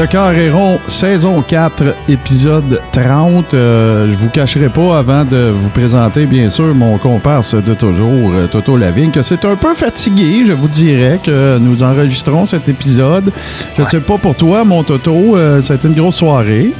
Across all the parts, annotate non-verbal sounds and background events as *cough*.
Le Carréron, saison 4, épisode 30. Euh, je vous cacherai pas avant de vous présenter, bien sûr, mon comparse de toujours, euh, Toto Lavigne, que c'est un peu fatigué, je vous dirais, que nous enregistrons cet épisode. Je ne sais pas pour toi, mon Toto, euh, ça a été une grosse soirée.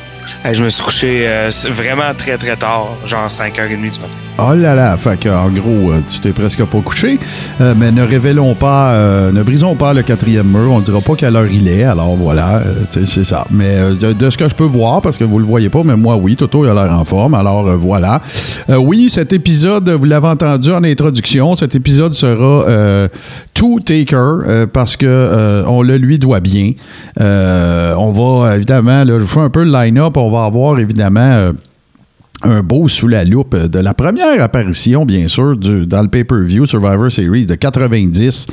je me suis couché vraiment très très tard, genre 5h30 du matin. Oh là là, fait en gros, euh, tu t'es presque pas couché. Euh, mais ne révélons pas, euh, ne brisons pas le quatrième mur. On dira pas quelle heure il est. Alors voilà, c'est ça. Mais de, ce que je peux voir, parce que vous le voyez pas, mais moi oui, Toto il a l'air en forme. Alors voilà. oui, cet épisode, vous l'avez entendu en introduction, cet épisode sera tout taker parce que on le lui doit bien. on va évidemment, là, je vous fais un peu le line-up. On va avoir évidemment un beau sous la loupe de la première apparition, bien sûr, du, dans le pay-per-view Survivor Series de 90,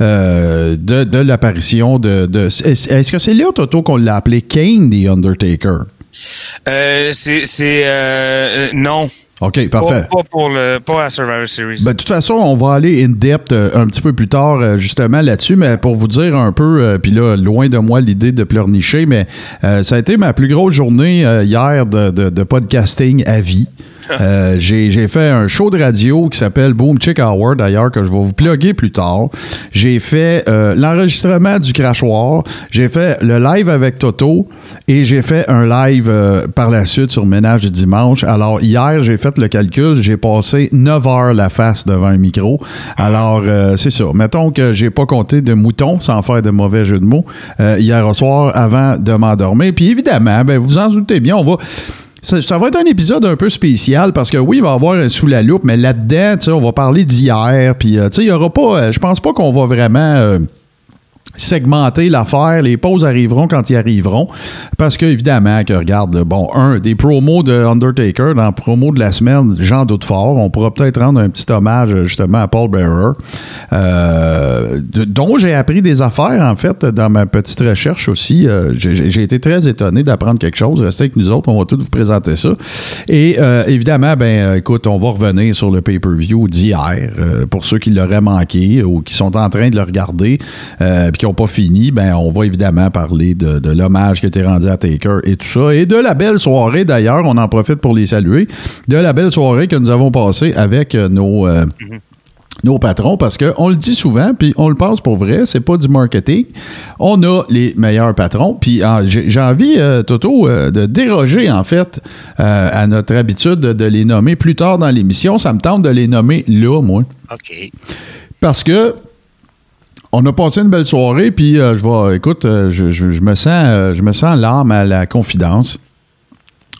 euh, de, de l'apparition de... de Est-ce que c'est là, Toto, qu'on l'a appelé Kane the Undertaker? Euh, c'est... Euh, non. OK, parfait. Pas, pour le, pas à Survivor Series. Ben, de toute façon, on va aller in-depth euh, un petit peu plus tard, justement, là-dessus, mais pour vous dire un peu, puis là, loin de moi l'idée de pleurnicher, mais ça a été ma plus grosse journée hier de, de, podcasting à vie. *laughs* Euh, j'ai fait un show de radio qui s'appelle Boom Chick Hour, d'ailleurs, que je vais vous plugger plus tard. J'ai fait euh, l'enregistrement du crachoir. J'ai fait le live avec Toto et j'ai fait un live euh, par la suite sur Ménage du dimanche. Alors, hier, j'ai fait le calcul. J'ai passé 9 heures la face devant un micro. Alors, c'est ça. Mettons que j'ai pas compté de moutons, sans faire de mauvais jeu de mots, hier au soir avant de m'endormir. Puis évidemment, ben, vous en doutez bien, on va ça, va être un épisode un peu spécial parce que oui, il va y avoir un sous la loupe, mais là-dedans, on va parler d'hier. Puis, euh, il y aura pas. Euh, je pense pas qu'on va vraiment. Segmenter l'affaire. Les pauses arriveront quand ils arriveront. Parce que, évidemment, que regarde, bon, un, des promos de Undertaker dans le promo de la semaine, j'en doute fort. On pourra peut-être rendre un petit hommage, justement, à Paul Bearer, euh, dont j'ai appris des affaires, en fait, dans ma petite recherche aussi. Euh, j'ai été très étonné d'apprendre quelque chose. Restez avec nous autres, on va tout vous présenter ça. Et, euh, évidemment, ben, écoute, on va revenir sur le pay-per-view d'hier, pour ceux qui l'auraient manqué ou qui sont en train de le regarder, n'ont pas fini, ben, on va évidemment parler de, l'hommage qui a été rendu à Taker et tout ça. Et de la belle soirée, d'ailleurs, on en profite pour les saluer, de la belle soirée que nous avons passée avec euh, nos. Euh, nos patrons parce qu'on le dit souvent, puis on le pense pour vrai, c'est pas du marketing. On a les meilleurs patrons, puis ah, j'ai envie, euh, Toto, de déroger en fait à notre habitude de les nommer plus tard dans l'émission. Ça me tente de les nommer là, moi. OK. Parce que on a passé une belle soirée, puis euh, je vais, écoute, euh, je, me sens, euh, je me sens l'arme à la confidence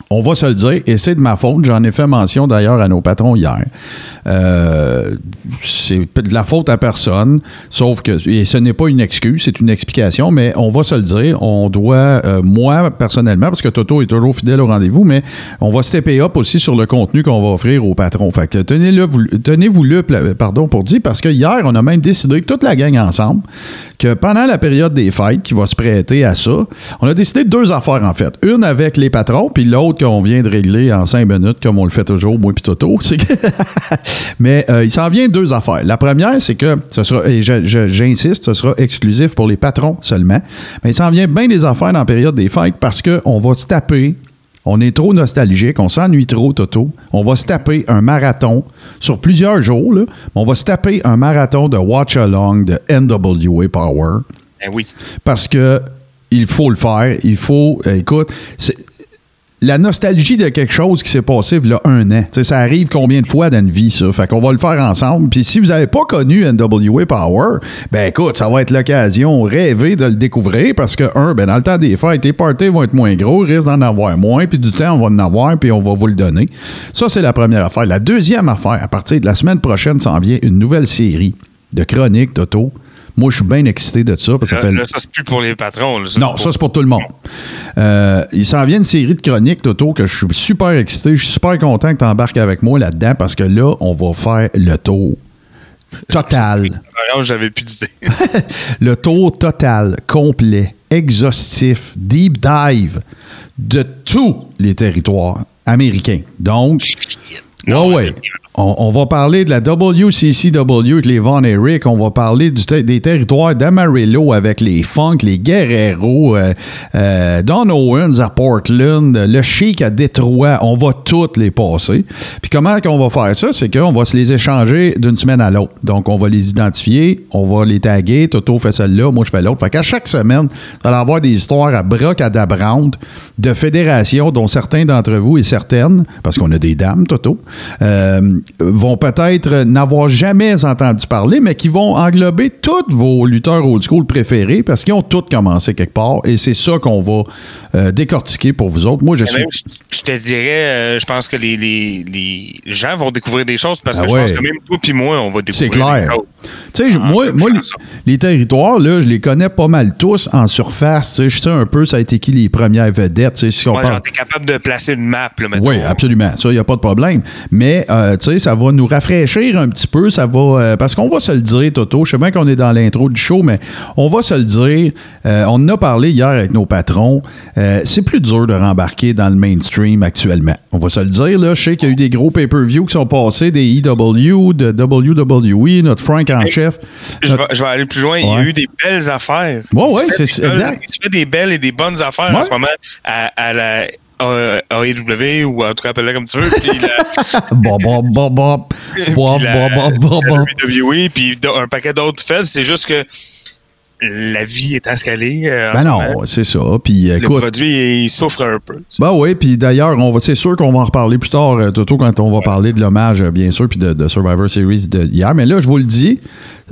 on va se le dire, et c'est de ma faute. J'en ai fait mention d'ailleurs à nos patrons hier. Euh, c'est de la faute à personne, sauf que, et ce n'est pas une excuse, c'est une explication, mais on va se le dire. On doit, euh, moi personnellement, parce que Toto est toujours fidèle au rendez-vous, mais on va stepper up aussi sur le contenu qu'on va offrir aux patrons. Fait que tenez-le, tenez-vous le, pardon, pour dire, parce que hier, on a même décidé, toute la gang ensemble, que pendant la période des fêtes qui va se prêter à ça, on a décidé de deux affaires en fait. Une avec les patrons, puis l'autre qu'on vient de régler en cinq minutes, comme on le fait toujours, moi et Toto. *laughs* Mais euh, il s'en vient deux affaires. La première, c'est que ce sera, et j'insiste, ce sera exclusif pour les patrons seulement. Mais il s'en vient bien des affaires dans la période des fêtes parce qu'on va se taper on est trop nostalgique, on s'ennuie trop, Toto. On va se taper un marathon sur plusieurs jours. Là. On va se taper un marathon de Watch Along de NWA Power. Ben oui. Parce que il faut le faire. Il faut. Euh, écoute, la nostalgie de quelque chose qui s'est passé il y a un an. Ça arrive combien de fois dans une vie, ça? Fait qu'on va le faire ensemble. Puis si vous n'avez pas connu NWA Power, ben écoute, ça va être l'occasion rêvée de le découvrir parce que, un, ben dans le temps des fêtes, les parties vont être moins gros, risque d'en avoir moins, puis du temps, on va en avoir, puis on va vous le donner. Ça, c'est la première affaire. La deuxième affaire, à partir de la semaine prochaine, s'en vient une nouvelle série de chroniques d'auto. Moi, je suis bien excité de ça. Parce que ça, Là, fait... là, ça, c'est plus pour les patrons. là. Non, ça, c'est pour tout le monde. Euh, il s'en vient une série de chroniques, Toto, que je suis super excité. Je suis super content que tu embarques avec moi là-dedans parce que là, on va faire le tour total. *laughs* J'avais plus d'idée. *laughs* le tour total, complet, exhaustif, deep dive de tous les territoires américains. Donc, Non, ouais, ouais. On, va parler de la WCCW avec les Von Erich. On va parler du des territoires d'Amarillo avec les Funk, les Guerrero, euh, euh, Don Owens à Portland, le Chic à Détroit. On va toutes les passer. Puis comment qu'on va faire ça? C'est qu'on va se les échanger d'une semaine à l'autre. Donc, on va les identifier, on va les taguer. Toto fait celle-là, moi je fais l'autre. Fait qu'à chaque semaine, vous allez avoir des histoires à brocadabrantes de fédérations dont certains d'entre vous et certaines, parce qu'on a des dames, Toto, euh, vont peut-être n'avoir jamais entendu parler, mais qui vont englober tous vos lutteurs old school préférés parce qu'ils ont tous commencé quelque part et c'est ça qu'on va euh, décortiquer pour vous autres. Moi, je suis. même, je je te dirais, euh, je pense que les, les, les gens vont découvrir des choses parce que Ah je ouais. pense que même toi puis moi, on va découvrir C'est clair. des choses. Tu sais, je- Ah, moi, je moi les, territoires, là, je les connais pas mal tous en surface. Tu sais, je sais un peu, ça a été qui les premières vedettes. si on Ouais, parle- capable de placer une map, là, mettons. Oui, absolument. Ça, il n'y a pas de problème. Mais, euh, tu sais, ça va nous rafraîchir un petit peu. Ça va. euh, parce qu'on va se le dire, Toto. Je sais bien qu'on est dans l'intro du show, mais on va se le dire. euh, on en a parlé hier avec nos patrons. Euh, c'est plus dur de rembarquer dans le mainstream actuellement. On va se le dire, là. Je sais qu'il y a eu des gros pay-per-view qui sont passés, des EW, de WWE, notre Frank en chef. Je vais, je vais aller plus loin. Il y a eu des belles affaires. Ouais, fait c'est- exact. Il se fait des belles et des bonnes affaires Ouais. en ce moment à, à la AEW ou en tout cas appelle-la comme tu veux. Puis la, *laughs* Bob, bob, bob, bob. Bob, bob, bob, bob. WWE, puis un paquet d'autres feds. C'est juste que la vie est escalée. euh, en Ben non, c'est ça. Puis, Le écoute. produit, il souffre un peu. Ben oui, puis d'ailleurs, on va, c'est sûr qu'on va en reparler plus tard, euh, Toto, quand on va parler de l'hommage, euh, bien sûr, puis de, de Survivor Series de hier. Mais là, je vous le dis,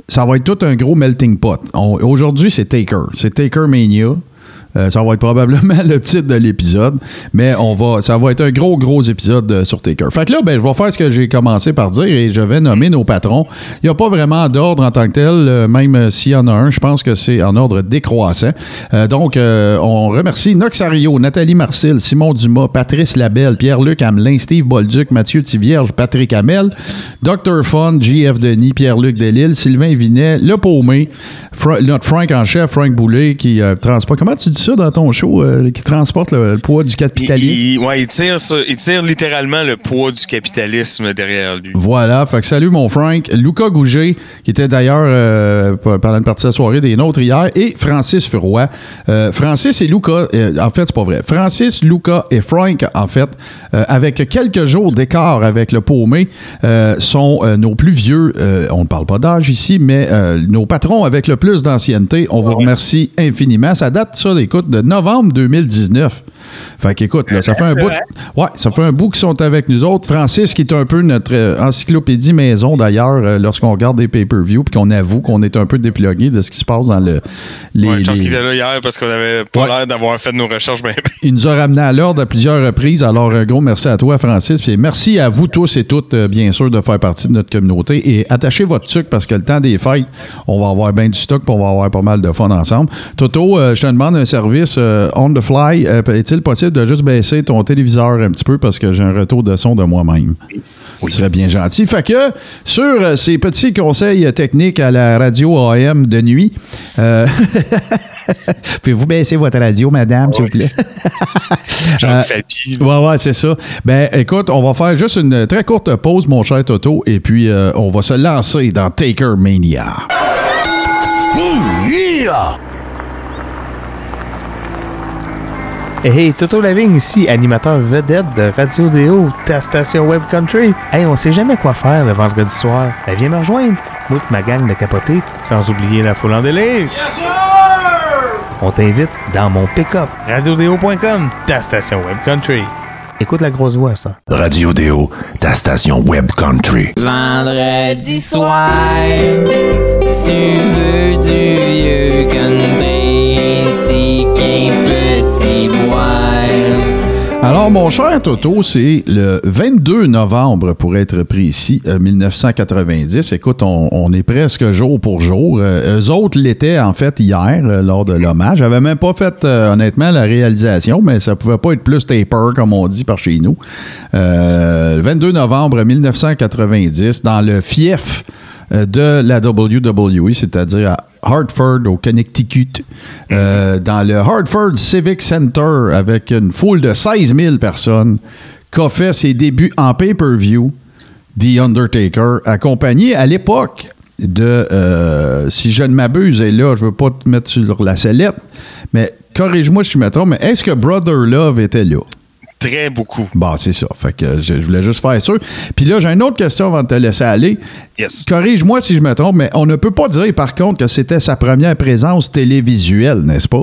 ça va être tout un gros melting pot. Aujourd'hui, c'est Taker. C'est Taker Mania. Euh, ça va être probablement *laughs* le titre de l'épisode, mais on va, ça va être un gros, gros épisode euh, sur Taker. Fait que là, ben, je vais faire ce que j'ai commencé par dire et je vais nommer nos patrons. Il n'y a pas vraiment d'ordre en tant que tel, euh, même s'il y en a un, je pense que c'est en ordre décroissant. Donc, on remercie Noxario, Nathalie Marcel, Simon Dumas, Patrice Labelle, Pierre-Luc Hamelin, Steve Bolduc, Mathieu Tivierge, Patrick Hamel, Dr. Fun, JF Denis, Pierre-Luc Delille, Sylvain Vinet, Le Paumé, notre Frank en chef, Frank Boulet, qui transporte. Comment tu dis ça dans ton show, euh, qui transporte le, le poids du capitalisme? il- ouais, il tire, sur- il tire littéralement le poids du capitalisme derrière lui. Voilà, fait que salut mon Frank. Luca Gouget, qui était d'ailleurs euh, pendant une partie de la soirée des nôtres hier, et Francis Furoy. Euh, Francis et Luca, en fait, c'est pas vrai. Francis, Luca et Frank, en fait, avec quelques jours d'écart avec le paumé, sont nos plus vieux, on ne parle pas d'âge ici, mais nos patrons avec le plus d'ancienneté. On vous remercie infiniment. Ça date, ça, écoute, de novembre 2019. Fait qu'écoute, là, ça fait un bout. Ouais, ça fait un bout qu'ils sont avec nous autres. Francis, qui est un peu notre euh, encyclopédie maison d'ailleurs, euh, lorsqu'on regarde des pay-per-view, puis qu'on avoue qu'on est un peu déplugué de ce qui se passe dans le. Les, Ouais, une chance les- qu'il était là hier parce qu'on avait pas Ouais. l'air d'avoir fait nos recherches. Il nous a ramené à l'ordre à plusieurs reprises. Alors, un gros merci à toi, Francis. Puis merci à vous tous et toutes, euh, bien sûr, de faire partie de notre communauté. Et attachez votre sucre parce que le temps des fêtes, on va avoir bien du stock puis on va avoir pas mal de fun ensemble. Toto, je te demande un service euh, on the fly. Euh, Est-il possible de juste baisser ton téléviseur un petit peu parce que j'ai un retour de son de moi-même? Ce serait bien gentil. Fait que, sur euh, ces petits conseils techniques à la radio AM de nuit, euh, *laughs* pouvez-vous baisser votre radio, madame, s'il vous plaît? *laughs* Fabi. Ouais, ouais, c'est ça. Ben, écoute, on va faire juste une très courte pause, mon cher Toto, et puis euh, on va se lancer dans Taker Mania. Hey, hey, Toto Lavigne ici, animateur vedette de Radio Déo, ta station Web Country. Hey, on sait jamais quoi faire le vendredi soir. Ben, viens me rejoindre. Moi ma gang de capotés, sans oublier la foule en délire. On t'invite dans mon pick-up. RadioDéo.com, ta station Web Country. Écoute la grosse voix, ça. Radio Déo, ta station web country. Vendredi soir, tu veux du vieux country, Alors, mon cher Toto, c'est le 22 novembre, pour être précis, euh, 1990. Écoute, on, est presque jour pour jour. Euh, eux autres l'étaient, en fait, hier, euh, lors de l'hommage. J'avais même pas fait, euh, honnêtement, la réalisation, mais ça pouvait pas être plus taper, comme on dit par chez nous. Euh, le 22 novembre 1990, dans le fief euh, de la WWE, c'est-à-dire à Hartford, au Connecticut, euh, dans le Hartford Civic Center, avec une foule de 16 000 personnes, qu'a fait ses débuts en pay-per-view, The Undertaker, accompagné à l'époque de, euh, si je ne m'abuse, et là, je veux pas te mettre sur la sellette, mais corrige-moi si je me trompe, mais est-ce que Brother Love était là? Très beaucoup. Bon, c'est ça. Fait que je, je voulais juste faire sûr. Puis là, j'ai une autre question avant de te laisser aller. Yes. Corrige-moi si je me trompe, mais on ne peut pas dire, par contre, que c'était sa première présence télévisuelle, n'est-ce pas?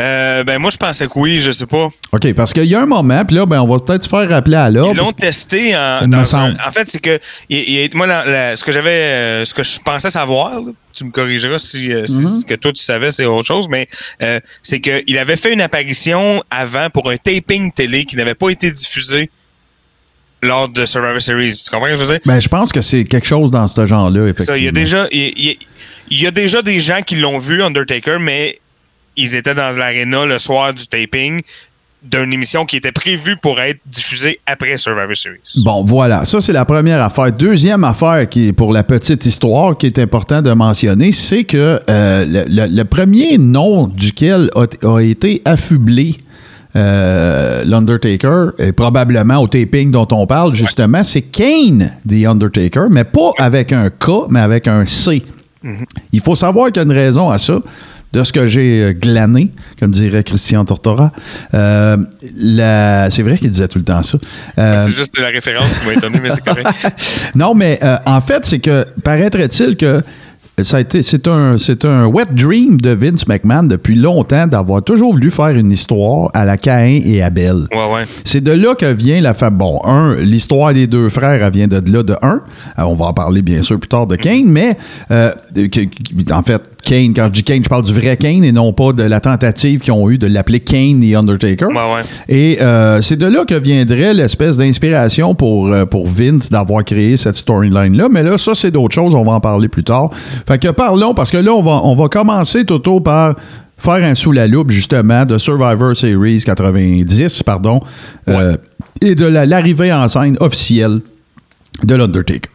Euh, ben moi je pensais que oui, je sais pas. OK, parce qu'il y a un moment, puis là, ben, on va peut-être se faire rappeler à l'ordre. Ils l'ont testé en. Dans un- en fait, c'est que il- il- moi, la- la- ce que j'avais, euh, ce que je pensais savoir, là, tu me corrigeras si, euh, si Mm-hmm. ce que toi tu savais c'est autre chose, mais euh, c'est qu'il avait fait une apparition avant pour un taping télé qui n'avait pas été diffusé lors de Survivor Series. Tu comprends ce que je veux dire? Ben, je pense que c'est quelque chose dans ce genre-là, effectivement. Il y a déjà, il, il y a déjà des gens qui l'ont vu Undertaker, mais ils étaient dans l'aréna le soir du taping d'une émission qui était prévue pour être diffusée après Survivor Series. Bon, voilà. Ça, c'est la première affaire. Deuxième affaire, qui est pour la petite histoire, qui est important de mentionner, c'est que euh, le, le- le premier nom duquel a, a été affublé euh, l'Undertaker, et probablement au taping dont on parle, justement, c'est Kane, The Undertaker, mais pas avec un K, mais avec un C. Il faut savoir qu'il y a une raison à ça. De ce que j'ai euh, glané, comme dirait Christian Tortora. Euh, la- c'est vrai qu'il disait tout le temps ça. Euh, C'est juste la référence qui m'a étonné, mais c'est correct. *laughs* non, mais euh, en fait, c'est que paraîtrait-il que ça a été, c'est un, c'est un wet dream de Vince McMahon depuis longtemps d'avoir toujours voulu faire une histoire à la Caïn et Abel. Ouais, ouais. C'est de là que vient la femme. Bon, un, l'histoire des deux frères, elle vient de là de un. On va en parler bien sûr plus tard de Kane, mais euh, en fait, Kane, quand je dis Kane, je parle du vrai Kane et non pas de la tentative qu'ils ont eu de l'appeler Kane et Undertaker. Ouais, ouais. Et euh, c'est de là que viendrait l'espèce d'inspiration pour, euh, pour Vince d'avoir créé cette storyline-là. Mais là, ça, c'est d'autres choses. On va en parler plus tard. Fait que parlons, parce que là, on va, on va commencer, Toto, par faire un sous la loupe, justement, de Survivor Series 90, pardon, euh, et de la- l'arrivée en scène officielle de l'Undertaker.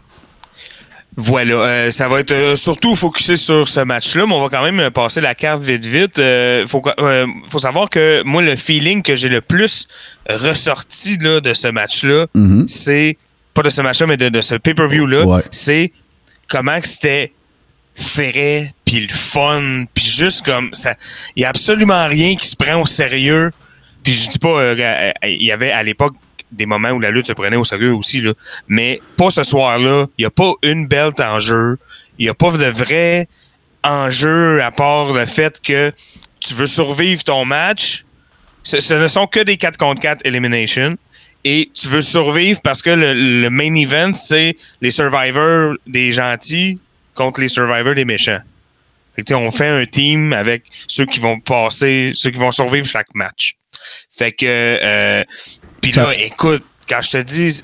Voilà, euh, ça va être euh, surtout focusé sur ce match-là, mais on va quand même euh, passer la carte vite vite. Euh, faut, euh, faut savoir que moi, le feeling que j'ai le plus ressorti là, de ce match-là, c'est pas de ce match-là, mais de, de ce pay-per-view-là, Ouais. c'est comment que c'était ferré, puis le fun, puis juste comme ça. Il y a absolument rien qui se prend au sérieux. Puis je dis pas, euh, il y avait à l'époque des moments où la lutte se prenait au sérieux aussi, là. Mais pas ce soir-là. Il n'y a pas une belt en jeu. Il n'y a pas de vrai enjeu à part le fait que tu veux survivre ton match. Ce, ne sont que des 4 contre 4 elimination. Et tu veux survivre parce que le, main event, c'est les survivors des gentils contre les survivors des méchants. Fait que, on fait un team avec ceux qui vont passer, ceux qui vont survivre chaque match. Fait que, euh, puis là, écoute, quand je te dis,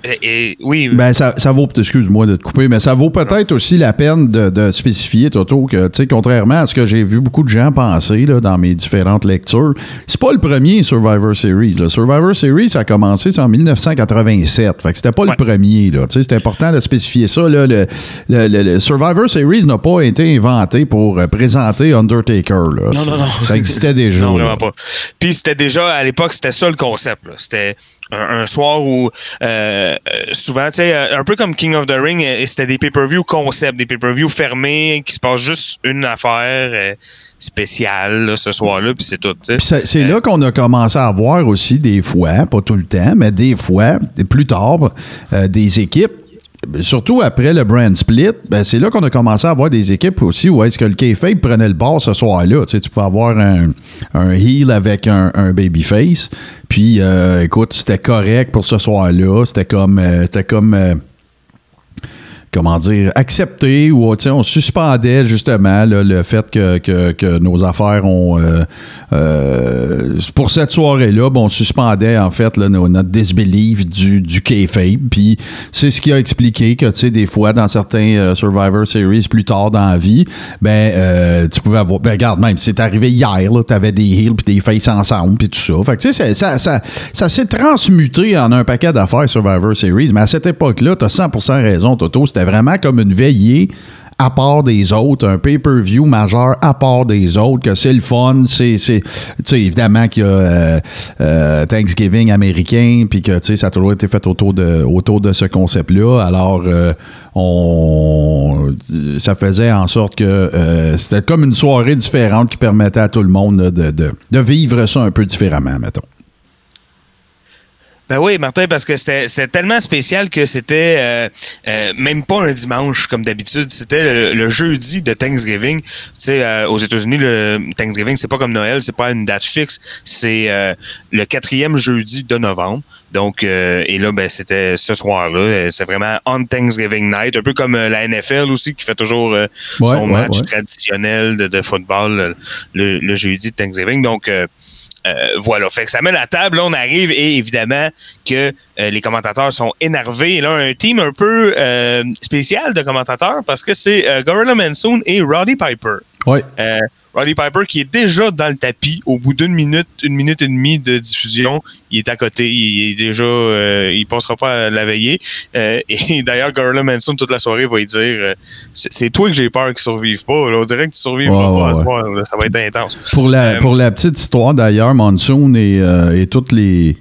oui, Ben, ça, ça vaut, excuse-moi de te couper, mais ça vaut peut-être aussi la peine de, de spécifier, Toto, que, tu sais, contrairement à ce que j'ai vu beaucoup de gens penser là, dans mes différentes lectures, c'est pas le premier Survivor Series. Le Survivor Series, ça a commencé en 1987. Fait que c'était pas Ouais. le premier, là. Tu sais, c'est important de spécifier ça, là. Le, le- le- le Survivor Series n'a pas été inventé pour euh, présenter Undertaker, là. Non, non, non. Ça existait déjà. Non, là. vraiment pas. Puis c'était déjà, à l'époque, c'était ça le concept. là. C'était un, un soir où, euh, euh, souvent, tu sais, euh, un peu comme King of the Ring, euh, c'était des pay-per-view concept, des pay-per-view fermés, qui se passe juste une affaire spéciale là, ce soir-là, puis c'est tout. c'est- là qu'on a commencé à voir aussi des fois, pas tout le temps, mais des fois, plus tard, euh, des équipes. Surtout après le brand split, ben c'est là qu'on a commencé à avoir des équipes aussi où est-ce que le kayfabe prenait le bord ce soir-là. Tu, sais, tu pouvais avoir un, un heel avec un, un babyface, Puis, euh, écoute, c'était correct pour ce soir-là. C'était comme, euh, c'était comme, euh, comment dire, accepté ou tu on suspendait justement le fait que, que- que nos affaires ont. euh, euh, pour cette soirée-là, on suspendait en fait notre disbelief du, du kayfabe. Puis c'est ce qui a expliqué que, tu sais, des fois, dans certains euh, Survivor Series plus tard dans la vie, ben, tu pouvais avoir. Ben, regarde, même, c'est arrivé hier, là, t'avais des heels puis des faces ensemble puis tout ça. Fait que, tu sais, ça, ça, ça, s'est transmuté en un paquet d'affaires Survivor Series. Mais à cette époque-là, t'as 100% raison, Toto. C'était vraiment comme une veillée à part des autres, un pay-per-view majeur à part des autres, que c'est le fun, c'est, c'est évidemment qu'il y a euh, euh, Thanksgiving américain, puis que, ça a toujours été fait autour de, autour de ce concept-là. Alors, euh, on, ça faisait en sorte que c'était comme une soirée différente qui permettait à tout le monde de, de vivre ça un peu différemment, mettons. Ben oui, Martin, parce que c'était tellement spécial que c'était euh, euh, même pas un dimanche comme d'habitude, c'était le, le jeudi de Thanksgiving. Tu sais, euh, aux États-Unis, le Thanksgiving, c'est pas comme Noël, c'est pas une date fixe, c'est euh, le quatrième jeudi de novembre. Donc, euh, et là, ben, c'était ce soir-là. euh, C'est vraiment on Thanksgiving night, un peu comme euh, la NFL aussi qui fait toujours euh, Ouais, son ouais, match ouais. traditionnel de, de football le, le jeudi de Thanksgiving. Donc, euh, voilà. Fait que ça met la table. Là, on arrive et évidemment que les commentateurs sont énervés. Et là, un team un peu spécial de commentateurs parce que c'est Gorilla Monsoon et Roddy Piper. Ouais. Roddy Piper qui est déjà dans le tapis au bout d'une minute, une minute et demie de diffusion. Il est à côté. Il est déjà, euh, il passera pas à la veillée. Euh, et *laughs* d'ailleurs, Gorilla Manson toute la soirée va lui dire, euh, c'est toi que j'ai peur qu'il survive pas. Là. On dirait que tu survivras Ouais, pas. à toi, là. Ça va être intense. Pour la, Euh, pour la petite histoire d'ailleurs, Monsoon et, et toutes les,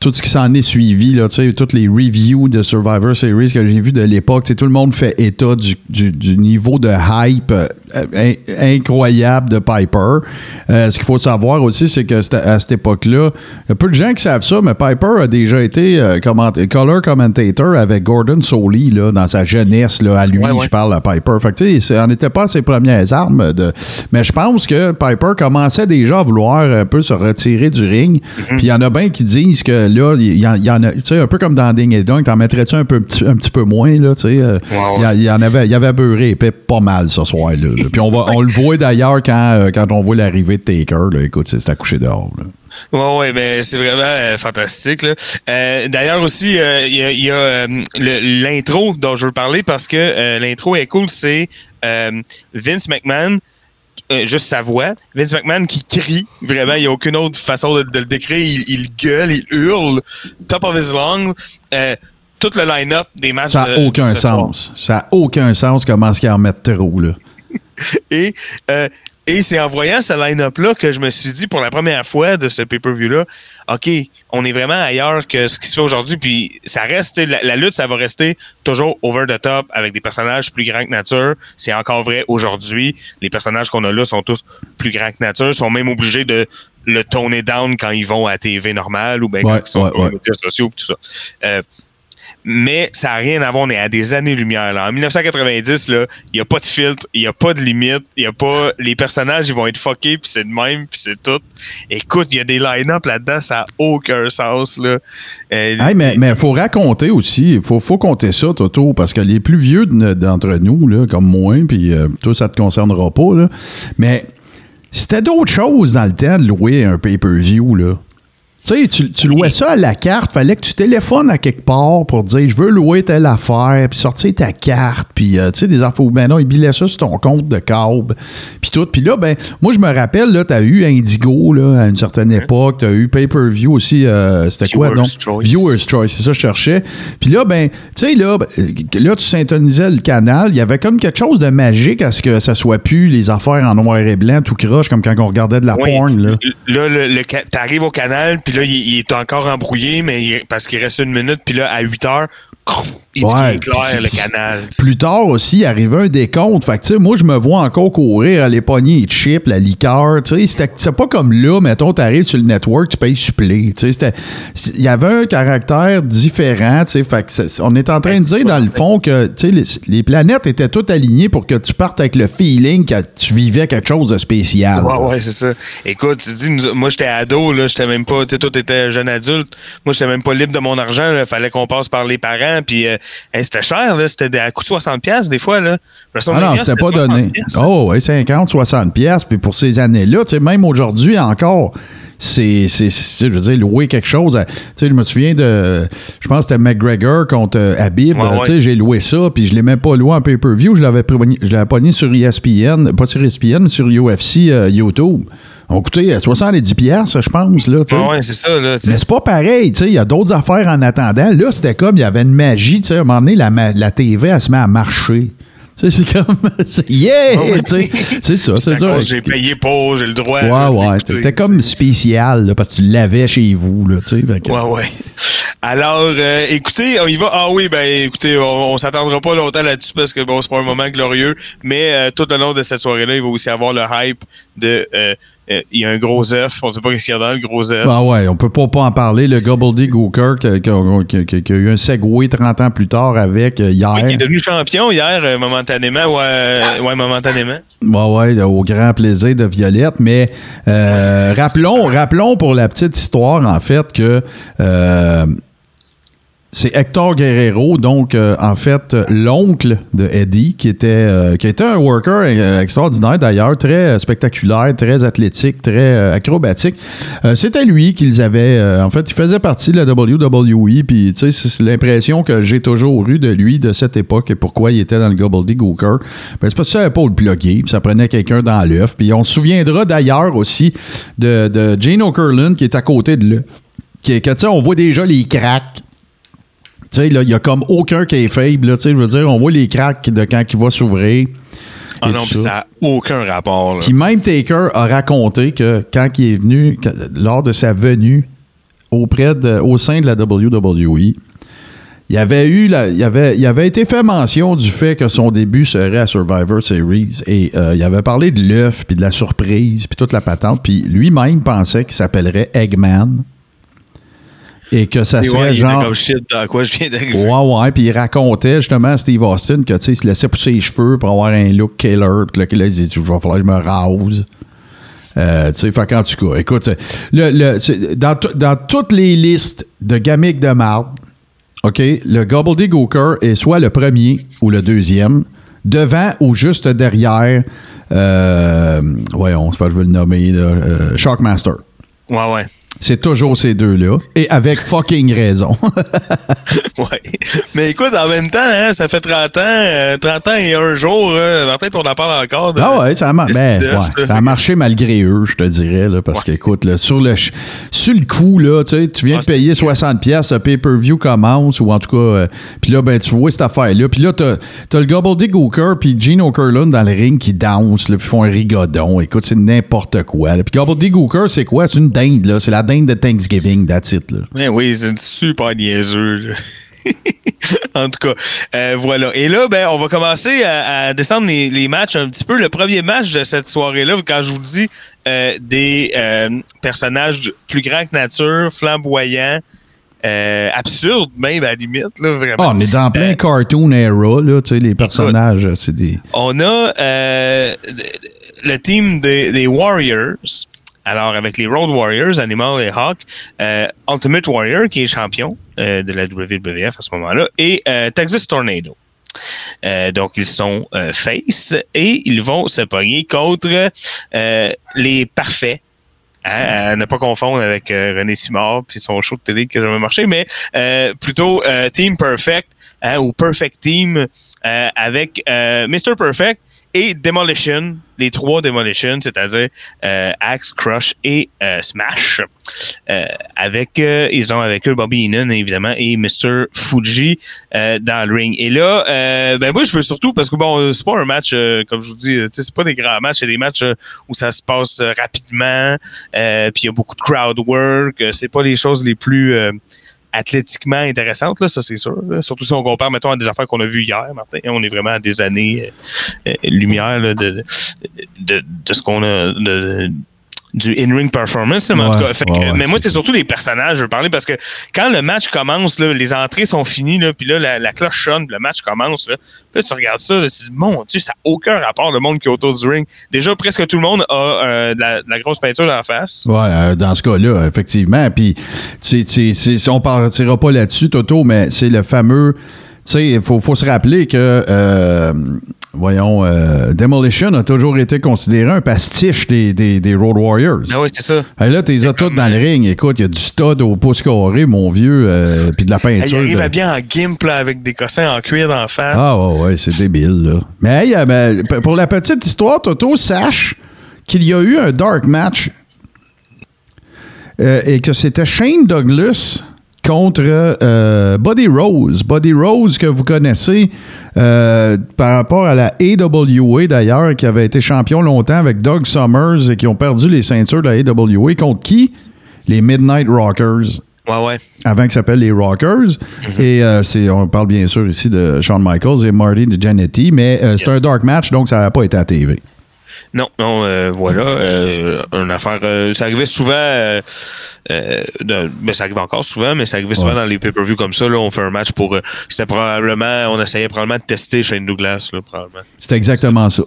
tout ce qui s'en est suivi, là, toutes les reviews de Survivor Series que j'ai vu de l'époque, tout le monde fait état du, du- du niveau de hype euh, in- incroyable de Piper. Euh, ce qu'il faut savoir aussi, c'est que à cette époque-là, il y a peu de gens qui savent ça, mais Piper a déjà été euh, color commentator avec Gordon Soley là, dans sa jeunesse, là, à lui, Ouais, ouais. je parle à Piper. Fait que, tu sais, ça n'en était pas ses premières armes. De... Mais je pense que Piper commençait déjà à vouloir un peu se retirer du ring. Mm-hmm. Puis il y en a bien qui disent que là, il y, y en a, tu sais, un peu comme dans Ding et Dong, t'en mettrais-tu un, peu, un petit peu moins, là, tu sais. euh. Il y en avait, il y avait beurré épais pas mal ce soir-là. là. Puis on, va, on le voit d'ailleurs quand, euh, quand on voit l'arrivée de Taker. Là. Écoute, c'est à coucher dehors. là. Ouais, ouais, mais c'est vraiment euh, fantastique. là. Euh, D'ailleurs aussi, euh, il y a, il y a, le- l'intro dont je veux parler parce que l'intro est cool. C'est Vince McMahon, euh, juste sa voix. Vince McMahon qui crie. Vraiment, il n'y a aucune autre façon de, de le décrire. Il, il gueule, il hurle, top of his lungs. Euh, tout le line-up des matchs. Ça n'a aucun ce soir. sens. Ça n'a aucun sens comment est-ce qu'ils en mettent trop. Là. *laughs* Et, euh, et c'est en voyant ce line-up-là que je me suis dit pour la première fois de ce pay-per-view-là, OK, on est vraiment ailleurs que ce qui se fait aujourd'hui. Puis ça reste, la, la lutte, ça va rester toujours over the top avec des personnages plus grands que nature. C'est encore vrai aujourd'hui. Les personnages qu'on a là sont tous plus grands que nature, sont même obligés de le toner down quand ils vont à TV normale ou bien Ouais, quand ils sont ouais, sur ouais. les médias sociaux tout ça. Euh, mais ça n'a rien à voir, on est à des années-lumière. En 1990, là, il n'y a pas de filtre, il n'y a pas de limite, a pas. Les personnages, ils vont être fuckés, puis c'est de même, puis c'est tout. Écoute, il y a des line-up là-dedans, ça n'a aucun sens. Là. Euh, Hey, mais il faut raconter aussi, il faut, faut compter ça, Toto, parce que les plus vieux de- d'entre nous, là, comme moi, puis euh, toi, ça te concernera pas, là, mais c'était d'autres choses dans le temps de louer un pay-per-view. Là. Tu sais, tu, tu louais ça à la carte, fallait que tu téléphones à quelque part pour dire je veux louer telle affaire, puis sortir ta carte, puis euh, tu sais, des affaires. Ben non, ils billaient ça sur ton compte de câble, puis tout. Puis là, ben, moi, je me rappelle, là, t'as eu Indigo, là, à une certaine époque, t'as eu pay-per-view aussi, euh, c'était quoi, Viewer's donc? Choice. Viewer's Choice, c'est ça que je cherchais. Puis là, ben, tu sais, là, ben, là, tu syntonisais le canal, il y avait comme quelque chose de magique à ce que ça soit plus les affaires en noir et blanc, tout croche, comme quand on regardait de la Oui. porn, là. Là, le, t'arrives au canal, puis il, est encore embrouillé, mais parce qu'il reste une minute, puis là, à 8 heures, il Ouais, devient clair, puis- le canal. Plus tard aussi, il arrivait un décompte. Fait que, moi, je me vois encore courir, aller pogner les chips, la liqueur. C'est pas comme là, mettons, t'arrives sur le network, tu payes supplé. Il y avait un caractère différent. Fait que on est en train de dire, dans le fond, que, les, les planètes étaient toutes alignées pour que tu partes avec le feeling que tu vivais quelque chose de spécial. Ouais, ouais, c'est ça. Écoute, tu dis, nous- moi, j'étais ado, là, j'étais même pas, tu sais, toi, t'étais jeune adulte. Moi, j'étais même pas libre de mon argent, là. Fallait qu'on passe par les parents, puis euh, hey, c'était cher, là. C'était à coût de 60$, piastres, des fois, là. Ah non, c'était pas donné. Oh, ouais, 50, 60 pièces. Puis pour ces années-là, tu sais, même aujourd'hui encore, c'est, je veux dire, louer quelque chose. à- Tu sais, je me souviens de, je pense que c'était McGregor contre euh, Habib. Ouais, ouais. Tu sais, j'ai loué ça, puis je l'ai même pas loué en pay-per-view. Je l'avais je l'avais pogné sur ESPN, pas sur ESPN, mais sur UFC euh, YouTube. On coûtait euh, 70 pièces, je pense, là, tu sais. Ouais, ouais, c'est ça, là. Mais c'est pas pareil, tu sais, il y a d'autres affaires en attendant. Là, c'était comme, il y avait une magie, tu sais, à un moment donné, la, la TV, elle se met à marcher. Tu sais, c'est comme, *laughs* yeah! Ouais. tu sais, c'est ça, C'est ça. J'ai payé pour, j'ai le droit. Ouais, ouais, c'était comme spécial, là, parce que tu l'avais chez vous, là, tu sais. que- Ouais, ouais. Alors, euh, écoutez, on y va. Ah oui, ben écoutez, on, on s'attendra pas longtemps là-dessus parce que bon, c'est pas un moment glorieux, mais euh, tout le long de cette soirée-là, il va aussi avoir le hype de. euh, euh, Il y a un gros œuf. On sait pas ce qu'il y a dans le gros œuf. Ben ouais, on peut pas, pas en parler. Le Gobbledygooker qui, qui, qui- qui a eu un segway 30 ans plus tard avec euh, hier. Oui, il est devenu champion hier, euh, momentanément. Ouais, euh, ouais, momentanément. Ouais, ouais, au grand plaisir de Violette. Mais euh, rappelons, rappelons pour la petite histoire, en fait, que euh, c'est Hector Guerrero, donc euh, en fait euh, l'oncle de Eddie, qui était, euh, un worker extraordinaire d'ailleurs, très spectaculaire, très athlétique, très acrobatique. C'était lui qu'ils avaient, en fait, il faisait partie de la WWE, puis tu sais, c'est l'impression que j'ai toujours eu de lui de cette époque et pourquoi il était dans le Gobbledygooker. Ben, c'est parce que ça savait pas le plugger, ça prenait quelqu'un dans l'œuf. Puis on se souviendra d'ailleurs aussi de, de Gene qui est à côté de l'œuf. Qui que, on voit déjà les cracks tu sais, là, il n'y a comme aucun qui est faible. Là, tu sais, je veux dire, on voit les cracks de quand il va s'ouvrir. Ah non, puis ça. n'a aucun rapport. Puis même Taker a raconté que quand il est venu, que- lors de sa venue auprès de, au sein de la WWE, il avait eu la- il, avait, il avait été fait mention du fait que son début serait à Survivor Series et euh, il avait parlé de l'œuf puis de la surprise puis toute la patente puis lui-même pensait qu'il s'appellerait Eggman et que ça serait ouais, genre comme shit dans quoi je viens d'arriver. Ouais, ouais. Puis il racontait justement à Steve Austin que, tu sais, il se laissait pousser les cheveux pour avoir un look killer. Puis là, là, il dit, il va falloir que je me rase. Euh, tu sais, fait qu'en tout cas, écoute, le, le- dans, dans toutes les listes de gamiques de marde, OK, le Gobbledygooker est soit le premier ou le deuxième, devant ou juste derrière, euh, voyons, c'est pas que je veux le nommer, là, euh, Shockmaster. Ouais, ouais. C'est toujours ces deux-là, et avec fucking raison. *laughs* Ouais. Mais écoute, en même temps, hein, ça fait 30 ans, euh, 30 ans et un jour, hein, Martin, puis on en parle encore. De, Ah ouais, ça a, mar- ben, ouais, ça a marché malgré eux, je te dirais, là, parce Ouais. qu'écoute, là, sur le sur le coup, là, tu sais, tu viens Ah, de c'est payer bien. 60 pièces, le pay-per-view commence, ou en tout cas, euh, puis là, ben, tu vois cette affaire-là. Puis là, t'as as le Gobbledygooker puis Gene Okerlund dans le ring qui dansent, puis font un rigodon. Écoute, c'est n'importe quoi. Puis Gobbledygooker, c'est quoi? C'est une dinde, là. C'est la dinde de Thanksgiving, that's it, là. Oui, c'est super niaiseux. *laughs* en tout cas, euh, voilà. Et là, ben, on va commencer à, à descendre les, les matchs un petit peu. Le premier match de cette soirée-là, quand je vous dis euh, des euh, personnages plus grands que nature, flamboyants, euh, absurdes même à la limite, là, vraiment. Ah, on est dans plein cartoon era, là, tu sais, les personnages, c'est des... On a le team des, des Warriors. Alors, avec les Road Warriors, Animal et Hawk, euh, Ultimate Warrior, qui est champion euh, de la WWF à ce moment-là, et euh, Texas Tornado. Donc, ils sont face et ils vont se pogner contre les parfaits. Hein, à ne pas confondre avec René Simard puis son show de télé qui a jamais marché, mais plutôt Team Perfect hein, ou Perfect Team avec Mr. Perfect et Demolition, les trois Demolition, c'est-à-dire euh, Axe, Crush et euh, Smash. Euh, avec euh, ils ont avec eux Bobby Heenan évidemment et Mr. Fuji euh, dans le ring. Et là, euh, ben moi je veux surtout parce que bon c'est pas un match comme je vous dis, c'est pas des grands matchs, c'est des matchs où ça se passe rapidement, puis il y a beaucoup de crowd work, c'est pas les choses les plus athlétiquement intéressante, là, ça c'est sûr. là. Surtout si on compare, mettons, à des affaires qu'on a vues hier, Martin. On est vraiment à des années euh, euh, lumière là, de, de, de ce qu'on a. de- du in-ring performance, mais en tout cas, fait que- ouais, ouais, mais moi c'est surtout les personnages je veux parler parce que quand le match commence là, les entrées sont finies là, puis là la, la cloche sonne, le match commence là, puis là, tu regardes ça, là, tu te dis mon dieu, ça n'a aucun rapport le monde qui est autour du ring. Déjà presque tout le monde a euh, de, la, de la grosse peinture la face. Ouais, euh, dans ce cas-là, effectivement. Puis, tu sais, on partira pas là-dessus, Toto, mais c'est le fameux. Tu sais, il faut, faut se rappeler que, euh, voyons, euh, Demolition a toujours été considéré un pastiche des, des, des Road Warriors. Ah oui, c'est ça. Hey, là, t'es C'est as toutes dans le ring. Écoute, il y a du stud au pouce carré, mon vieux, euh, puis de la peinture. arrive de- à bien en gimp là, avec des cossins en cuir la face. Ah, ouais, ouais, c'est débile, là. Mais hey, euh, ben, pour la petite histoire, Toto, sache qu'il y a eu un dark match euh, et que c'était Shane Douglas contre euh, Buddy Rose. Buddy Rose, que vous connaissez euh, par rapport à la AWA d'ailleurs, qui avait été champion longtemps avec Doug Summers et qui ont perdu les ceintures de la AWA. Contre qui? Les Midnight Rockers Ouais, ouais. avant qu'ils s'appellent les Rockers. Et euh, c'est, on parle bien sûr ici de Shawn Michaels et Marty de Jannetty, mais euh, c'est Yes. un dark match, donc ça n'a pas été à TV. Non, non, euh, voilà. Euh, une affaire. euh, ça arrivait souvent. euh, euh, de- ben, ça arrive encore souvent, mais ça arrivait souvent dans les pay-per-view comme ça. Là, on fait un match pour. euh, c'était probablement. On essayait probablement de tester Shane Douglas, là, probablement. C'est exactement ça.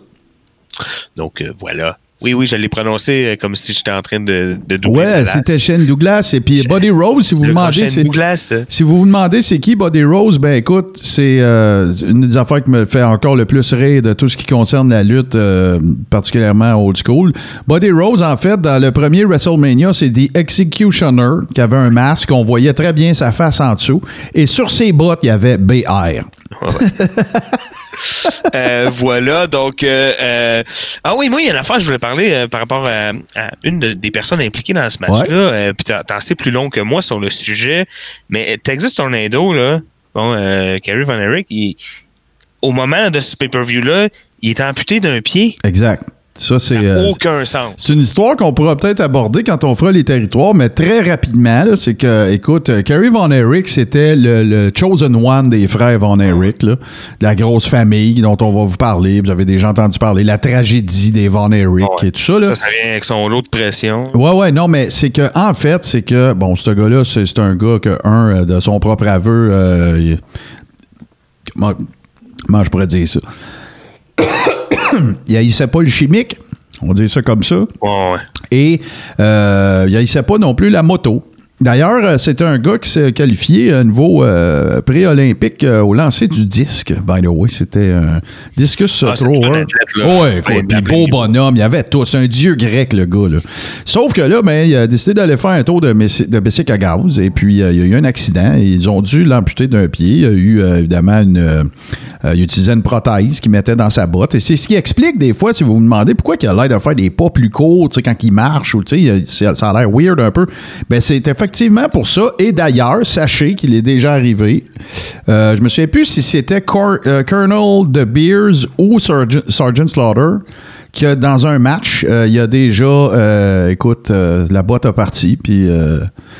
Donc, euh, voilà. Oui, oui, je l'ai prononcé euh, comme si j'étais en train de, de doubler Ouais, c'était Shane Douglas. Et puis Buddy Rose, si vous demandez, prochain c'est. Douglas. Si vous vous demandez c'est qui Buddy Rose, ben écoute, c'est euh, une des affaires qui me fait encore le plus rire de tout ce qui concerne la lutte, euh, particulièrement old school. Buddy Rose, en fait, dans le premier WrestleMania, c'est The Executioner qui avait un masque, on voyait très bien sa face en dessous, et sur ses bottes, il y avait BR. *laughs* Euh, voilà, donc... euh, euh, ah oui, moi, il y a une affaire que je voulais parler euh, par rapport à, à une de- des personnes impliquées dans ce match-là. Euh, Puis t'en sais plus long que moi sur le sujet. Mais Texas Tornado, là, bon, euh, Kerry Van Erich, il- au moment de ce pay-per-view-là, il est amputé d'un pied. Exact. Ça, c'est. n'a euh, aucun sens. C'est une histoire qu'on pourra peut-être aborder quand on fera les territoires, mais très rapidement, c'est que, écoute, euh, Kerry Von Erich, c'était le, le chosen one des frères Von Erich, là, la grosse famille dont on va vous parler. Vous avez déjà entendu parler, la tragédie des Von Erich Ouais. et tout ça. Là. Ça, ça vient avec son lot de pression. Ouais, ouais, non, mais c'est que, en fait, c'est que, bon, ce gars-là, c'est un gars que, un, euh, de son propre aveu, euh, il- comment, comment je pourrais dire ça? *coughs* il haïssait pas le chimique, on dire ça comme ça. Ouais, ouais. Et euh, il haïssait pas non plus la moto. D'ailleurs, euh, c'était un gars qui s'est qualifié à niveau euh, pré-olympique euh, au lancer du disque. By the way, c'était un discus Ah, c'est thrower. Ouais, puis beau bonhomme, il y avait tout. C'est un dieu grec, le gars. Là. Sauf que là, ben, il a décidé d'aller faire un tour de, de bicycle à gaz. Et puis, euh, il y a eu un accident. Ils ont dû l'amputer d'un pied. Il y a eu, euh, évidemment, une. euh, euh, il utilisait une prothèse qu'il mettait dans sa botte. Et c'est ce qui explique, des fois, si vous vous demandez pourquoi il a l'air de faire des pas plus courts, quand il marche, ou tu sais, il- ça ça a l'air weird un peu. Ben, c'est effectivement pour ça. Et d'ailleurs, sachez qu'il est déjà arrivé. Euh, je me souviens plus si c'était Cor- euh, Colonel De Beers ou Sergeant, Sergeant Slaughter que dans un match, euh, il y a déjà, euh, écoute, euh, la boîte a parti, puis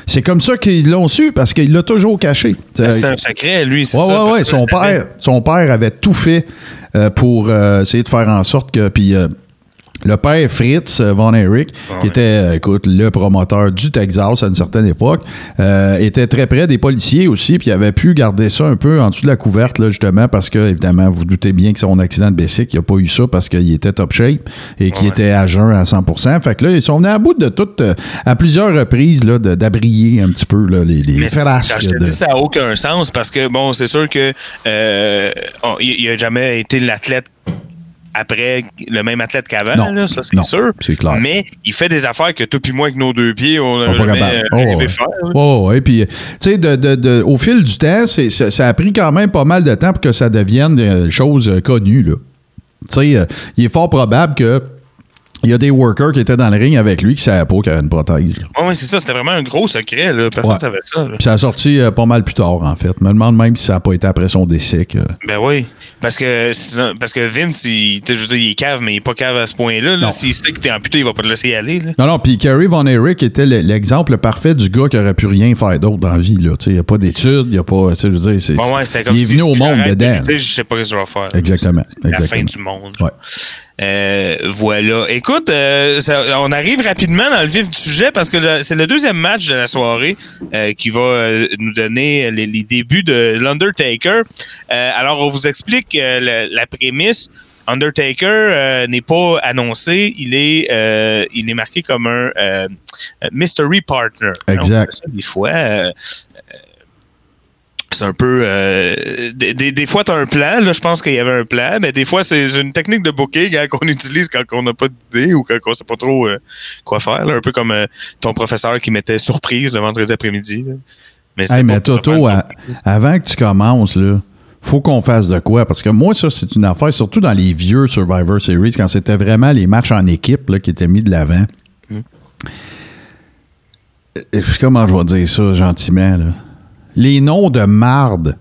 c'est comme ça qu'ils l'ont su parce qu'il l'a toujours caché. C'est Euh, un secret, lui, c'est Ouais, ça. ouais, ouais. Son père, son père avait tout fait pour essayer de faire en sorte que. Puis le père Fritz euh, Von Erich, qui était, euh, écoute, le promoteur du Texas à une certaine époque, euh, était très près des policiers aussi, puis il avait pu garder ça un peu en dessous de la couverte, là, justement, parce que, évidemment, vous doutez bien que son accident de bicycle, il n'a pas eu ça parce qu'il était top shape et qu'il Ouais. était à jeun à 100% Fait que là, ils sont venus à bout de tout, euh, à plusieurs reprises, là, d'abrier un petit peu là, les, les Mais frasques je te de- dis, ça n'a aucun sens parce que, bon, c'est sûr que il n'a jamais été l'athlète après le même athlète qu'avant, ça c'est sûr. c'est clair. Mais il fait des affaires que toi puis moi avec nos deux pieds, on n'a jamais euh, Oh, ouais. faire. Oh, ouais. Puis, tu sais, de, de- de- au fil du temps, ça, ça a pris quand même pas mal de temps pour que ça devienne des choses euh, connues. là. Tu sais, euh, il est fort probable que Il y a des workers qui étaient dans le ring avec lui qui savaient pas qu'il avait une prothèse. Ouais, ouais, c'est ça. C'était vraiment un gros secret. Là. Personne ne Ouais. savait ça. là. Ça a sorti euh, pas mal plus tard, en fait. Je me demande même si ça n'a pas été après son décès. que- Ben oui. Parce que, sinon- parce que Vince, il, je veux dire, il est cave, mais il est pas cave à ce point-là. là. S'il sait que t'es amputé, il va pas te laisser y aller. Là. Non, non, puis Kerry Von Erich était le- l'exemple parfait du gars qui aurait pu rien faire d'autre dans la vie. là. Il n'y a pas d'études, il n'y a pas. Je veux dire, c'est. Bon, ouais, c'était comme il est si venu si au monde dedans. Je sais pas ce que je vais faire. Exactement, C'est La fin exactement. du monde. Ouais. Euh, voilà. Écoute, euh, ça- on arrive rapidement dans le vif du sujet parce que c'est le deuxième match de la soirée euh, qui va nous donner les, les débuts de l'Undertaker. Euh, alors, on vous explique la prémisse. Undertaker euh, n'est pas annoncé, il est, euh, il est marqué comme un euh, mystery partner. Exact. Ça, des fois, euh, c'est un peu. euh, des, des- des fois, tu as un plan. Là, je pense qu'il y avait un plan, mais des fois, c'est une technique de booking hein, qu'on utilise quand on n'a pas d'idée ou quand on sait pas trop euh, quoi faire. là. un peu comme euh, ton professeur qui mettait surprise le vendredi après-midi. Mais, Hey, mais Toto, à- avant que tu commences, là, faut qu'on fasse de quoi? Parce que moi, ça, c'est une affaire, surtout dans les vieux Survivor Series, quand c'était vraiment les matchs en équipe là, qui étaient mis de l'avant. Euh, Comment je vais dire ça gentiment? Là? Les noms de marde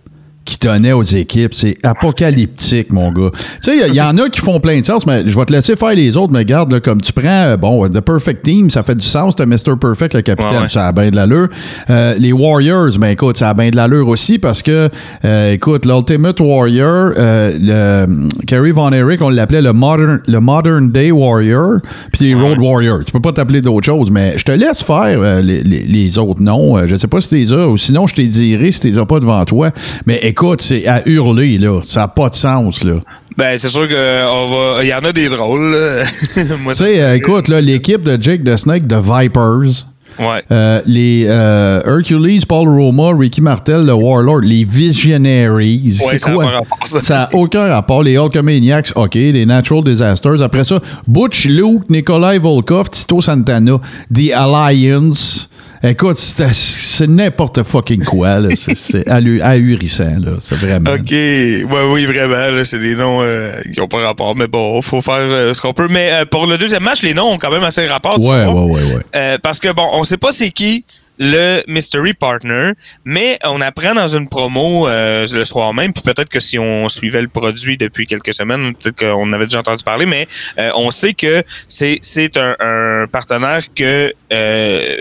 qui donnaient aux équipes, c'est apocalyptique, mon gars. Tu sais, il y, y en a qui font plein de sens, mais je vais te laisser faire les autres, mais regarde, là, comme tu prends, euh, bon, The Perfect Team, ça fait du sens, t'as Mr. Perfect, le capitaine, Ouais, ouais. ça a bien de l'allure. Euh, les Warriors, ben écoute, ça a bien de l'allure aussi parce que, euh, écoute, l'Ultimate Warrior, euh, le, Kerry Von Erich, on l'appelait le modern, le modern Day Warrior, puis les Road Warriors. Tu peux pas t'appeler d'autres choses, mais je te laisse faire euh, les, les- les autres noms. Euh, je sais pas si t'es as, ou sinon je t'ai diré si t'es as pas devant toi. Mais écoute, c'est à hurler, là. Ça a pas de sens, là. Ben, c'est sûr qu'il y en a des drôles. *laughs* Tu sais, euh, écoute, là, l'équipe de Jake the Snake, de Vipers, Ouais. Euh, les euh, Hercules, Paul Roma, Ricky Martel, le Warlord, les Visionaries. Ouais, c'est quoi? rapport, ça. Ça n'a aucun rapport. Les Hulkamaniacs, OK. Les Natural Disasters. Après ça, Butch Luke, Nikolai Volkov, Tito Santana, The Alliance. Écoute, c'est n'importe fucking quoi. *laughs* C'est- ahurissant. là. C'est vraiment. OK. Ouais, oui, vraiment. C'est des noms euh, qui n'ont pas rapport. Mais bon, faut faire euh, ce qu'on peut. Mais euh, pour le deuxième match, les noms ont quand même assez rapport. Ouais, ouais, ouais, ouais. Euh, parce que, bon, on sait pas c'est qui le mystery partner, mais on apprend dans une promo euh, le soir même, puis peut-être que si on suivait le produit depuis quelques semaines, peut-être qu'on avait déjà entendu parler, mais euh, on sait que c'est c'est un, un partenaire que euh,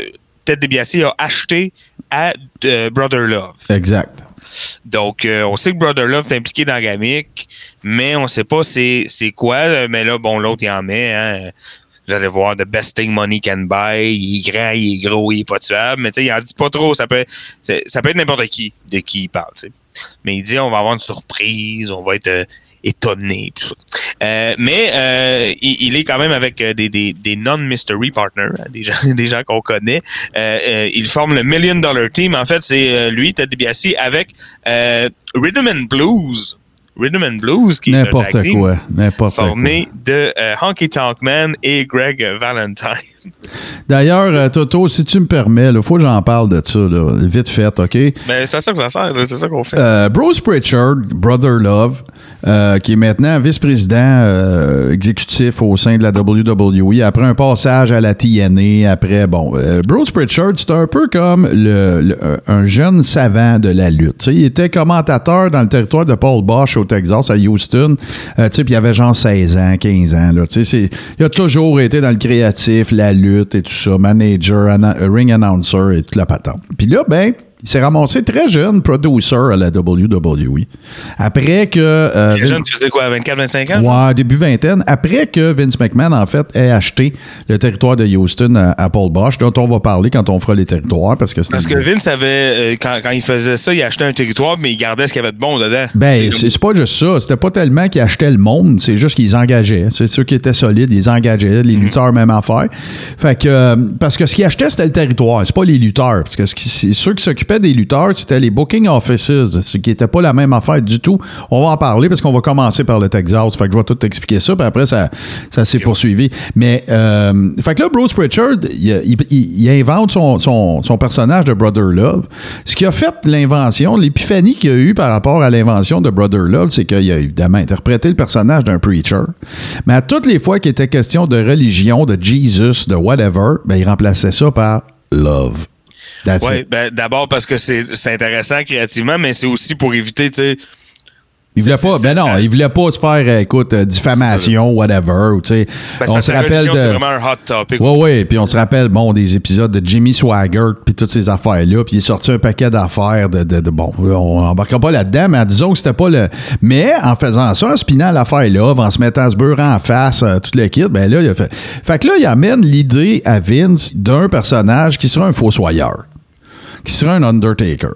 Ted DiBiase a acheté à euh, Brother Love. Exact. Donc, euh, on sait que Brother Love est impliqué dans Gamic, mais on sait pas c'est c'est quoi. Mais là, bon, l'autre, il en met. Hein. Vous allez voir, the best thing money can buy. Il est grand, il est gros, il est pas tuable. Mais tu sais, il en dit pas trop. Ça peut, ça peut être n'importe qui de qui il parle. Mais il dit, on va avoir une surprise, on va être euh, étonné. tout ça. Euh, mais euh, il, est quand même avec euh, des, non-mystery partners, hein, *laughs* des gens, qu'on connaît. Euh, euh, il forme le Million Dollar Team. En fait, c'est lui, Ted DiBiase, avec Rhythm and Blues. Rhythm and Blues, qui est N'importe team quoi. N'importe quoi. formé de euh, Honky Tonk Man et Greg Valentine. *laughs* D'ailleurs, euh, Toto, si tu me permets, il faut que j'en parle de ça, là, vite fait, OK? Mais c'est à ça que ça sert, c'est ça qu'on fait. Euh, Bruce Pritchard, Brother Love, euh, qui est maintenant vice-président euh, exécutif au sein de la WWE, après un passage à la TNA, après, bon, Bruce Pritchard, c'est un peu comme le, le- un jeune savant de la lutte. Il était commentateur dans le territoire de Paul Bosch au Texas, à Houston, euh, tu sais, puis il avait genre 16 ans, 15 ans, là, c'est- il a toujours été dans le créatif, la lutte et tout ça, manager, ring announcer et toute la patente. Puis là, ben, il s'est ramassé très jeune producer à la WWE. Après que. euh, Les jeunes, tu faisais quoi, 24-25 ans? Ouais, début vingtaine. Après que Vince McMahon, en fait, ait acheté le territoire de Houston à, à Paul Bosch, dont on va parler quand on fera les territoires, parce que Parce que Vince avait, euh, quand, quand il faisait ça, il achetait un territoire, mais il gardait ce qu'il y avait de bon dedans. Ben, C'est pas juste ça. C'était pas tellement qu'ils achetaient le monde, c'est juste qu'ils engageaient. C'est ceux qui étaient solides, ils engageaient. Les lutteurs, même affaire. Fait que, euh, parce que ce qu'ils achetaient, c'était le territoire, c'est pas les lutteurs. Parce que c'est ceux qui s'occupaient des lutteurs, c'était les booking offices, ce qui n'était pas la même affaire du tout. On va en parler parce qu'on va commencer par le Texas. Fait que je vais tout expliquer ça, puis après, ça, ça s'est poursuivi. Mais, euh, fait que là, Bruce Pritchard, il, invente son personnage de Brother Love. Ce qui a fait l'invention, l'épiphanie qu'il y a eu par rapport à l'invention de Brother Love, c'est qu'il a évidemment interprété le personnage d'un preacher. Mais à toutes les fois qu'il était question de religion, de Jesus, de whatever, ben, il remplaçait ça par Love. It. ben, d'abord parce que c'est intéressant créativement, mais c'est aussi pour éviter, tu sais. Il voulait pas, ben non, ça- il voulait pas se faire, euh, écoute, euh, diffamation, whatever, tu sais. Ben, on parce se rappelle religion, c'est de. vraiment un hot topic. Oui, oui, puis on se rappelle, bon, des épisodes de Jimmy Swaggart, puis toutes ces affaires-là, puis il est sorti un paquet d'affaires de, de, de- bon, on embarquera pas là-dedans, mais disons que c'était pas le... Mais en faisant ça, en spinant l'affaire-là, en se mettant ce beurre en face, euh, tout le kit, ben là, il a fait... Fait que là, il amène l'idée à Vince d'un personnage qui sera un fossoyeur qui sera un Undertaker.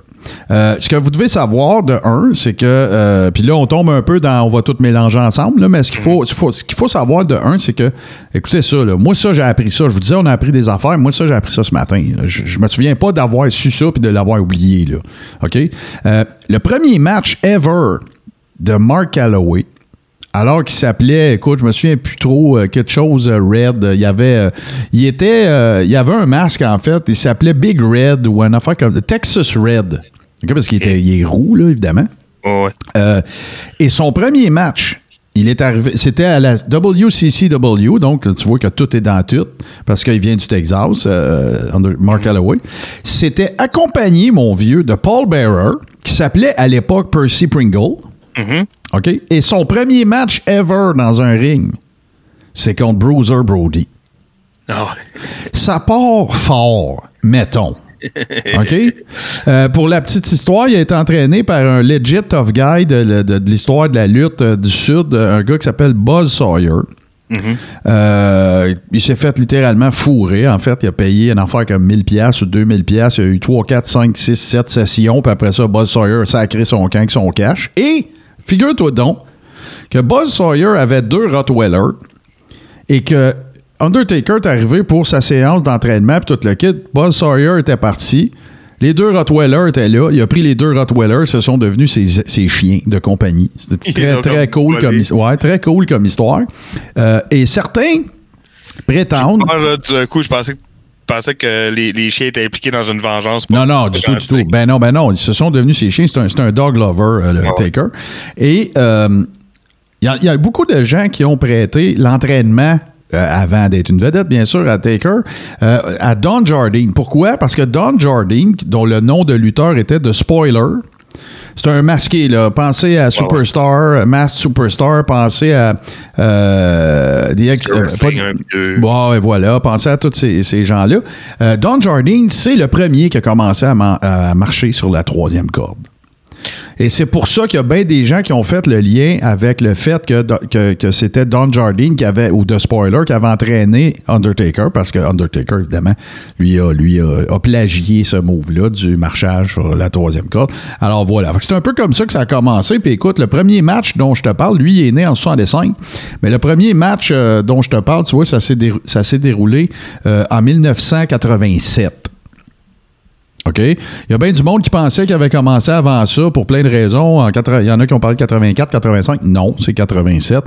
Euh, ce que vous devez savoir de un, c'est que euh, puis là on tombe un peu dans on va tout mélanger ensemble là, mais ce qu'il faut, faut- savoir de un, c'est que écoutez ça là, moi ça j'ai appris ça, je vous disais on a appris des affaires, moi ça j'ai appris ça ce matin. Je, je me souviens pas d'avoir su ça puis de l'avoir oublié là. OK? Euh, le premier match ever de Mark Calloway alors qu'il s'appelait, écoute, je me souviens plus trop, euh, quelque chose euh, Red. Il y avait, euh, il était, il y avait un masque en fait. Il s'appelait Big Red ou un affaire comme Texas Red. Parce qu'il était, il est roux là, évidemment. Ouais. Et son premier match, il est arrivé, c'était à la WCCW, donc tu vois que tout est dans tout, parce qu'il vient du Texas, under- Mark Calloway. C'était accompagné, mon vieux, de Paul Bearer, qui s'appelait à l'époque Percy Pringle. OK? Et son premier match ever dans un ring, c'est contre Bruiser Brody. Ah. Ça part fort, mettons. *laughs* OK? Euh, pour la petite histoire, il a été entraîné par un legit tough guy de, de- de l'histoire de la lutte euh, du Sud, un gars qui s'appelle Buzz Sawyer. Euh, il s'est fait littéralement fourrer. En fait, il a payé une affaire comme 1000 pièces ou 2000 pièces. Il y a eu 3, 4, 5, 6, 7 sessions. Puis après ça, Buzz Sawyer a sacré son camp avec son cash. Et, figure-toi donc, que Buzz Sawyer avait deux Rottweilers et que Undertaker est arrivé pour sa séance d'entraînement puis tout le kit. Buzz Sawyer était parti. Les deux Rottweilers étaient là. Il a pris les deux Rottweilers. Ce sont devenus ses, ses chiens de compagnie. C'était très, très cool volé. comme, ouais, très cool comme histoire. Euh, et certains prétendent... Là, d'un coup, je pensais, que- je pensais que les, les chiens étaient impliqués dans une vengeance. Non, non, du tout, du tout. Ben non, ben non. Ils se sont devenus ses chiens. C'est un, un dog lover, euh, le Ah ouais. Taker. Et euh, il y, y a beaucoup de gens qui ont prêté l'entraînement. euh, avant d'être une vedette, bien sûr, à Taker, euh, à Don Jardine. Pourquoi? Parce que Don Jardine, dont le nom de lutteur était de Spoiler, c'est un masqué, là. Pensez à Superstar, Masked Superstar, pensez à euh, des ex- euh, pas- peu. Bon, et voilà, pensez à tous ces, ces gens-là. Euh, Don Jardine, c'est le premier qui a commencé à, man- à marcher sur la troisième corde. Et c'est pour ça qu'il y a bien des gens qui ont fait le lien avec le fait que, que, c'était Don Jardine qui avait, ou de Spoiler, qui avait entraîné Undertaker, parce que Undertaker, évidemment, lui a, lui a, plagié ce move-là du marchage sur la troisième corde. Alors voilà. C'est un peu comme ça que ça a commencé. Puis écoute, le premier match dont je te parle, lui, il est né en 65. Mais le premier match euh, dont je te parle, tu vois, ça s'est dérou- ça s'est déroulé euh, en 1987. OK? Il y a bien du monde qui pensait qu'il avait commencé avant ça pour plein de raisons. En 80 il y en a qui ont parlé de 84, 85. Non, c'est 87.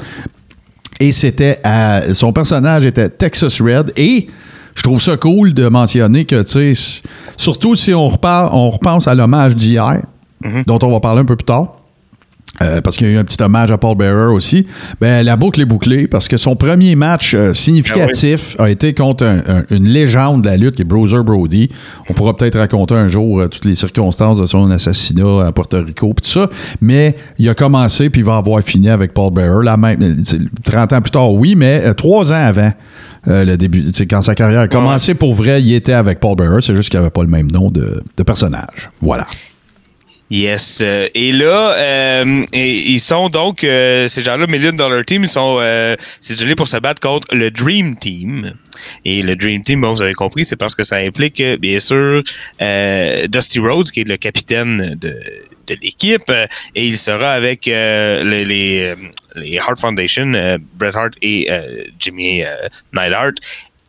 Et c'était à- son personnage était Texas Red et je trouve ça cool de mentionner que tu sais surtout si on repart on repense à l'hommage d'hier dont on va parler un peu plus tard. Euh, parce qu'il y a eu un petit hommage à Paul Bearer aussi. Ben, la boucle est bouclée parce que son premier match euh, significatif a été contre un- un- une légende de la lutte qui est Bruiser Brody. On pourra peut-être raconter un jour euh, toutes les circonstances de son assassinat à Porto Rico puis tout ça. Mais il a commencé puis il va avoir fini avec Paul Bearer. La même, euh, c'est 30 ans plus tard, oui, mais euh, trois ans avant euh, le début, quand sa carrière a commencé pour vrai, il était avec Paul Bearer. C'est juste qu'il n'avait pas le même nom de, de personnage. Voilà. Yes. Euh, et là, euh, ils sont donc, euh, ces gens-là, Million Dollar Team, ils sont cédulés pour se battre contre le Dream Team. Et le Dream Team, bon, vous avez compris, c'est parce que ça implique, bien sûr, Dusty Rhodes, qui est le capitaine de, de l'équipe, et il sera avec les, les, les Hart Foundation, Bret Hart et Jimmy Neidhart.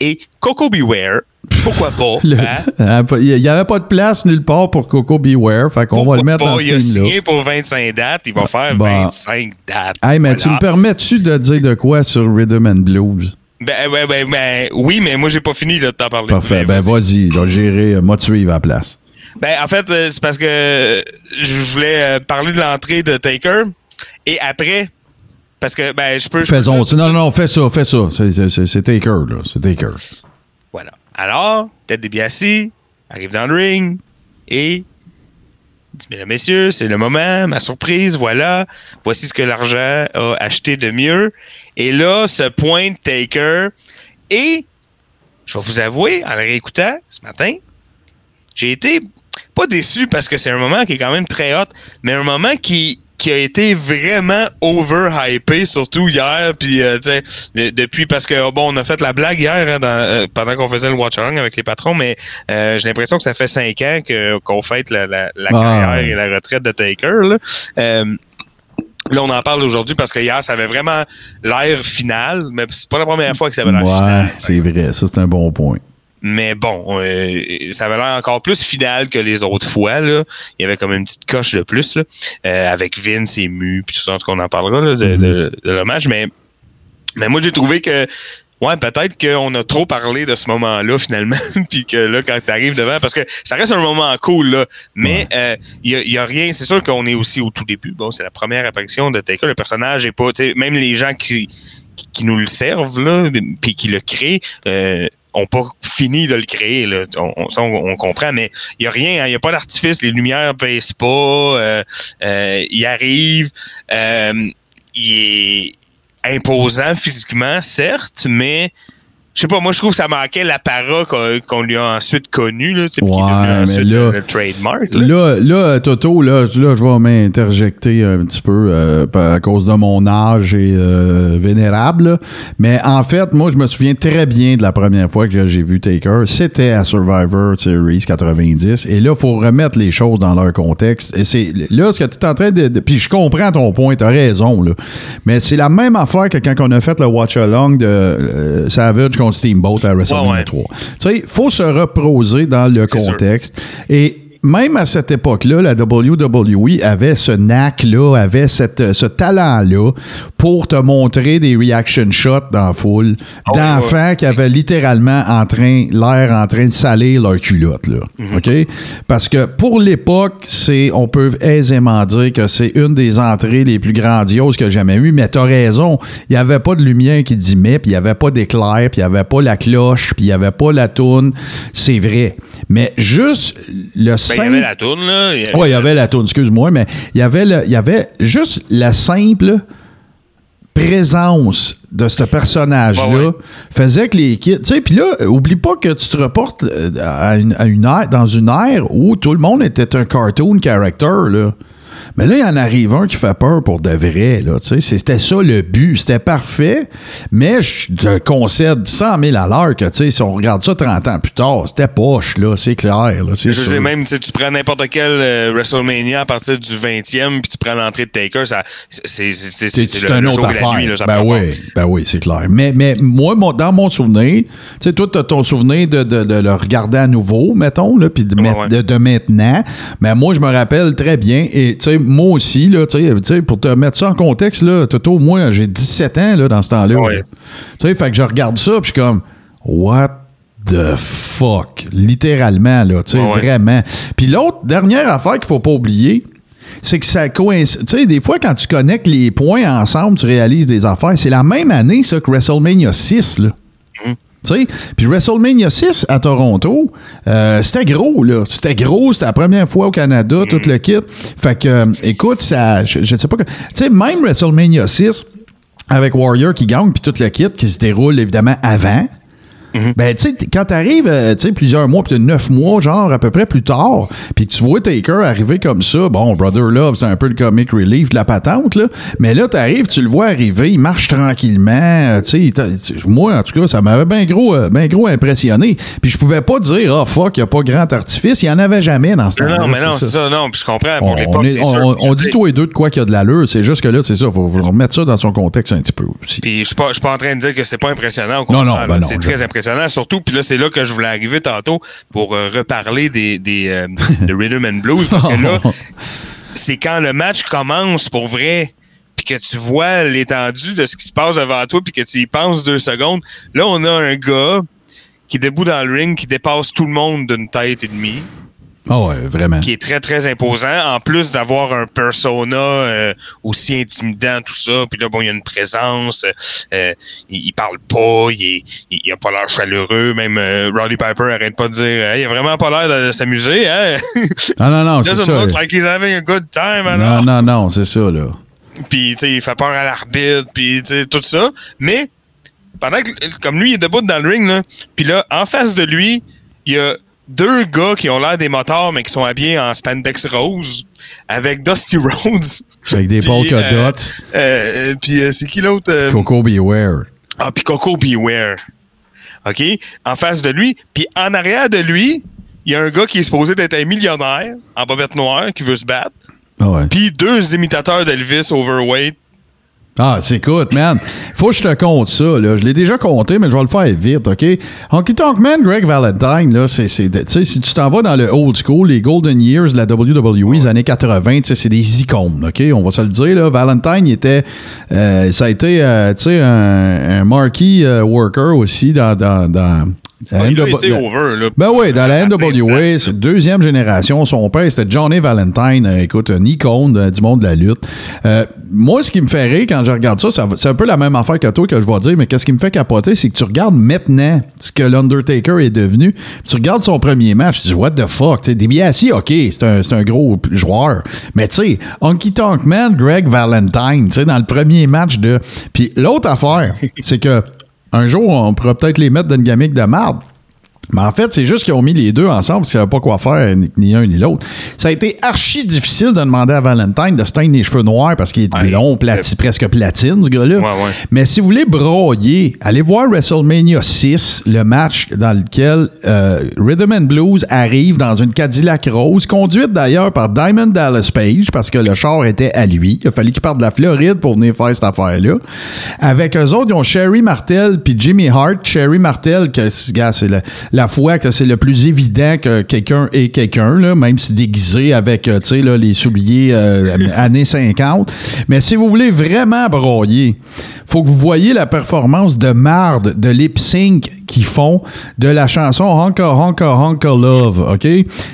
Et Coco Beware, pourquoi pas? Le- hein? *laughs* hein, Il n'y avait pas de place nulle part pour Coco Beware. Fait qu'on va le mettre pas? dans ce Il a signé pour 25 dates, il va faire Bon. 25 dates. Hey, mais Voilà. tu me permets-tu de dire de quoi sur Rhythm and Blues? Ben, ben, ben, ben, oui, mais moi, j'ai pas fini là, de t'en parler. Parfait. Mais Ben, vas-y. vas-y. Je vais le gérer. euh, Moi, tu à la place. Ben, en fait, euh, c'est parce que euh, je voulais parler de l'entrée de Taker. Et après, parce que, ben, je peux. Faisons ça. Non, non, fais ça, fais ça. C'est- Taker, là. C'est Taker. Voilà. Alors, Ted DiBiase arrive dans le ring et dit Mesdames, messieurs, c'est le moment, ma surprise, voilà. Voici ce que l'argent a acheté de mieux. Et là, se pointe Taker. Et, je vais vous avouer, en le réécoutant ce matin, j'ai été pas déçu parce que c'est un moment qui est quand même très hot, mais un moment qui, qui a été vraiment overhypé, surtout hier, puis euh, tu sais, depuis parce que bon, on a fait la blague hier hein, dans, euh, pendant qu'on faisait le watch along avec les patrons, mais euh, j'ai l'impression que ça fait cinq ans que qu'on fête la, la, la Ah. carrière et la retraite de Taker. Là. Là, on en parle aujourd'hui parce que hier, ça avait vraiment l'air final, mais c'est pas la première fois que ça avait l'air Ouais, final. c'est vrai. Ça, c'est un bon point. Mais bon, euh, ça avait l'air encore plus final que les autres fois. Là. Il y avait comme une petite coche de plus là, euh, avec Vince et Mu, puis tout ça, en tout cas, on en parlera là, de, de, de l'hommage. Mais, mais moi, j'ai trouvé que ouais, peut-être qu'on a trop parlé de ce moment-là finalement, *laughs* puis que là, quand tu arrives devant, parce que ça reste un moment cool, là, mais euh, il y, a, y a rien. C'est sûr qu'on est aussi au tout début. Bon, c'est la première apparition de Taker. Le personnage est pas, même les gens qui qui nous le servent, là, puis qui le créent, euh, ont pas fini de le créer. Là. On, on, on- comprend, mais il n'y a rien, il n'y a pas d'artifice, les lumières ne baissent pas, euh, euh, il arrive, euh, il est imposant physiquement, certes, mais je sais pas, moi je trouve que ça manquait l'apparat qu'on qu'on lui a ensuite connu, là, tu sais, puis qui est ensuite là- le, trademark. Là. Là, là, Toto, là, là, je vais m'interjecter un petit peu euh, à cause de mon âge et euh, vénérable. là. Mais en fait, moi, je me souviens très bien de la première fois que j'ai vu Taker. C'était à Survivor Series 90. Et là, il faut remettre les choses dans leur contexte. Et c'est là ce que tu es en train de. de- puis je comprends ton point, tu as raison. Là. Mais c'est la même affaire que quand on a fait le watch-along de euh, Savage contre Steamboat à WrestleMania Ouais, ouais. 3. Tu sais, il faut se reposer dans le sûr. contexte. Et même à cette époque-là, la WWE avait ce knack-là, avait cette, ce talent-là pour te montrer des reaction shots dans la foule Ah ouais, d'enfants qui avaient littéralement en train, l'air en train de salir leur culotte. Là. Mhm. OK? Parce que pour l'époque, c'est, on peut aisément dire que c'est une des entrées les plus grandioses que j'ai jamais eues, mais t'as raison, il n'y avait pas de lumière qui dimait, puis il n'y avait pas d'éclair, puis il n'y avait pas la cloche, puis il n'y avait pas la toune. C'est vrai. Mais juste le Ben, il y avait la toune, là. il y avait- oui, il y avait la toune, excuse-moi, mais il y avait, le- il y avait juste la simple présence de ce personnage-là ouais. faisait que les kids. Tu sais, puis là, oublie pas que tu te reportes euh, à une, à une ère, dans une ère où tout le monde était un cartoon character, là. Mais là, il y en arrive un qui fait peur pour de vrai. Là, tu sais. C'était ça le but. C'était parfait. Mais je te concède 100 000 à l'heure que tu sais, si on regarde ça 30 ans plus tard, c'était poche. là, C'est clair. Là, c'est Je sais même, tu prends n'importe quel euh, WrestleMania à partir du 20e, puis tu prends l'entrée de Taker, ça, c'est, c'est, c'est, C'est le autre affaire. nuit, là, ça ben, oui, ben oui, c'est clair. Mais, mais moi, mon- dans mon souvenir, tu sais, toi, tu as ton souvenir de, de- de le regarder à nouveau, mettons, là, puis de, Ouais, met- ouais. de- de maintenant. Mais moi, je me rappelle très bien. Et tu sais, moi aussi, là, pour te mettre ça en contexte, là, Toto, moi, j'ai 17 ans là, dans ce temps-là. Ouais. fait que je regarde ça, puis je suis comme, what the fuck? Littéralement, là, tu sais, Ouais, vraiment. Puis l'autre, dernière affaire qu'il faut pas oublier, c'est que ça coïncide. Tu sais, des fois, quand tu connectes les points ensemble, tu réalises des affaires. C'est la même année, ça, que WrestleMania 6, là. Tu puis WrestleMania 6 à Toronto, euh, c'était gros, là. C'était gros, c'était la première fois au Canada, tout le kit. Fait que, euh, écoute, ça, je, je sais pas. Tu sais, même WrestleMania 6, avec Warrior qui gagne, puis tout le kit qui se déroule évidemment avant. Ben, tu sais, quand t'arrives, euh, tu sais, plusieurs mois, puis neuf mois, genre, à peu près plus tard, puis que tu vois Taker arriver comme ça, bon, Brother Love, c'est un peu le comic relief de la patente, là, mais là, t'arrives, tu le vois arriver, il marche tranquillement, euh, tu sais, moi, en tout cas, ça m'avait bien gros, ben gros impressionné, puis je pouvais pas dire, ah, fuck, il y a pas grand artifice, il y en avait jamais dans ce temps-là. Non, mais non, c'est ça. non, puis je comprends, On, pour l'époque, est- c'est on- on- dit tous les deux de quoi qu'il y a de l'allure, c'est juste que là, c'est ça, faut, faut remettre ça dans son contexte un petit peu aussi. Puis je suis pas, pas en train de dire que c'est pas impressionnant. Au Non, non, contraire, ben non, c'est très je impressionnant. Surtout, puis là, c'est là que je voulais arriver tantôt pour euh, reparler des, des euh, *laughs* de Rhythm and Blues. Parce que là, c'est quand le match commence pour vrai, puis que tu vois l'étendue de ce qui se passe devant toi, puis que tu y penses deux secondes. Là, on a un gars qui est debout dans le ring, qui dépasse tout le monde d'une tête et demie Ah ouais, vraiment. qui est très, très imposant. En plus d'avoir un persona euh, aussi intimidant, tout ça. Puis là, bon, il y a une présence. euh, il, il parle pas. Il, est, il, il a pas l'air chaleureux. Même euh, Roddy Piper arrête pas de dire Hey, il a vraiment pas l'air de s'amuser. Hein? *laughs* Non, non, non, c'est ça. look like he's having a good time. alors. Non, non, non, c'est ça, là. Puis, tu sais, il fait peur à l'arbitre, puis, tu sais, tout ça. Mais, pendant que, comme lui, il est debout dans le ring, là, puis là, en face de lui, il y a deux gars qui ont l'air des motards, mais qui sont habillés en spandex rose, avec Dusty *laughs* Rhodes. Avec des polka euh, dots. euh, puis, euh, c'est qui l'autre? euh? Coco Beware. Ah, puis Coco Beware. OK? En face de lui. Puis en arrière de lui, il y a un gars qui est supposé d'être un millionnaire en bobette noire qui veut se battre. Ah. Puis deux imitateurs d'Elvis overweight. Ah, c'est écoute, man. Faut que je te compte ça, là. Je l'ai déjà compté, mais je vais le faire vite, OK? Honky Tonk Man, Greg Valentine, là, c'est. c'est- Tu sais, si tu t'en vas dans le old school, les Golden Years de la WWE, les années 80, tu sais, c'est des icônes, OK? On va se le dire, là. Valentine, il était. euh, ça a été, euh, tu sais, un, un marquee euh, worker aussi dans. dans, dans la il a NW été over, là. ben oui, dans la NWA, c'est deuxième génération. Son père, c'était Johnny Valentine. Euh, écoute, un icône euh, du monde de la lutte. Euh, moi, ce qui me fait rire quand je regarde ça, c'est un peu la même affaire que toi que je vais dire, mais qu'est-ce qui me fait capoter, c'est que tu regardes maintenant ce que l'Undertaker est devenu. Tu regardes son premier match, tu dis, what the fuck? Tu sais, DiBiase, OK, c'est un, c'est un gros joueur. Mais tu sais, Honky Tonk Man, Greg Valentine, tu sais, dans le premier match de. Puis l'autre affaire, *laughs* c'est que un jour, on pourra peut-être les mettre dans une gamique de marde. Mais en fait, c'est juste qu'ils ont mis les deux ensemble parce qu'ils savaient pas quoi faire, ni, un ni l'autre. Ça a été archi difficile de demander à Valentine de se teindre les cheveux noirs parce qu'il est Ouais, il plati- presque platine, ce gars-là. Ouais, ouais. Mais si vous voulez broyer, allez voir WrestleMania 6, le match dans lequel euh, Rhythm and Blues arrive dans une Cadillac rose, conduite d'ailleurs par Diamond Dallas Page parce que le char était à lui. Il a fallu qu'il parte de la Floride pour venir faire cette affaire-là. Avec eux autres, ils ont Sherry Martel puis Jimmy Hart. Sherry Martel, que, gars, c'est le- la fois que c'est le plus évident que quelqu'un est quelqu'un, même si déguisé avec euh, tu sais, là, les souliers euh, *laughs* années 50. Mais si vous voulez vraiment broyer, faut que vous voyez la performance de marde de lip sync qu'ils font de la chanson Honka Honka Honka Love, OK?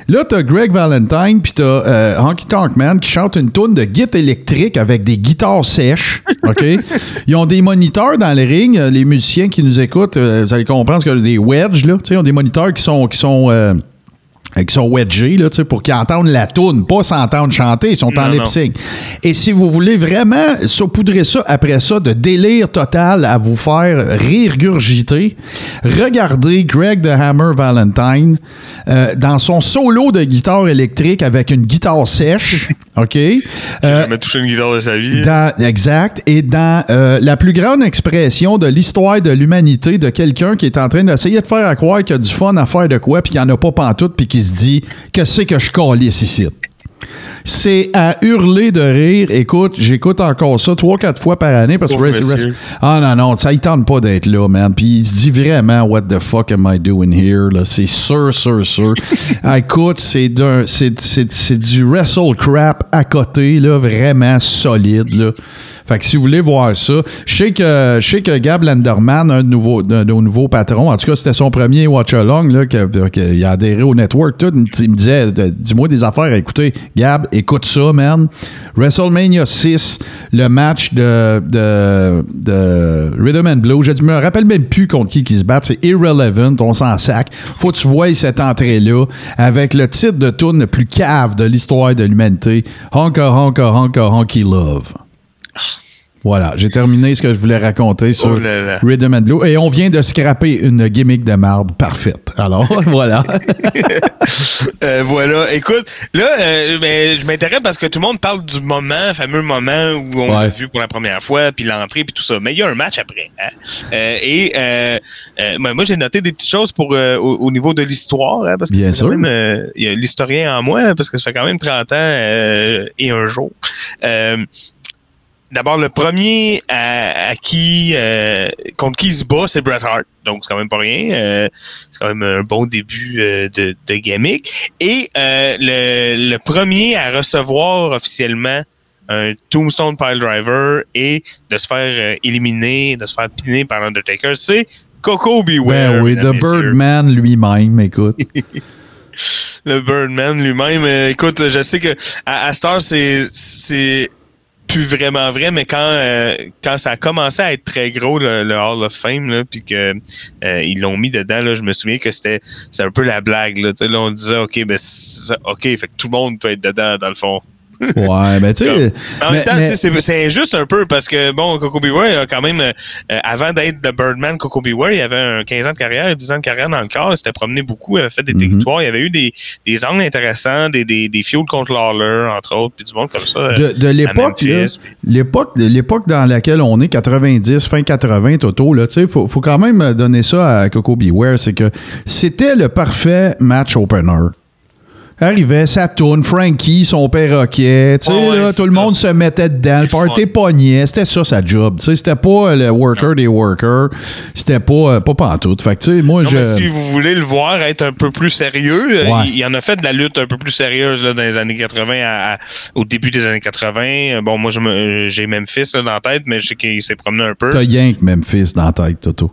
Là, t'as Greg Valentine puis t'as euh, Honky Tonk Man qui chante une tourne de guitare électrique avec des guitares sèches, OK? *laughs* Ils ont des moniteurs dans le ring. Euh, Les musiciens qui nous écoutent, euh, vous allez comprendre que des wedges, là, tu sais, ils ont des moniteurs qui sont... Qui sont euh, qui sont wedgés là, tu sais, pour qu'ils entendent la toune, pas s'entendre chanter, ils sont en lip sync. Et si vous voulez vraiment saupoudrer ça après ça de délire total à vous faire régurgiter, regardez Greg the Hammer Valentine euh, dans son solo de guitare électrique avec une guitare sèche, *laughs* OK? A Euh, jamais touché une guitare de sa vie. dans- exact. Et dans euh, la plus grande expression de l'histoire de l'humanité de quelqu'un qui est en train d'essayer de faire à croire qu'il y a du fun à faire de quoi, puis qu'il n'y en a pas pantoute, puis qui se dit que c'est que je calisse ici? C'est à hurler de rire. Écoute, j'écoute encore ça trois, quatre fois par année parce que Rest-. Rest- Ah non, non, ça il tente pas d'être là, man. Puis il se dit vraiment What the fuck am I doing here? là? C'est sûr, sûr, sûr. *laughs* Ah, écoute, c'est d'un. C'est, c'est, c'est du wrestle crap à côté, là, vraiment solide. Là. Fait que si vous voulez voir ça, je sais que, je sais que Gab Landerman, un de, nouveaux, de nos nouveaux patrons, en tout cas, c'était son premier watch along, là, que- que- il a adhéré au network, tout. Il me disait, dis-moi des affaires. Écoutez, Gab, écoute ça, man. WrestleMania 6, le match de, de, de Rhythm and Blue. Je me rappelle même plus contre qui qui se battent. C'est irrelevant, on s'en sac. Faut que tu vois cette entrée-là avec le titre de tune le plus cave de l'histoire de l'humanité. Honka, honka, honka, honky love. Voilà, j'ai terminé ce que je voulais raconter sur Oh là là. Rhythm and Blue. Et on vient de scraper une gimmick de marde parfaite. Alors, *laughs* voilà. *laughs* Euh, voilà. Écoute, là, euh, mais je m'intéresse parce que tout le monde parle du moment, fameux moment où on Ouais. l'a vu pour la première fois, puis l'entrée, puis tout ça. Mais il y a un match après. hein. Euh, et ben, moi, j'ai noté des petites choses pour au, au niveau de l'histoire, hein, parce que c'est quand même l'historien en moi, parce que ça fait quand même 30 ans et un jour. D'abord, le premier à, à qui euh, contre qui il se bat, c'est Bret Hart. Donc, c'est quand même pas rien. Euh, c'est quand même un bon début euh, de, de gimmick. Et le, le premier à recevoir officiellement un Tombstone Pile Driver et de se faire éliminer, de se faire piner par l'Undertaker, c'est Coco Beware. Ben oui, The. Birdman lui-même, écoute. *laughs* Le Birdman lui-même. Écoute, je sais que à, à Star, c'est plus vraiment vrai, mais quand euh, quand ça a commencé à être très gros le, Hall of Fame, là, puis que euh, ils l'ont mis dedans, là, je me souviens que c'était un peu la blague. Là, là on disait ok, ben ok, fait que tout le monde peut être dedans dans le fond. Ouais, ben tu sais. En même temps, mais- tu sais, c'est injuste un peu parce que, bon, Coco Beware, a quand même, euh, avant d'être The Birdman, Coco Beware, il avait un 15 ans de carrière, 10 ans de carrière dans le corps, il s'était promené beaucoup, il avait fait des Mhm. territoires, il avait eu des, des angles intéressants, des, des, des contre Lawler, entre autres, puis du monde comme ça. euh, de, de l'époque, l'époque, l'époque dans laquelle on est, 90, fin 80, Toto, là, tu sais, faut, faut quand même donner ça à Coco Beware, c'est que c'était le parfait match opener. Arrivait, ça tourne, Frankie, son perroquet, tu sais, ouais, là, tout le monde se mettait dedans, le party pognait, c'était ça sa job, tu sais, c'était pas le worker des workers, c'était pas, euh, pas pantoute. Fait que, tu sais, moi, Non, je... mais si vous voulez le voir être un peu plus sérieux, euh, Ouais. il, il en a fait de la lutte un peu plus sérieuse là, dans les années 80 à- à- au début des années 80. Euh, Bon, moi j'ai Memphis là, dans la tête, mais je sais qu'il s'est promené un peu. T'as rien que Memphis dans la tête, Toto.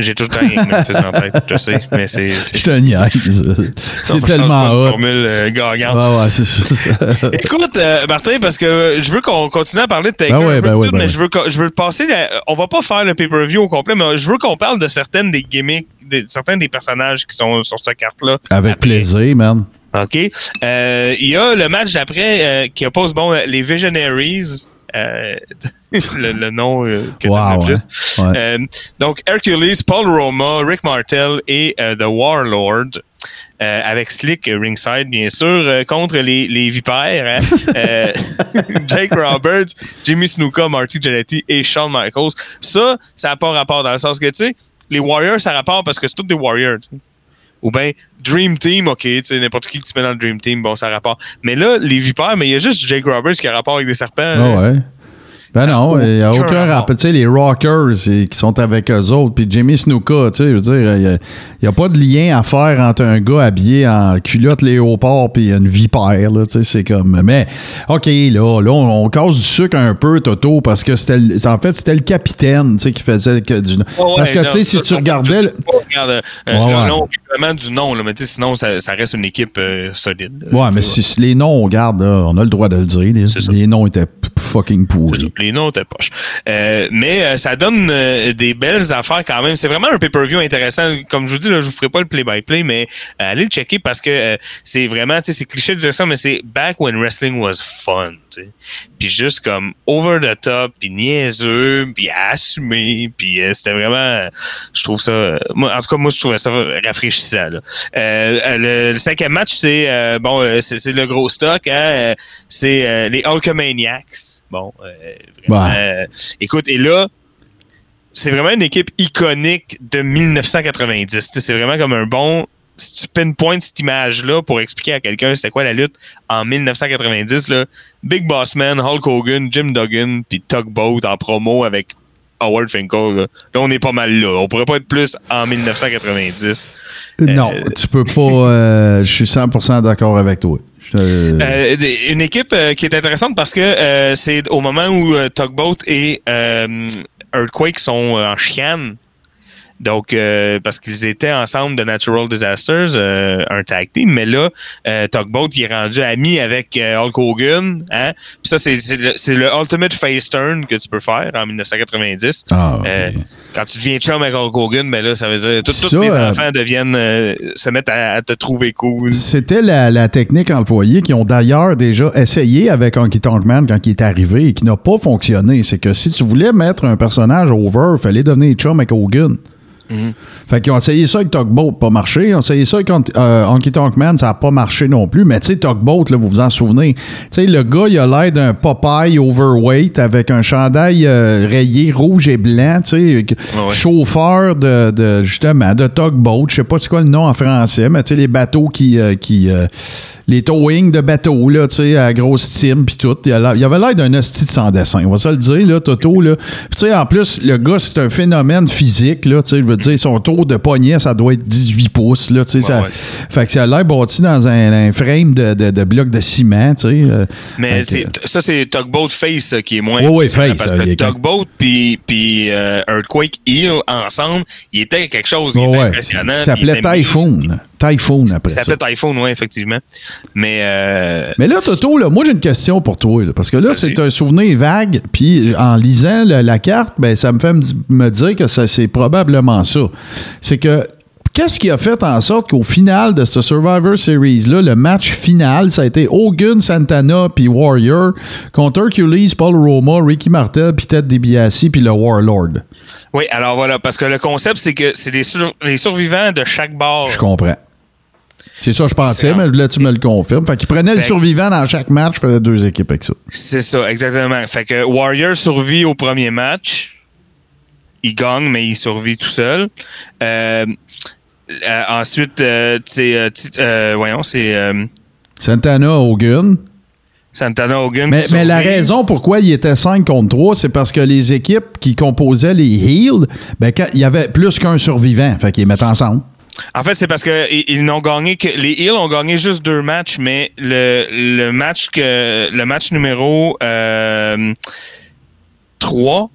J'ai toujours rien que Memphis dans la tête, je sais, mais c'est c'est- Je te niaise. *laughs* C'est tellement hot. formule euh, gagnante. Ouais, ouais, c'est ça. *laughs* Écoute, euh, Martin, parce que je veux qu'on continue à parler de Taker Ben ouais, ben ouais, ben mais ouais. je veux je veux passer. la- on va pas faire le pay-per-view au complet, mais je veux qu'on parle de certaines des gimmicks, de certains des personnages qui sont sur cette carte-là. Avec Après. plaisir, man. OK. Euh, Il y a le match d'après euh, qui oppose bon, euh, les Visionaries. Euh, *laughs* le, le nom euh, que Wow, plus. ouais. Euh, donc, Hercules, Paul Roma, Rick Martel et The Warlord. avec Slick ringside, bien sûr, contre les, les vipères. hein. *laughs* Jake Roberts, Jimmy Snuka, Marty Jannetty et Shawn Michaels. Ça, ça n'a pas rapport dans le sens que, tu sais, les Warriors, ça a rapport parce que c'est tous des Warriors. Ou bien Dream Team, ok, tu sais, n'importe qui que tu mets dans le Dream Team, bon, ça a rapport. Mais là, les vipères, mais il y a juste Jake Roberts qui a rapport avec des serpents. Ah ouais. Ben non, il n'y a aucun rappel. Tu sais, les Rockers qui sont avec eux autres, puis Jimmy Snuka, tu sais, je veux dire, il n'y a, pas de lien à faire entre un gars habillé en culotte léopard puis une vipère, là, tu sais, c'est comme... Mais, OK, là, là, on, on casse du sucre un peu, Toto, parce que c'était... le- En fait, c'était le capitaine, tu sais, qui faisait que du... Ouais, parce que, non, tu sais, si tu regardais... le- Regarde, euh, Ouais, vraiment du nom, là, mais tu sais, sinon, ça, ça reste une équipe euh, solide. Ouais, mais si, si les noms, on garde, là, on a le droit de le dire. Les, les noms étaient p- fucking pourris. Les noms poches. Euh, mais euh, ça donne euh, des belles affaires quand même. C'est vraiment un pay-per-view intéressant. Comme je vous dis, là, je vous ferai pas le play-by-play, mais euh, allez le checker parce que euh, c'est vraiment, tu sais, c'est cliché de dire ça, mais c'est back when wrestling was fun. Tu sais. Puis juste comme over the top, puis niaiseux, puis assumé, puis euh, c'était vraiment, je trouve ça, moi, en tout cas, moi, je trouvais ça rafraîchissant. Là. Euh, le, le cinquième match, c'est euh, bon, c'est le gros stock, hein, c'est les Hulkamaniacs. Bon, vraiment, Ouais. écoute, et là, c'est vraiment une équipe iconique de 1990. Tu sais, C'est vraiment comme un bon. Si tu pinpointes cette image-là pour expliquer à quelqu'un c'était quoi la lutte en 1990, là, Big Boss Man, Hulk Hogan, Jim Duggan, puis Tugboat en promo avec Howard Finkel. Là. Là, on est pas mal là. On pourrait pas être plus en 1990. Non, tu peux pas. euh, je suis 100% d'accord avec toi. Euh, une équipe euh, qui est intéressante parce que euh, c'est au moment où euh, Tugboat et euh, Earthquake sont euh, en chicane. Donc, euh, parce qu'ils étaient ensemble de Natural Disasters, euh, un tag team, mais là, euh, Tugboat il est rendu ami avec euh, Hulk Hogan. Hein? Puis ça, c'est le, le ultimate face turn que tu peux faire en 1990. Ah. Euh, quand tu deviens chum avec Hulk Hogan, ben là, ça veut dire tous les enfants deviennent se mettent à, à te trouver cool. C'était la, la technique employée qui ont d'ailleurs déjà essayé avec Honky Tonk Man quand il est arrivé et qui n'a pas fonctionné. C'est que si tu voulais mettre un personnage over, il fallait devenir chum avec Hogan. Mm-hmm. Fait qu'ils ont essayé ça avec Tugboat, pas marché. Ils ont essayé ça avec euh, Honky Tonk Man, ça n'a pas marché non plus. Mais tu sais, Tugboat, là, vous vous en souvenez. Tu sais, le gars, il a l'air d'un Popeye overweight avec un chandail euh, rayé rouge et blanc, tu sais, ouais. chauffeur de, de, justement, de Tugboat. Je sais pas c'est quoi le nom en français, mais tu sais, les bateaux qui... euh, qui euh, les towing de bateaux, là, tu sais, à grosse team puis tout. Il, a il avait l'air d'un hostie de sans dessin. On va se le dire, là, Toto, là. Tu sais, en plus, le gars, c'est un phénomène physique, là, tu sais, je veux dire, son tour de poignet, ça doit être 18 pouces, là. Ouais, ça, ouais. Fait que ça a l'air bâti dans un, un frame de, de, de blocs de ciment, euh, Mais ça, c'est Tugboat Face euh, qui est moins. Ouais, impressionnant, Face, Parce euh, que quand- Tugboat puis, puis euh, Earthquake Heel ensemble, il était quelque chose. Il était impressionnant. Ça s'appelait Typhoon. Typhoon après Ça s'appelait Typhoon, oui, effectivement. Mais, euh, Mais là, Toto, là, moi j'ai une question pour toi. là, parce que là, c'est un souvenir vague. Puis en lisant la, la carte, ben, ça me fait me, dire que c'est probablement ça. C'est que qu'est-ce qui a fait en sorte qu'au final de ce Survivor Series-là, le match final, ça a été Hogan, Santana puis Warrior contre Hercules, Paul Roma, Ricky Martel, puis Ted DiBiase, puis le Warlord? oui, alors voilà, parce que le concept, c'est que c'est les, sur- les survivants de chaque bar. Je comprends. C'est ça, je pensais, mais là, tu me le confirmes. Fait qu'il prenait le survivant dans chaque match, faisait deux équipes avec ça. C'est ça, exactement. Fait que Warrior survit au premier match. Il gagne, mais il survit tout seul. Euh, euh, ensuite, euh, c'est. euh, voyons, c'est. Santana, Hogan. Santana Hogan. Mais, mais la raison pourquoi il était 5 contre 3, c'est parce que les équipes qui composaient les Heels, ben, quand- il y avait plus qu'un survivant. Fait qu'ils les mettaient ensemble. En fait, c'est parce que ils n'ont gagné que les Heels ont gagné juste deux matchs, mais le, le match que le match numéro euh, 3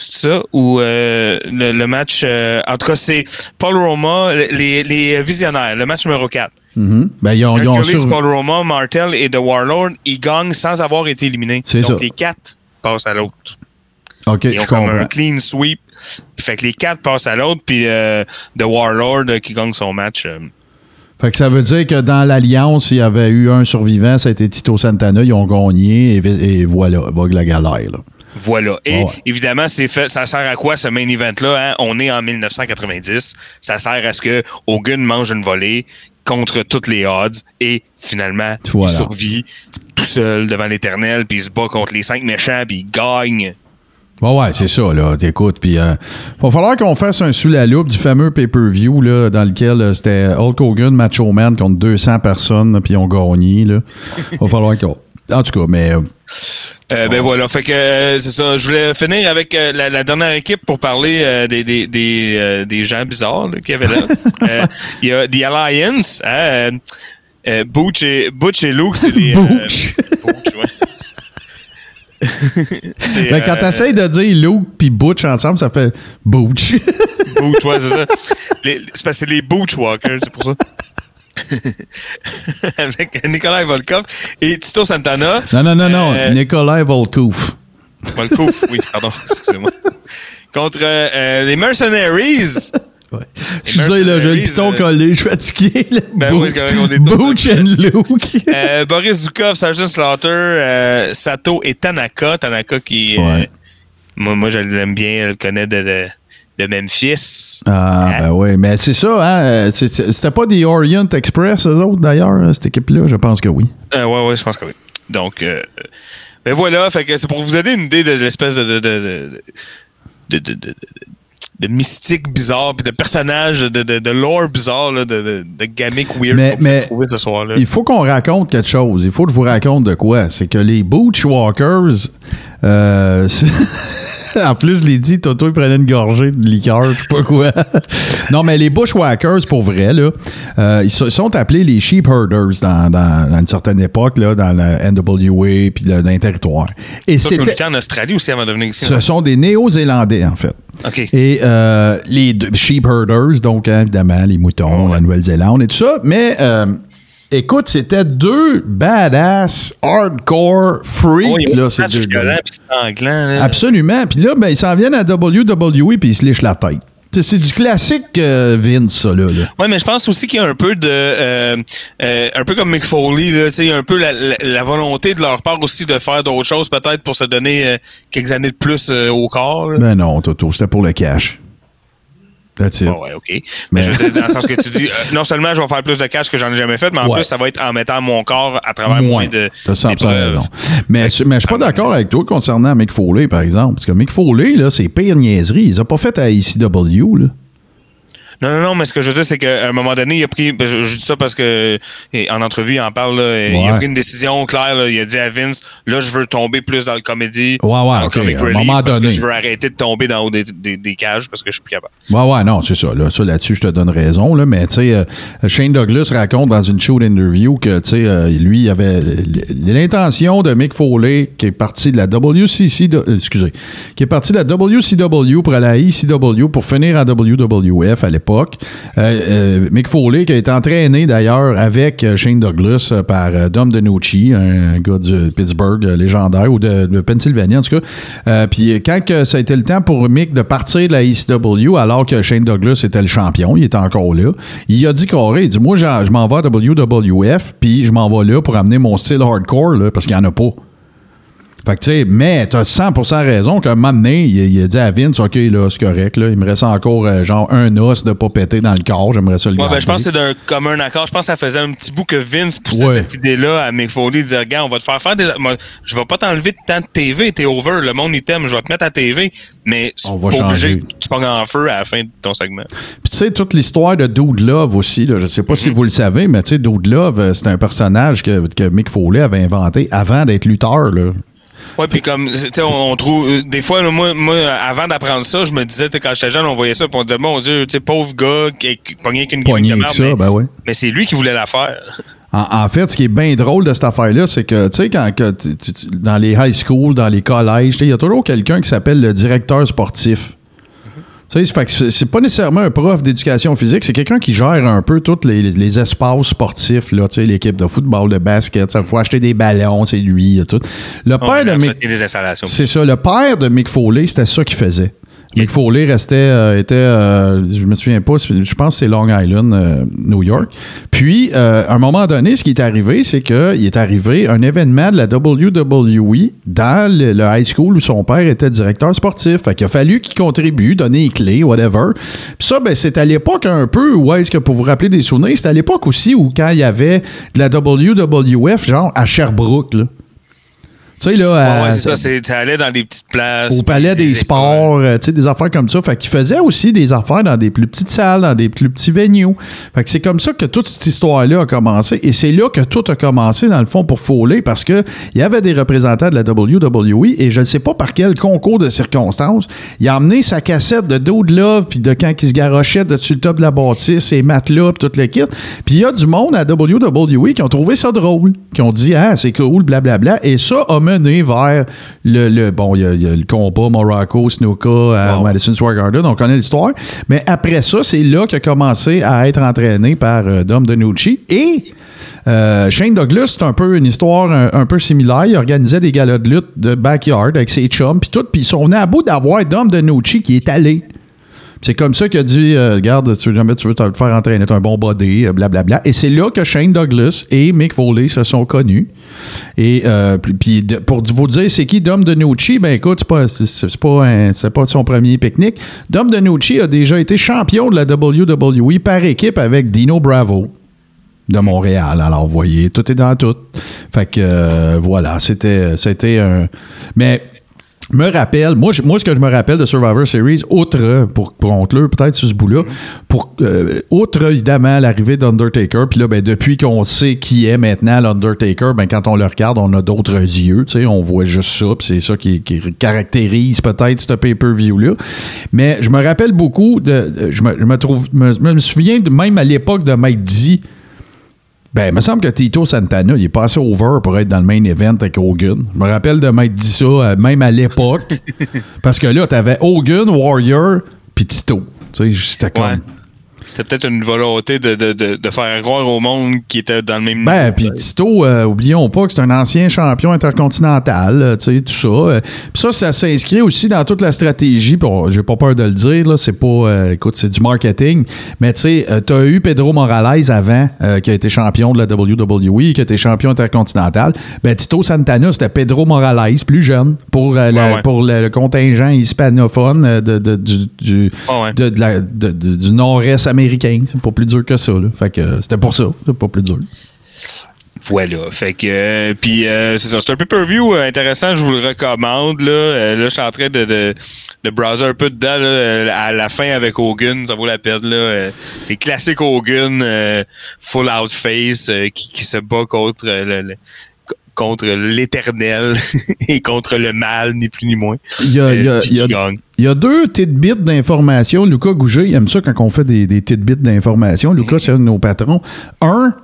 c'est ça ou euh, le, le match euh, en tout cas c'est Paul Roma les, les visionnaires le match numéro 4 Mhm. Ben, ils ont, ils ont Hercules, sur- Paul Roma, Martel et The Warlord ils gagnent sans avoir été éliminés C'est donc ça. les quatre passent à l'autre OK, ils ont je comme comprends. un clean sweep fait que les quatre passent à l'autre puis euh, The Warlord euh, qui gagne son match euh, Fait que ça veut dire que dans l'Alliance, il y avait eu un survivant, ça a été Tito Santana, ils ont gagné, et, et voilà, vogue la galère. Là. Voilà. Et ouais. évidemment, c'est fait. Ça sert à quoi ce main event-là? hein? On est en 1990. Ça sert à ce que Hogan mange une volée contre toutes les odds et finalement, Voilà. il survit tout seul devant l'éternel, puis il se bat contre les cinq méchants, puis il gagne. Ouais, ouais, c'est ça, là. T'écoutes. Puis, euh, va falloir qu'on fasse un sous la loupe du fameux pay-per-view, là, dans lequel euh, c'était Hulk Hogan, Macho Man contre 200 personnes, puis ils ont gagné, là. Va *laughs* falloir qu'on. En tout cas, mais. euh, Euh, Ben voilà, fait que euh, c'est ça. Je voulais finir avec euh, la, la dernière équipe pour parler des, des, des, des gens bizarres qu'il y avait là. *laughs* Il y a The Alliance, hein, Butch, et, Butch et Luke, c'est des... *laughs* Butch. Butch, ouais. Ben, *laughs* quand euh, t'essayes de dire Luke puis Butch ensemble, ça fait Butch. Butch, ouais, *laughs* c'est ça. C'est parce que c'est les Butch Walkers, c'est pour ça. *laughs* Avec Nikolai Volkov et Tito Santana. non, non, non, non. Euh, Nikolai Volkov. Volkov, oui, pardon, excusez-moi. Contre euh, euh, les Mercenaries. Excusez, là, j'ai le piton euh, collé, je suis fatigué. là. *laughs* Ben oui, c'est correct, on est Butch and Luke. *laughs* Euh, Boris Zukov, Sergeant Slaughter, euh, Sato et Tanaka. Tanaka qui, euh, Ouais. moi, moi, je l'aime bien, je le connais de, de, de Memphis. Ah, ben oui, mais c'est ça, hein. c'est- C'était pas des Orient Express, eux autres, d'ailleurs, cette équipe-là? Je pense que oui. Euh, ouais, ouais, je pense que oui. Donc, euh, ben voilà, fait que c'est pour vous donner une idée de l'espèce de de, de, de, de, mystique bizarre, puis de personnages, de, de, de lore bizarre, là, de, de, de gimmick weird Mais- qu'on mais- trouver ce soir-là. Il faut qu'on raconte quelque chose. Il faut que je vous raconte de quoi. C'est que les Walkers, euh, *laughs* *laughs* en plus, je l'ai dit, Toto, il prenait une gorgée de liqueur, je sais pas quoi. *laughs* non, mais les Bushwhackers, pour vrai, là, euh, ils sont appelés les Sheep Herders dans, dans- dans une certaine époque, là, dans la NWA puis le- dans les territoires. Et lutté en Australie aussi avant de venir ici. ce sont des Néo-Zélandais, en fait. OK. Et euh, les deux- sheep herders, donc hein, évidemment les moutons, la Nouvelle-Zélande et tout ça. Mais euh, écoute, c'était deux badass hardcore freaks. Oh, là, ces deux violent gars. puis sanglant. Là. Absolument. Puis là, ben, ils s'en viennent à WWE puis ils se lichent la tête. C'est- du classique euh, Vince, ça, là. là. Ouais, mais je pense aussi qu'il y a un peu de. euh, euh, un peu comme Mick Foley, là, il y a un peu la, la- la volonté de leur part aussi de faire d'autres choses, peut-être pour se donner quelques années de plus au corps. là. Ben non, Toto, c'était pour le cash. That's it. Bon, ouais, OK. Mais, je veux dire, dans le sens que tu dis, euh, non seulement je vais faire plus de cash que j'en ai jamais fait, mais en Ouais. plus, ça va être en mettant mon corps à travers moins de. T'as 100% d'épreuves. raison. Mais, je- mais je suis pas d'accord avec toi concernant Mick Foley, par exemple. Parce que Mick Foley, là, c'est pire niaiserie. Ils ont pas fait à ECW, là. Non, non, non, mais ce que je veux dire, c'est qu'à un moment donné, il a pris. Je, je dis ça parce que en entrevue, il en parle. là, Il a pris une décision claire. là. il a dit à Vince là, je veux tomber plus dans le comédie. Ouais, ouais, dans à un moment parce donné. que je veux arrêter de tomber dans haut des, des, des cages parce que je suis plus capable. Ouais, ouais, non, c'est ça. Là, ça, là-dessus, je te donne raison. Là, mais, tu sais, euh, Shane Douglas raconte dans une show d'interview que, tu sais, euh, lui, il avait l'intention de Mick Foley, qui est parti de la WCC, de- euh, excusez, qui est parti de la WCW pour aller à ECW pour finir en WWF à l'époque. Euh, euh, Mick Foley, qui a été entraîné d'ailleurs avec euh, Shane Douglas par Dom DeNucci, un gars de Pittsburgh légendaire, ou de, de Pennsylvanie en tout cas. Puis quand ça a été le temps pour Mick de partir de la ECW, alors que Shane Douglas était le champion, il était encore là, il a dit carré, il dit Moi, je m'en vais à WWF, puis je m'en vais là pour amener mon style hardcore, parce qu'il n'y en a pas. Fait que, tu sais, mais t'as 100% raison qu'à un moment donné, il, il a dit à Vince, OK, là, c'est correct, là, il me reste encore, euh, genre, un os de pas péter dans le corps, j'aimerais ça le Ouais, ben, je pense que c'est d'un commun accord. Je pense que ça faisait un petit bout que Vince poussait Ouais. cette idée-là à Mick Foley, de dire, regarde, on va te faire faire des. Moi, je vais pas t'enlever de temps de TV, t'es over, le monde il t'aime, je vais te mettre à TV, mais On va pas changer. tu ponges en feu à la fin de ton segment. Puis tu sais, toute l'histoire de Dude Love aussi, là, je sais pas si vous le savez, mais tu sais, Dude Love, euh, c'est un personnage que, que Mick Foley avait inventé avant d'être lutteur. Là. Ouais, puis comme, tu sais, on, on trouve. euh, Des fois, là, moi, moi, avant d'apprendre ça, je me disais, tu sais, quand j'étais jeune, on voyait ça, puis on disait, mon Dieu, tu sais, pauvre gars, qui qui pogné avec une Pogné gimmick de merde, ça, mais, ben ouais. mais c'est lui qui voulait la faire. *laughs* En, en fait, ce qui est bien drôle de cette affaire-là, c'est que, tu sais, quand que dans les high school, dans les collèges, il y a toujours quelqu'un qui s'appelle le directeur sportif. Tu sais, fait que c'est- c'est pas nécessairement un prof d'éducation physique, c'est quelqu'un qui gère un peu tous les, les espaces sportifs, là, tu sais, l'équipe de football, de basket, il faut acheter des ballons, c'est lui, tout. Le On père de. C'est ça. Le père de Mick Foley, c'était ça qu'il faisait. Mick Foley restait, euh, était, euh, je me souviens pas, je pense que c'est Long Island, euh, New York. Puis, à un moment donné, ce qui est arrivé, c'est qu'il est arrivé un événement de la WWE dans le, le high school où son père était directeur sportif. Fait qu'il a fallu qu'il contribue, donner les clés, whatever. Puis ça, ben, c'est à l'époque un peu, où est-ce que pour vous rappeler des souvenirs, c'est à l'époque aussi où quand il y avait de la WWF, genre à Sherbrooke, là. Tu sais, là, Ouais, ouais, c'est ça, c'est- ça allait dans des petites places. au palais des, sports, euh, tu sais, des affaires comme ça. Fait qu'il faisait aussi des affaires dans des plus petites salles, dans des plus petits venues. Fait que c'est comme ça que toute cette histoire-là a commencé. Et c'est là que tout a commencé, dans le fond, pour Foley, parce que il y avait des représentants de la WWE et je ne sais pas par quel concours de circonstances, il a emmené sa cassette de Dude Love, puis de quand il se garochait dessus le top de la bâtisse, ses matelas, puis tout le kit. Puis il y a du monde à WWE qui ont trouvé ça drôle, qui ont dit, ah, c'est cool, blablabla. Et ça a mené vers le, le- bon, il y, a- il y a le combat Morocco, Snuka à Wow. Madison Square Garden, on connaît l'histoire. Mais après ça, c'est là qu'il a commencé à être entraîné par euh, Dom DeNucci. Et euh, Shane Douglas, c'est un peu une histoire un, un peu similaire. Il organisait des galas de lutte de backyard avec ses chums, puis tout. Puis ils sont venus à bout d'avoir Dom DeNucci qui est allé. C'est comme ça qu'il a dit euh, Regarde, tu, jamais tu veux te faire entraîner, t'as un bon body, euh, blablabla. Et c'est là que Shane Douglas et Mick Foley se sont connus. Et euh, puis- pour vous dire c'est qui Dom DeNucci, ben écoute, c'est pas, c'est, pas, son premier pique-nique. Dom DeNucci a déjà été champion de la WWE par équipe avec Dino Bravo de Montréal. Alors, vous voyez, tout est dans tout. Fait que, voilà, c'était, c'était un... Mais me rappelle, moi, moi, ce que je me rappelle de Survivor Series, outre, pour, pour conclure peut-être sur ce bout-là, pour, euh, outre évidemment l'arrivée d'Undertaker, puis là, ben, depuis qu'on sait qui est maintenant l'Undertaker, ben, quand on le regarde, on a d'autres yeux, tu sais, on voit juste ça, puis c'est ça qui, caractérise peut-être ce pay-per-view-là. Mais je me rappelle beaucoup de- je, me, je me trouve, me, me souviens de, même à l'époque de Mike D, ben, il me semble que Tito Santana, il est passé over pour être dans le main event avec Hogan. Je me rappelle de m'être dit ça, euh, même à l'époque. *laughs* parce que là, t'avais Hogan, Warrior, puis Tito. Tu sais, c'était comme. Ouais. C'était peut-être une volonté de, de, de, de faire croire au monde qui était dans le même Ben, puis Tito, euh, oublions pas que c'est un ancien champion intercontinental, euh, tu sais, tout ça. Euh, Puis ça, ça s'inscrit aussi dans toute la stratégie. Puis on- j'ai pas peur de le dire, là, c'est pas, écoute, c'est du marketing. Mais tu sais, t'as eu Pedro Morales avant, qui a été champion de la WWE, qui a été champion intercontinental. Ben, Tito Santana, c'était Pedro Morales, plus jeune, pour, la- Ouais, ouais. pour le, le contingent hispanophone de, de- du, du, ouais. de- la- du nord-est américain. C'est pas plus dur que ça. Là. Fait que euh, c'était pour ça. C'est pas plus dur. Voilà. Fait que, euh, puis euh, c'est ça. C'est un pay-per-view euh, intéressant. Je vous le recommande. Là, là je suis en train de, de, de browser un peu dedans. Là, à la fin avec Hogan, ça vaut la peine. Là. C'est classique Hogan, full out face, qui, qui se bat contre le, le- contre l'éternel *laughs* et contre le mal, ni plus ni moins. Il y a, il y a- puis il y a- qui gagne. Il y a deux tidbits d'informations. Lucas Gouget, il aime ça quand on fait des, des tidbits d'informations. Lucas, c'est un de nos patrons. Un,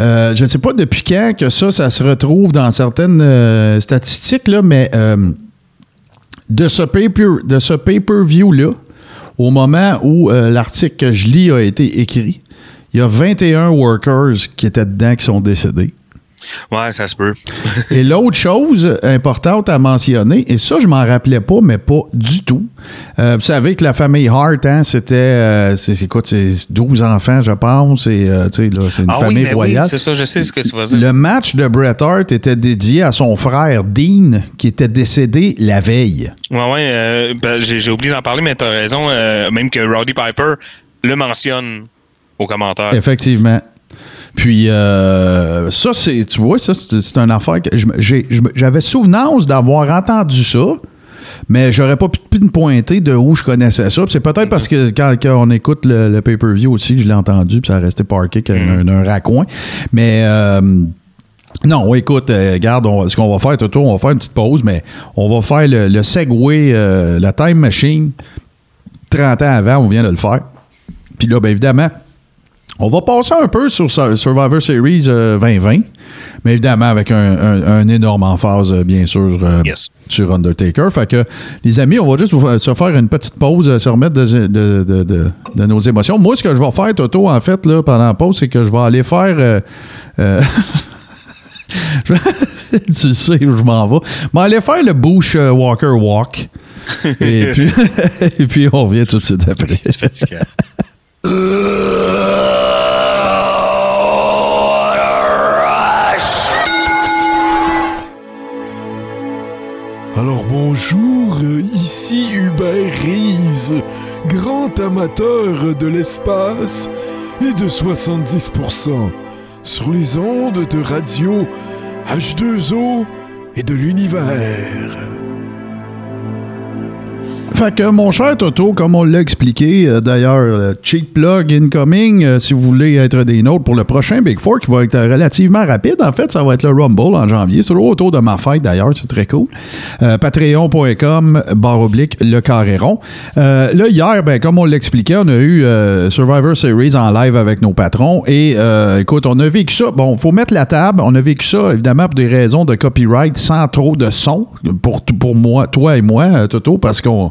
euh, je ne sais pas depuis quand que ça, ça se retrouve dans certaines euh, statistiques, là, mais euh, de ce paper- de ce pay-per-view-là, au moment où euh, l'article que je lis a été écrit, il y a 21 workers qui étaient dedans qui sont décédés. Ouais, ça se peut. Et l'autre chose importante à mentionner, et ça, je m'en rappelais pas, mais pas du tout. Euh, vous savez que la famille Hart, hein, c'était, euh, c'est quoi, c'est 12 enfants, je pense, et euh, tu sais, là, c'est une ah famille oui, royale. c'est ça. Je sais ce que tu vas dire. Le match de Bret Hart était dédié à son frère Dean, qui était décédé la veille. Ouais, ouais. ben, j'ai, oublié d'en parler, mais t'as raison. même que Roddy Piper le mentionne aux commentaires. Effectivement. Puis euh, ça, c'est, tu vois, ça, c'est, une affaire que me- me- j'avais souvenance d'avoir entendu ça, mais j'aurais pas pu pinpointer de où je connaissais ça. C'est peut-être parce que quand, quand on écoute le, le pay-per-view aussi, je l'ai entendu, puis ça a resté parké comme un, un raccoin. Mais euh, non, écoute, euh, regarde, on- ce qu'on va faire, Toto, on va faire une petite pause, mais on va faire le, le Segway, euh, la Time Machine. 30 ans avant, on vient de le faire. Puis là, bien évidemment, on va passer un peu sur Sur- Survivor Series euh, 2020, mais évidemment avec un, un- un énorme emphase, euh, bien sûr, euh, Yes. sur Undertaker. Fait que, les amis, on va juste vous- se faire une petite pause, euh, se remettre de, de- de- de- de nos émotions. Moi, ce que je vais faire, Toto, en fait, là, pendant la pause, c'est que je vais aller faire... euh, euh, *laughs* je- *laughs* tu sais où je m'en vais. Je vais aller faire le Bush euh, Walker Walk. *laughs* et, puis, et puis, on revient tout de suite après. Fatigant. Grand amateur de l'espace et de 70% sur les ondes de radio H2O et de l'univers. Fait que, mon cher Toto, comme on l'a expliqué, euh, d'ailleurs, euh, cheap plug incoming, euh, si vous voulez être des nôtres pour le prochain Big Four, qui va être relativement rapide, en fait, ça va être le Rumble en janvier. C'est autour de ma fête, d'ailleurs, c'est très cool. Patreon.com, barre oblique, le carré rond. Là, hier, ben, comme on l'expliquait, on a eu Survivor Series en live avec nos patrons. Et écoute, on a vécu ça. Bon, faut mettre la table. On a vécu ça, évidemment, pour des raisons de copyright, sans trop de son, pour, pour moi, toi et moi, Toto, parce qu'on.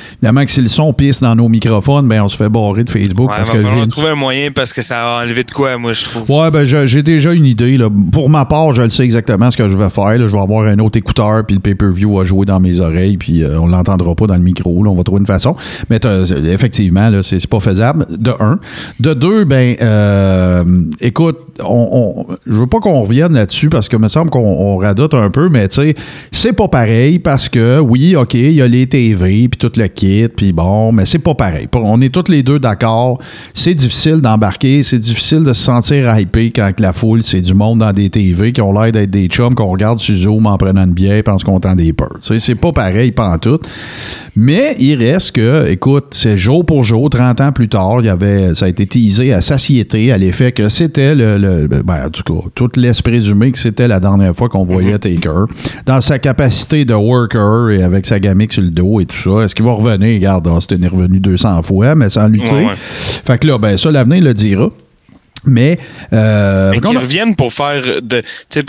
Évidemment que si le son pisse dans nos microphones, ben on se fait barrer de Facebook. Ouais, parce va que falloir Vince- trouver un moyen parce que ça a enlevé de quoi, moi, je trouve. Ouais, ben j'ai déjà une idée. Là. Pour ma part, je le sais exactement ce que je vais faire. là. Je vais avoir un autre écouteur, puis le pay-per-view va jouer dans mes oreilles, puis euh, on l'entendra pas dans le micro. là. On va trouver une façon. Mais t'as- effectivement, c'est pas faisable. De un. De deux, ben, euh, écoute, on, on- je veux pas qu'on revienne là-dessus parce que me semble qu'on on radote un peu, mais tu sais, c'est pas pareil parce que oui, ok, il y a les TV, puis tout le kit, puis bon, mais c'est pas pareil. On est tous les deux d'accord. C'est difficile d'embarquer, c'est difficile de se sentir hypé quand la foule, c'est du monde dans des TV qui ont l'air d'être des chums qu'on regarde sur Zoom en prenant une bière parce qu'on entend des peurs. C'est pas pareil, pas en tout. Mais il reste que, écoute, c'est jour pour jour, 30 ans plus tard, il y avait, ça a été teasé à satiété à l'effet que c'était le, le- ben, en tout cas, tout laisse présumer que c'était la dernière fois qu'on voyait Taker. Dans sa capacité de worker et avec sa gamique sur le dos et tout ça. Est-ce qu'il va revenir? Regarde, Austin est revenu 200 fois, mais sans lutter. Ouais, ouais. Fait que là, ben, ça, l'avenir le dira. Mais, euh, Mais qu'ils reviennent pour faire de.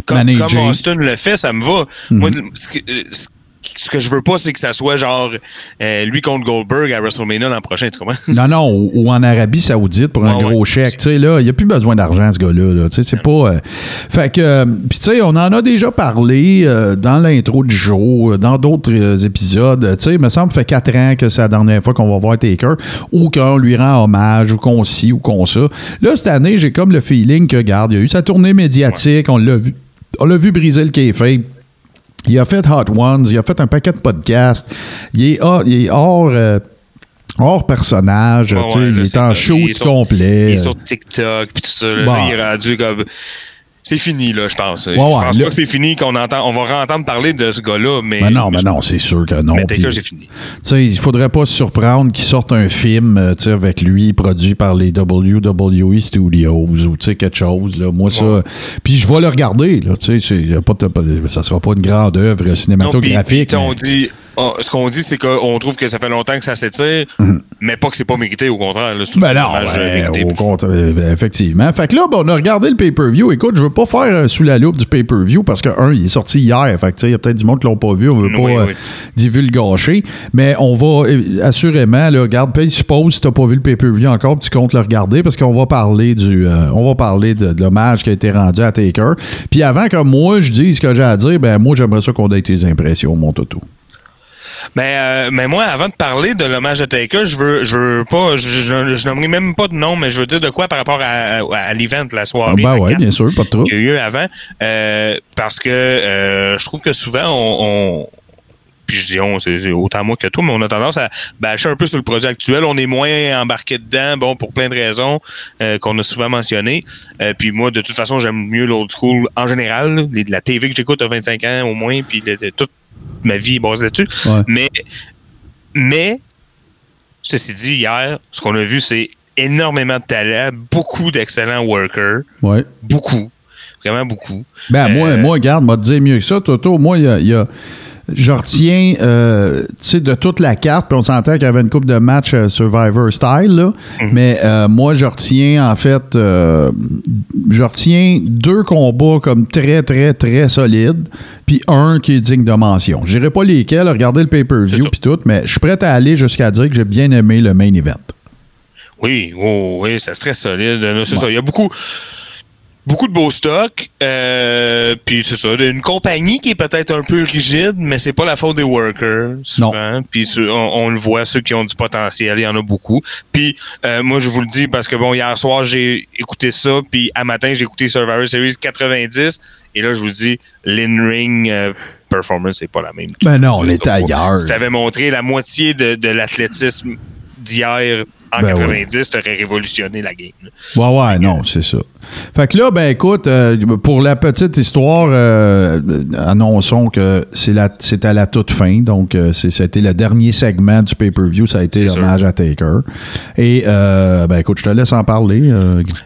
Comme, comme Austin le fait, ça me va. Mhm. Moi, ce que- ce- ce que je veux pas, c'est que ça soit genre euh, lui contre Goldberg à WrestleMania l'an prochain, tu comprends? Non, non, ou, ou en Arabie Saoudite pour un Ouais, gros ouais. chèque. Tu sais, là, il n'y a plus besoin d'argent, ce gars-là. là. Tu sais, c'est pas. euh, Fait que. euh, Puis, tu sais, on en a déjà parlé dans l'intro du show, dans d'autres épisodes. Tu sais, il me semble fait quatre ans que c'est la dernière fois qu'on va voir Taker, ou qu'on lui rend hommage, ou qu'on ci, ou qu'on ça. Là, cette année, j'ai comme le feeling que, garde, il y a eu sa tournée médiatique, on l'a vu. On l'a vu briser le kayfabe. Il a fait Hot Ones, il a fait un paquet de podcasts. Il est hors, il est hors, euh, hors personnage. Ouais, ouais, il est en shoot complet. Il est sur TikTok puis tout ça. là. Bon. Là, il est rendu comme. C'est fini, là, je pense. je ouais, pense là- pas que c'est fini, qu'on entend. On va entendre parler de ce gars-là, mais. Mais non, mais non, c'est sûr que non. Mais Taker, c'est fini. tu sais, il faudrait pas se surprendre qu'il sorte un film euh, tu sais, avec lui produit par les WWE Studios ou tu sais, quelque chose. Là. Moi, ça. Puis je vais le regarder. Là, pas ça sera pas une grande œuvre Non, cinématographique. puis, on mais- dit, oh, ce qu'on dit, c'est qu'on trouve que ça fait longtemps que ça s'étire, mais pas que c'est pas mérité, au contraire. là. Ben non, ben, euh, mérité. au contraire, euh, effectivement. Fait que là, ben, on a regardé le pay-per-view. Écoute, je veux pas faire euh, sous la loupe du pay-per-view parce que, un, il est sorti hier. Fait il y a peut-être du monde qui l'ont pas vu. On veut Oui, pas oui. euh, divulgacher. Mais on va, euh, assurément, là, regarde, paye suppose si t'as pas vu le pay-per-view encore, tu comptes le regarder parce qu'on va parler du, on va parler de, de l'hommage qui a été rendu à Taker. Puis avant que moi, je dise ce que j'ai à dire, ben, moi, j'aimerais ça qu'on ait tes impressions, mon toto. Mais, euh, mais moi, avant de parler de l'hommage à Taker, je veux, je veux pas, je, je, je nommerai même pas de nom, mais je veux dire de quoi par rapport à, à, à l'event, la Ah, soirée. ben ouais, carte bien sûr, pas de trop. qu'il y a eu avant. Euh, parce que euh, je trouve que souvent, on, on- puis je dis on, c'est autant moi que toi, mais on a tendance à bâcher un peu sur le produit actuel. On est moins embarqué dedans, bon, pour plein de raisons euh, qu'on a souvent mentionnées. Euh, puis moi, de toute façon, j'aime mieux l'old school en général. là. La TV que j'écoute à 25 ans au moins, puis le- le- toute ma vie est basée là-dessus. Ouais. Mais, mais, ceci dit, hier, ce qu'on a vu, c'est énormément de talent, beaucoup d'excellents workers, Ouais. beaucoup, vraiment beaucoup. Ben, moi, Euh, moi, regarde, m'a dire mieux que ça, Toto. Moi, il y a. il y a- je retiens, euh, tu sais, de toute la carte, puis on s'entend qu'il y avait une coupe de match euh, Survivor style, là. Mhm. mais euh, moi, je retiens, en fait, euh, je retiens deux combats comme très, très, très solides, puis un qui est digne de mention. Je dirais pas lesquels, regardez le pay-per-view, puis tout, mais je suis prêt à aller jusqu'à dire que j'ai bien aimé le main event. Oui, oh, oui, c'est très solide. C'est ça. Il y a beaucoup, beaucoup de beaux stocks. Euh, puis c'est ça. Une compagnie qui est peut-être un peu rigide, mais c'est pas la faute des workers. Souvent. Puis on, on le voit, ceux qui ont du potentiel, il y en a beaucoup. Puis euh, moi, je vous le dis parce que bon, hier soir, j'ai écouté ça. Puis à matin, j'ai écouté Survivor Series 90. Et là, je vous dis, l'in-ring euh, performance, c'est pas la même. Ben non, on est ailleurs. Si t'avais montré la moitié de, de l'athlétisme d'hier en Ben 90, t'aurais révolutionné la game. là. Ouais, ouais, non, c'est ça. Fait que là, ben écoute, euh, pour la petite histoire, euh, annonçons que c'est la- c'est à la toute fin. Donc, euh, c'est- c'était le dernier segment du pay-per-view. Ça a été l'hommage à Taker. Et, euh, ben écoute, je te laisse en parler.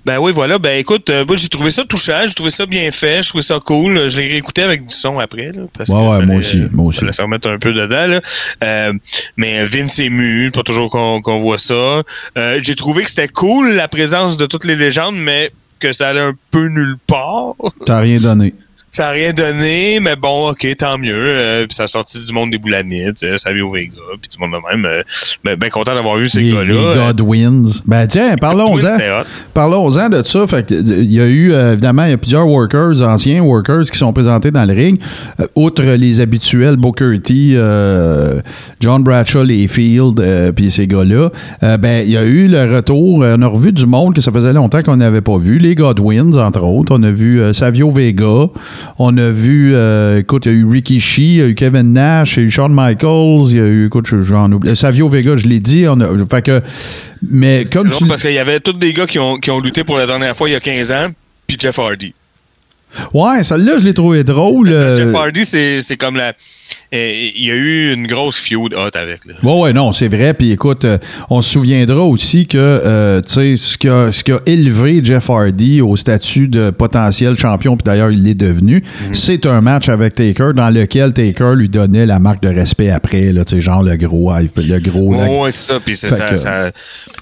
Ben oui, voilà. Ben écoute, moi j'ai trouvé ça touchant, j'ai trouvé ça bien fait, j'ai trouvé ça cool. Je l'ai réécouté avec du son après. Là, parce Ouais, que ouais, fallait, moi aussi, moi aussi. se remettre un peu dedans. Là. Mais Vince est mu, pas toujours qu'on qu'on voit ça. Euh, j'ai trouvé que c'était cool la présence de toutes les légendes, mais que ça allait un peu nulle part. T'as rien donné. Ça n'a rien donné, mais bon, ok, tant mieux. Euh, puis ça a sorti du monde des boulamites, euh, Savio Vega, puis du monde de même. Euh, ben, ben content d'avoir vu ces Les, gars-là. les Godwins. Ben tiens, parlons-en. Parlons-en de ça. Fait il y a eu, euh, évidemment, il y a plusieurs workers, anciens workers, qui sont présentés dans le ring. Euh, outre les habituels Booker T, John Bradshaw, Layfield, euh, puis ces gars-là, ben, il y a eu le retour. on a revu du monde que ça faisait longtemps qu'on n'avait pas vu. Les Godwins, entre autres. On a vu Savio Vega. On a vu, euh, écoute, il y a eu Ricky Shee, il y a eu Kevin Nash, il y a eu Shawn Michaels, il y a eu, écoute, j'en oublie. Savio Vega, je l'ai dit. On a, fait que, mais comme C'est tu parce qu'il y avait tous des gars qui ont, qui ont lutté pour la dernière fois il y a 15 ans, puis Jeff Hardy. Ouais, celle-là, je l'ai trouvé drôle. Que euh, Jeff Hardy, c'est comme la. Il y a eu une grosse feud hot avec. Là. Ouais, ouais, non, c'est vrai. Puis écoute, euh, on se souviendra aussi que, euh, ce qui, a, élevé Jeff Hardy au statut de potentiel champion, puis d'ailleurs, il l'est devenu, Mhm. c'est un match avec Taker dans lequel Taker lui donnait la marque de respect après, là, genre le gros, le gros. ouais, c'est ça. Puis c'est ça.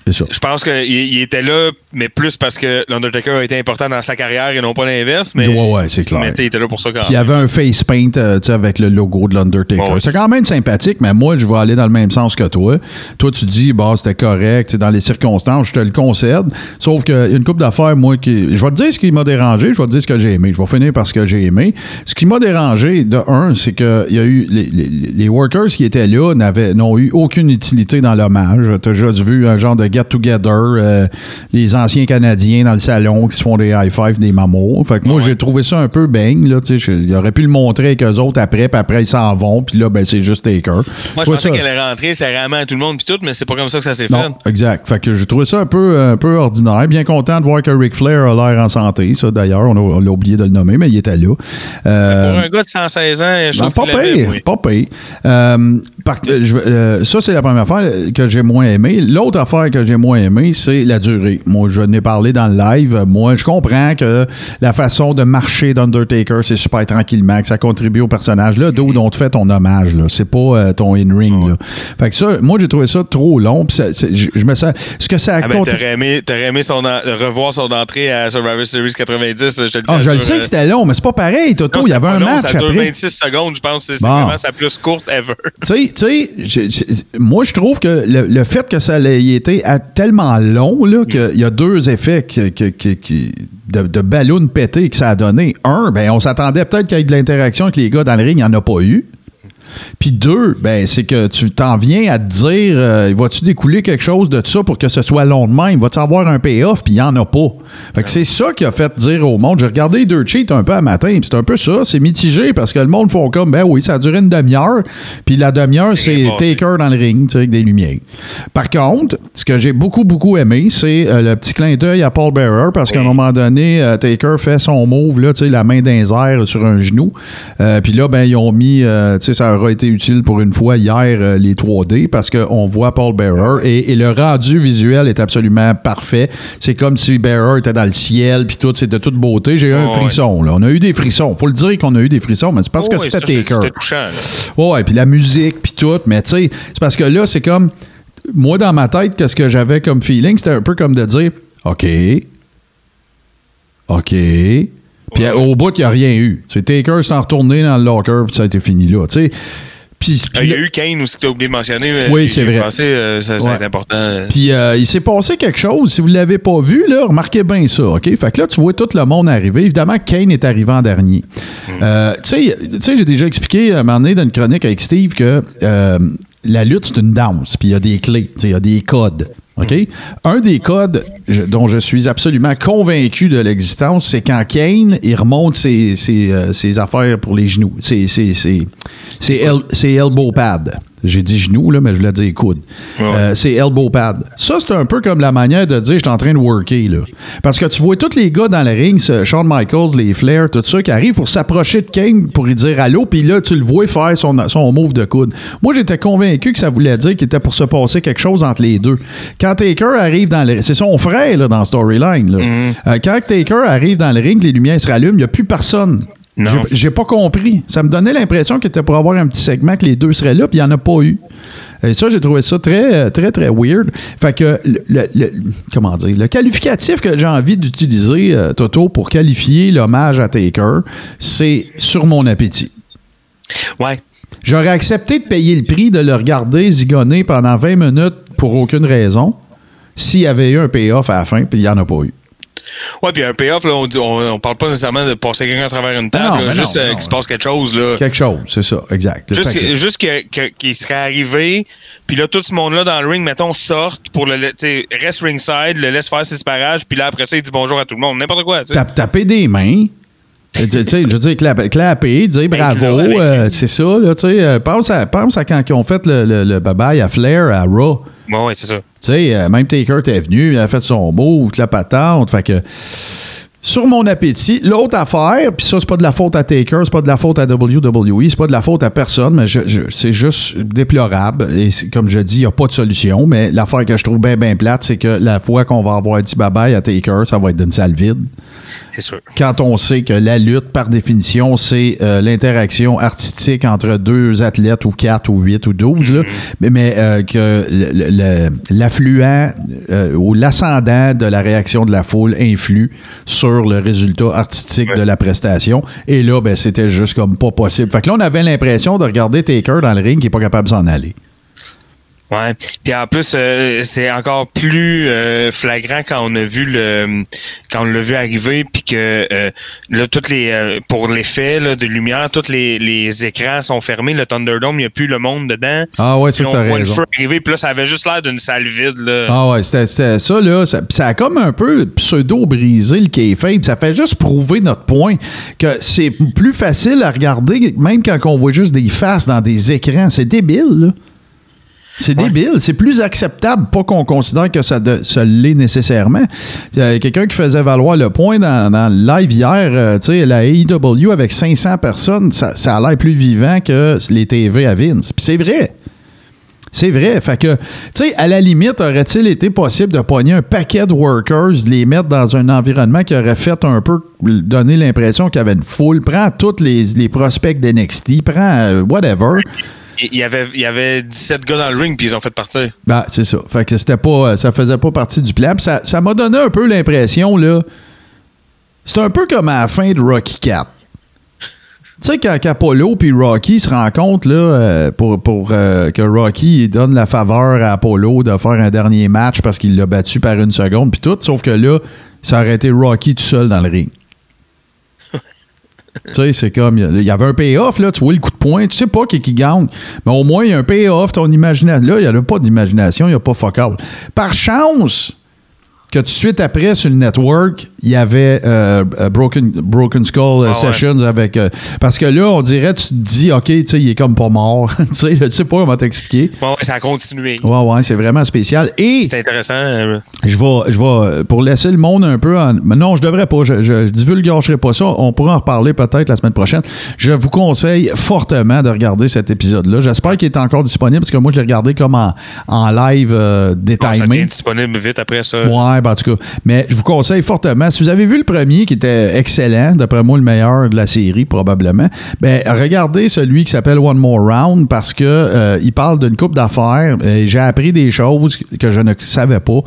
Je pense qu'il il était là, mais plus parce que l'Undertaker a été important dans sa carrière et non pas l'inverse. Mais Ouais, Ouais, c'est clair. Mais il était là pour ça quand il y avait un face paint euh, avec le logo de l'Undertaker. C'est quand même sympathique, mais moi, je vais aller dans le même sens que toi. Toi, tu dis, bah, c'était correct, c'est dans les circonstances, je te le concède. Sauf qu'il y a une couple d'affaires, moi, qui. Je vais te dire ce qui m'a dérangé, je vais te dire ce que j'ai aimé. Je vais finir par ce que j'ai aimé. Ce qui m'a dérangé, de un, c'est que il y a eu. Les, les- les workers qui étaient là n'avaient- n'ont eu aucune utilité dans l'hommage. Tu as déjà vu un genre de get-together, euh, les anciens Canadiens dans le salon qui se font des high-five, des mamours. Fait que moi, j'ai trouvé ça un peu bang. Là, tu sais, je- il aurait pu le montrer avec eux autres après, puis après, ils s'en vont, puis là, ben, c'est juste Taker. Moi, je trouvais pensais ça- qu'elle allait rentrer, c'est vraiment à tout le monde puis tout, mais c'est pas comme ça que ça s'est fait. exact. Fait que j'ai trouvé ça un peu, un peu ordinaire. Bien content de voir que Ric Flair a l'air en santé. Ça, d'ailleurs, on a, on a oublié de le nommer, mais il était là. Euh, Pour un gars de 116 ans, je non, trouve pas pire, oui. pas. Euh, par- euh, je- euh, ça, c'est la première affaire que j'ai moins aimé. L'autre affaire que j'ai moins aimé, c'est la durée. Moi, je n'ai parlé dans le live. Moi, je comprends que la façon de marcher d'Undertaker, c'est super tranquillement, que ça contribue au personnage. Là, d'où on *laughs* te fait ton hommage. Là. C'est pas euh, ton in-ring. Fait que ça, moi, j'ai trouvé ça trop long. Ça- je, je me sens... Ce que ça a Ah ben, t'aurais aimé, t'aurais aimé son en- revoir son entrée à Survivor Series 90, je te le dis. Ah, je le sais que c'était long, mais c'est pas pareil, Toto. non, Il y avait un long, match Ça dure après. 26 secondes, je pense. C'est c'est Bon. vraiment sa plus courte ever. *laughs* Tu sais, moi, je trouve que le, le fait que ça ait été tellement long, là, qu'il y a deux effets qui- de, de ballon pété que ça a donné. Un, ben, on s'attendait peut-être qu'il y ait de l'interaction avec les gars dans le ring, il n'y en a pas eu. Puis deux, ben, c'est que tu t'en viens à te dire, euh, va-tu découler quelque chose de ça pour que ce soit long de même? Va-tu avoir un payoff? Puis il n'y en a pas. Fait que c'est ça qui a fait dire au monde. J'ai regardé les deux cheats un peu à matin, puis c'est un peu ça. C'est mitigé parce que le monde font comme, ben oui, ça a duré une demi-heure. Puis la demi-heure, C'est. Taker dans le ring, tu sais, avec des lumières. Par contre, ce que j'ai beaucoup, beaucoup aimé, c'est euh, le petit clin d'œil à Paul Bearer parce qu'à un moment donné, euh, Taker fait son move, là, tu sais, la main airs sur un genou. Euh, Puis là, ben, ils ont mis, tu sais, ça aura été utile pour une fois hier, euh, les 3D, parce qu'on voit Paul Bearer et, et le rendu visuel est absolument parfait. C'est comme si Bearer était dans le ciel, puis tout, c'est de toute beauté. J'ai eu un Ouais, frisson, là. On a eu des frissons. Faut le dire qu'on a eu des frissons, mais c'est parce que Oh, c'était Taker. C'était touchant. là. Ouais, puis la musique, puis tout. Mais tu sais, c'est parce que là, c'est comme. Moi, dans ma tête, qu'est-ce que j'avais comme feeling? C'était un peu comme de dire OK. OK. Puis au bout, il n'y a rien eu. Taker s'est retourné dans le locker, puis ça a été fini là. Tu sais. Puis, Euh, puis Il y a eu Kane aussi que tu as oublié de mentionner. mais Oui, c'est vrai. pensé, euh, ça, ça Ouais. être important. euh. Puis euh, il s'est passé quelque chose. Si vous ne l'avez pas vu, là, remarquez bien ça, OK? Fait que là, tu vois tout le monde arriver. Évidemment, Kane est arrivé en dernier. Euh, tu sais- j'ai déjà expliqué à un moment donné dans une chronique avec Steve que la lutte, c'est une danse. Puis il y a des clés, il y a des codes. OK? Un des codes je- dont je suis absolument convaincu de l'existence, c'est quand Kane, il remonte ses, ses, euh, ses affaires pour les genoux. Ses, ses el- ses elbow pads. J'ai dit genoux, là, mais je voulais dire coude. Ouais. Euh, c'est elbow pad. Ça, c'est un peu comme la manière de dire je suis en train de worker. Là. Parce que tu vois tous les gars dans le ring, Shawn Michaels, les Flair, tout ça, qui arrivent pour s'approcher de Kane pour lui dire allô, puis là, tu le vois faire son, son move de coude. Moi, j'étais convaincu que ça voulait dire qu'il était pour se passer quelque chose entre les deux. Quand Taker arrive dans le C'est son frère là, dans storyline. là. Euh, quand Taker arrive dans le ring, les lumières se rallument, il n'y a plus personne. Non. J'ai- J'ai pas compris. Ça me donnait l'impression qu'il était pour avoir un petit segment que les deux seraient là, puis il n'y en a pas eu. Et ça, j'ai trouvé ça très, très, très weird. Fait que, le, le- le- comment dire, le qualificatif que j'ai envie d'utiliser, euh, Toto, pour qualifier l'hommage à Taker, c'est sur mon appétit. Ouais. J'aurais accepté de payer le prix de le regarder zigonner pendant 20 minutes pour aucune raison s'il y avait eu un payoff à la fin, puis il n'y en a pas eu. Ouais, puis un payoff, là, on, dit, on, on parle pas nécessairement de passer quelqu'un à travers une table, Non, là, juste euh, qu'il se passe quelque chose. Là. Quelque chose, c'est ça, exact. Juste, Fait que- que- juste que- que- qu'il serait arrivé, puis là, tout ce monde-là dans le ring, mettons, sorte pour le. tu sais, reste ringside, le laisse faire ses parages, puis là, après ça, il dit bonjour à tout le monde. N'importe quoi, tu sais. Tap- taper des mains. Tu sais, je veux dire, clap- clapper, dire bravo, avec- euh, c'est ça, là, tu sais. euh, pense, à, pense à quand ils ont fait le, le, le bye-bye à Flair, à Raw. Ouais, c'est ça. Tu sais, euh, même Taker était venu, il a fait son mot, la patente. Fait que, sur mon appétit, l'autre affaire, puis ça, c'est pas de la faute à Taker, c'est pas de la faute à WWE, c'est pas de la faute à personne, mais je- c'est juste déplorable. Et comme je dis, il n'y a pas de solution. Mais l'affaire que je trouve bien, bien plate, c'est que la fois qu'on va avoir dit bye-bye à Taker, ça va être d'une salle vide. C'est sûr. quand on sait que la lutte, par définition, c'est euh, l'interaction artistique entre deux athlètes ou quatre ou huit ou douze, là. mais, mais euh, que l'affluent euh, ou l'ascendant de la réaction de la foule influe sur le résultat artistique de la prestation. Et là, ben, c'était juste comme pas possible. Fait que là, on avait l'impression de regarder Taker dans le ring qui est pas capable de s'en aller. Ouais. Puis en plus, euh, c'est encore plus euh, flagrant quand on a vu le quand on l'a vu arriver, puis que euh, là, toutes les pour l'effet là, de lumière, tous les, les écrans sont fermés. Le Thunderdome, il n'y a plus le monde dedans. Ah ouais, ça, on voit le feu arriver, puis là, ça avait juste l'air d'une salle vide. Là. Ah ouais, c'était c'était ça, là. Ça, ça a comme un peu pseudo-brisé le kayfabe. Ça fait juste prouver notre point que c'est plus facile à regarder, même quand on voit juste des faces dans des écrans. C'est débile, là. C'est débile. C'est plus acceptable, pas qu'on considère que ça, de- ça l'est nécessairement. A quelqu'un qui faisait valoir le point dans, dans le live hier, euh, tu sais, la AEW avec 500 personnes, ça, ça a l'air plus vivant que les TV à Vince. Puis c'est vrai. C'est vrai. Fait que, tu sais, à la limite, aurait-il été possible de pogner un paquet de workers, de les mettre dans un environnement qui aurait fait un peu donner l'impression qu'il y avait une foule? Prends tous les, les prospects d'NXT, prends euh, whatever. Il y avait il y avait 17 gars dans le ring, puis ils ont fait partir. Ben, c'est ça. Fait que c'était pas. Ça faisait pas partie du plan. Ça, ça m'a donné un peu l'impression, là. C'est un peu comme à la fin de Rocky 4. Tu sais, quand Apollo puis Rocky se rencontrent, là, euh, pour, pour euh, que Rocky donne la faveur à Apollo de faire un dernier match parce qu'il l'a battu par une seconde, puis tout, sauf que là, ça aurait été Rocky tout seul dans le ring. Tu sais, c'est comme. Il y avait un payoff, là. Tu vois le coup de poing. Tu sais pas qui, qui gagne. Mais au moins, il y a un payoff. Ton imagination. Là, il n'y a pas d'imagination. Il n'y a pas fuck all. Par chance que tout de suite après, sur le network, il y avait euh, euh, Broken, Broken Skull euh, Ah ouais. Sessions avec. euh, parce que là, on dirait, tu te dis, OK, tu sais, il est comme pas mort. *laughs* tu sais, je sais pas comment t'expliquer. Ouais, ouais, ça a continué. Ouais, ouais, c'est vraiment spécial. Et. C'est intéressant. euh, Je vais, je vais, pour laisser le monde un peu en. mais non, je devrais pas. Je, je divulgagerai pas ça. On pourra en reparler peut-être la semaine prochaine. Je vous conseille fortement de regarder cet épisode-là. J'espère qu'il est encore disponible parce que moi, je l'ai regardé comme en, en live euh, bon, ça devient disponible vite après ça. Ouais, ben, en tout cas. Mais je vous conseille fortement. Si vous avez vu le premier qui était excellent, d'après moi le meilleur de la série probablement, ben regardez celui qui s'appelle One More Round parce que euh, il parle d'une coupe d'affaires. et J'ai appris des choses que je ne savais pas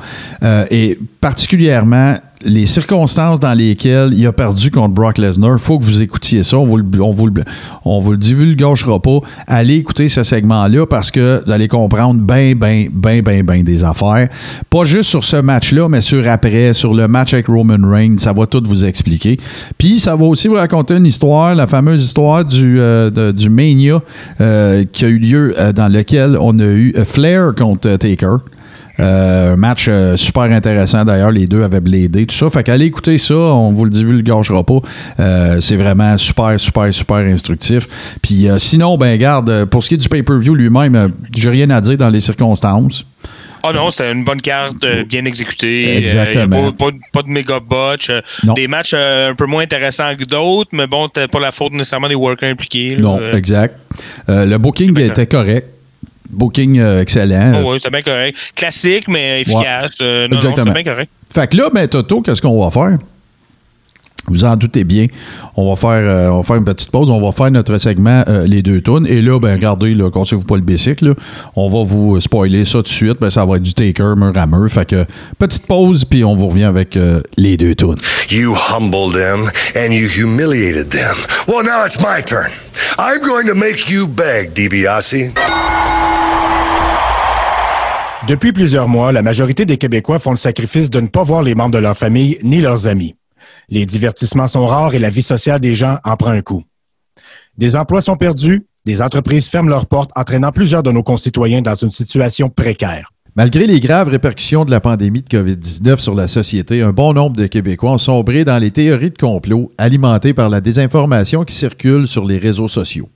euh, et particulièrement les circonstances dans lesquelles il a perdu contre Brock Lesnar. faut que vous écoutiez ça. On vous le, on vous le, pas. Allez écouter ce segment-là parce que vous allez comprendre bien, bien, bien, bien, bien des affaires. Pas juste sur ce match-là, mais sur après, sur le match avec Roman Reigns. Ça va tout vous expliquer. Puis, ça va aussi vous raconter une histoire, la fameuse histoire du, euh, du Mania euh, qui a eu lieu euh, dans lequel on a eu Flair contre Taker. Euh, un match euh, super intéressant d'ailleurs, les deux avaient bladé, tout ça. Fait qu'allez écouter ça, on vous le divulgagera pas. Euh, c'est vraiment super, super, super instructif. Puis euh, sinon, ben garde, euh, pour ce qui est du pay-per-view lui-même, j'ai rien à dire dans les circonstances. Oh non, c'était une bonne carte, euh, bien exécutée. Exactement. pas, pas- pas de méga botch. euh, des matchs un peu moins intéressants que d'autres, mais bon, pas la faute nécessairement des workers impliqués. là. Non, exact. Le booking était correct. Booking euh, excellent. oh ouais, c'était bien correct. Classique, mais efficace. Euh, non, c'était bien correct. Fait que là, ben, Toto, qu'est-ce qu'on va faire? Vous en doutez bien. On va faire, euh, on va faire une petite pause. On va faire notre segment euh, Les deux tonnes. Et là, ben, regardez, là, cassez-vous pas le bicycle. là. On va vous spoiler ça tout de suite. Ben, ça va être du taker, mur à mur. Fait que, petite pause, puis on vous revient avec euh, Les deux tonnes. You humbled them and you humiliated them. Well, now it's my turn. I'm going to make you beg, DiBiase. Depuis plusieurs mois, la majorité des Québécois font le sacrifice de ne pas voir les membres de leur famille ni leurs amis. Les divertissements sont rares et la vie sociale des gens en prend un coup. Des emplois sont perdus, des entreprises ferment leurs portes, entraînant plusieurs de nos concitoyens dans une situation précaire. Malgré les graves répercussions de la pandémie de COVID-19 sur la société, un bon nombre de Québécois ont sombré dans les théories de complot alimentées par la désinformation qui circule sur les réseaux sociaux.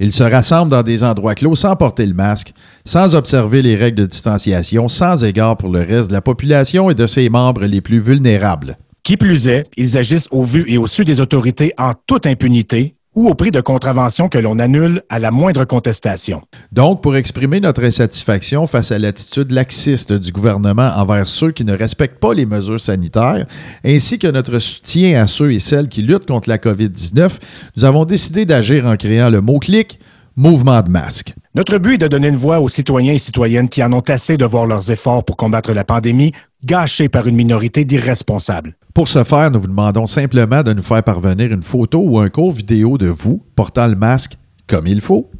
Ils se rassemblent dans des endroits clos sans porter le masque, sans observer les règles de distanciation, sans égard pour le reste de la population et de ses membres les plus vulnérables. Qui plus est, ils agissent au vu et au su des autorités en toute impunité, ou au prix de contraventions que l'on annule à la moindre contestation. Donc, pour exprimer notre insatisfaction face à l'attitude laxiste du gouvernement envers ceux qui ne respectent pas les mesures sanitaires, ainsi que notre soutien à ceux et celles qui luttent contre la COVID-19, nous avons décidé d'agir en créant le mot-clic Mouvement de masque. Notre but est de donner une voix aux citoyens et citoyennes qui en ont assez de voir leurs efforts pour combattre la pandémie gâchés par une minorité d'irresponsables. Pour ce faire, nous vous demandons simplement de nous faire parvenir une photo ou un court vidéo de vous portant le masque comme il faut,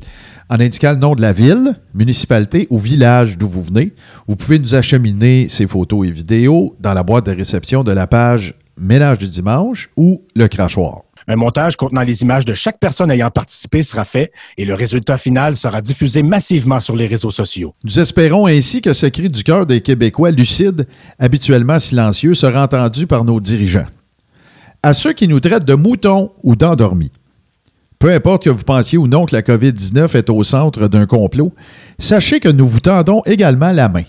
en indiquant le nom de la ville, municipalité ou village d'où vous venez. Vous pouvez nous acheminer ces photos et vidéos dans la boîte de réception de la page Ménage du dimanche ou le crachoir. Un montage contenant les images de chaque personne ayant participé sera fait et le résultat final sera diffusé massivement sur les réseaux sociaux. Nous espérons ainsi que ce cri du cœur des Québécois lucides, habituellement silencieux, sera entendu par nos dirigeants. À ceux qui nous traitent de moutons ou d'endormis, peu importe que vous pensiez ou non que la COVID-19 est au centre d'un complot, sachez que nous vous tendons également la main.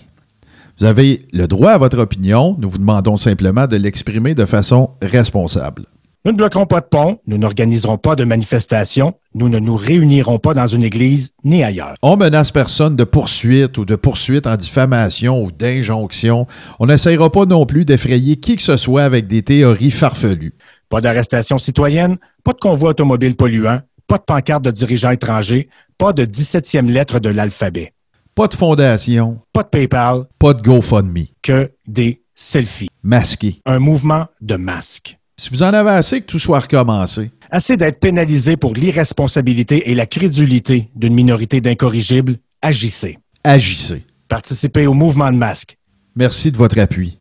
Vous avez le droit à votre opinion, nous vous demandons simplement de l'exprimer de façon responsable. Nous ne bloquerons pas de pont, nous n'organiserons pas de manifestations, nous ne nous réunirons pas dans une église ni ailleurs. On menace personne de poursuite ou de poursuite en diffamation ou d'injonction. On n'essayera pas non plus d'effrayer qui que ce soit avec des théories farfelues. Pas d'arrestation citoyenne, pas de convoi automobile polluant, pas de pancarte de dirigeants étrangers, pas de 17e lettre de l'alphabet, Pas de fondation, pas de PayPal, pas de GoFundMe. que des selfies. Masqué. Un mouvement de masques. Si vous en avez assez que tout soit recommencé, Assez d'être pénalisé pour l'irresponsabilité et la crédulité d'une minorité d'incorrigibles, agissez. agissez. Participez au mouvement de masques. Merci de votre appui.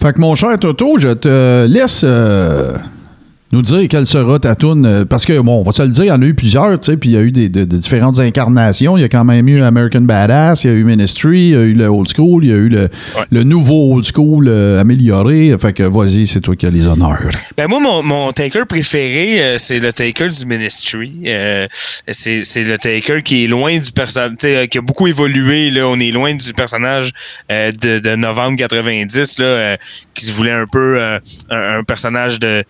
Fait que mon cher Toto, je te laisse euh, nous dire quelle sera ta euh, Parce que, bon, on va se le dire, il y en a eu plusieurs, tu sais, puis il y a eu des, de- de différentes incarnations. Il y a quand même eu American Badass, il y a eu Ministry, il y a eu le Old School, il y a eu le, le nouveau Old School euh, amélioré. Fait que, vas-y, c'est toi qui as les honneurs. Ben moi, mon, mon taker préféré, euh, c'est le taker du Ministry. Euh, c'est c'est le taker qui est loin du personnage, qui a beaucoup évolué. Là, on est loin du personnage de, de novembre 90, là, qui se voulait un peu un, un personnage de,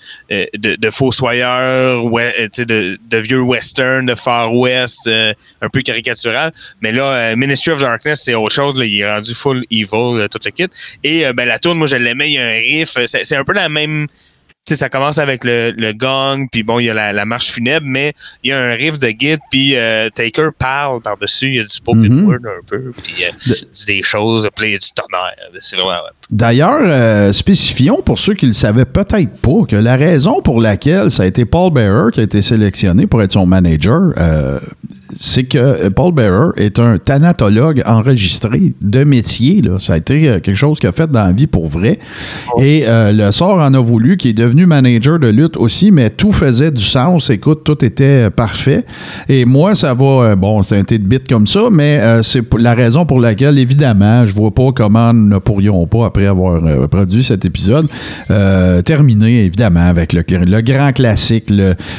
de, de fossoyeur, ouais, euh, de, de vieux western, de Far West, euh, un peu caricatural. Mais là, euh, Ministry of Darkness, c'est autre chose. Il est rendu full evil, tout le kit. Et ben, la tourne, moi, je l'aimais. Il y a un riff. C'est un peu la même sais, ça commence avec le, le gong, puis bon, il y a la, la marche funèbre, mais il y a un riff de guide, puis euh, Taker parle par-dessus, il y a du spoken Mhm. word un peu, puis euh, il dit des choses, puis il y a du tonnerre. C'est vraiment. D'ailleurs, euh, spécifions pour ceux qui le savaient peut-être pas que la raison pour laquelle ça a été Paul Bearer qui a été sélectionné pour être son manager, euh, c'est que Paul Bearer est un thanatologue enregistré de métier. Là. Ça a été euh, quelque chose qu'il a fait dans la vie pour vrai. Et euh, le sort en a voulu, qui est devenu manager de lutte aussi, mais tout faisait du sens. Écoute, tout était euh, parfait. Et moi, ça va, euh, bon, c'est un de bit comme ça, mais euh, c'est la raison pour laquelle, évidemment, je vois pas comment nous ne pourrions pas, après avoir euh, produit cet épisode, euh, terminer, évidemment, avec le, le grand classique,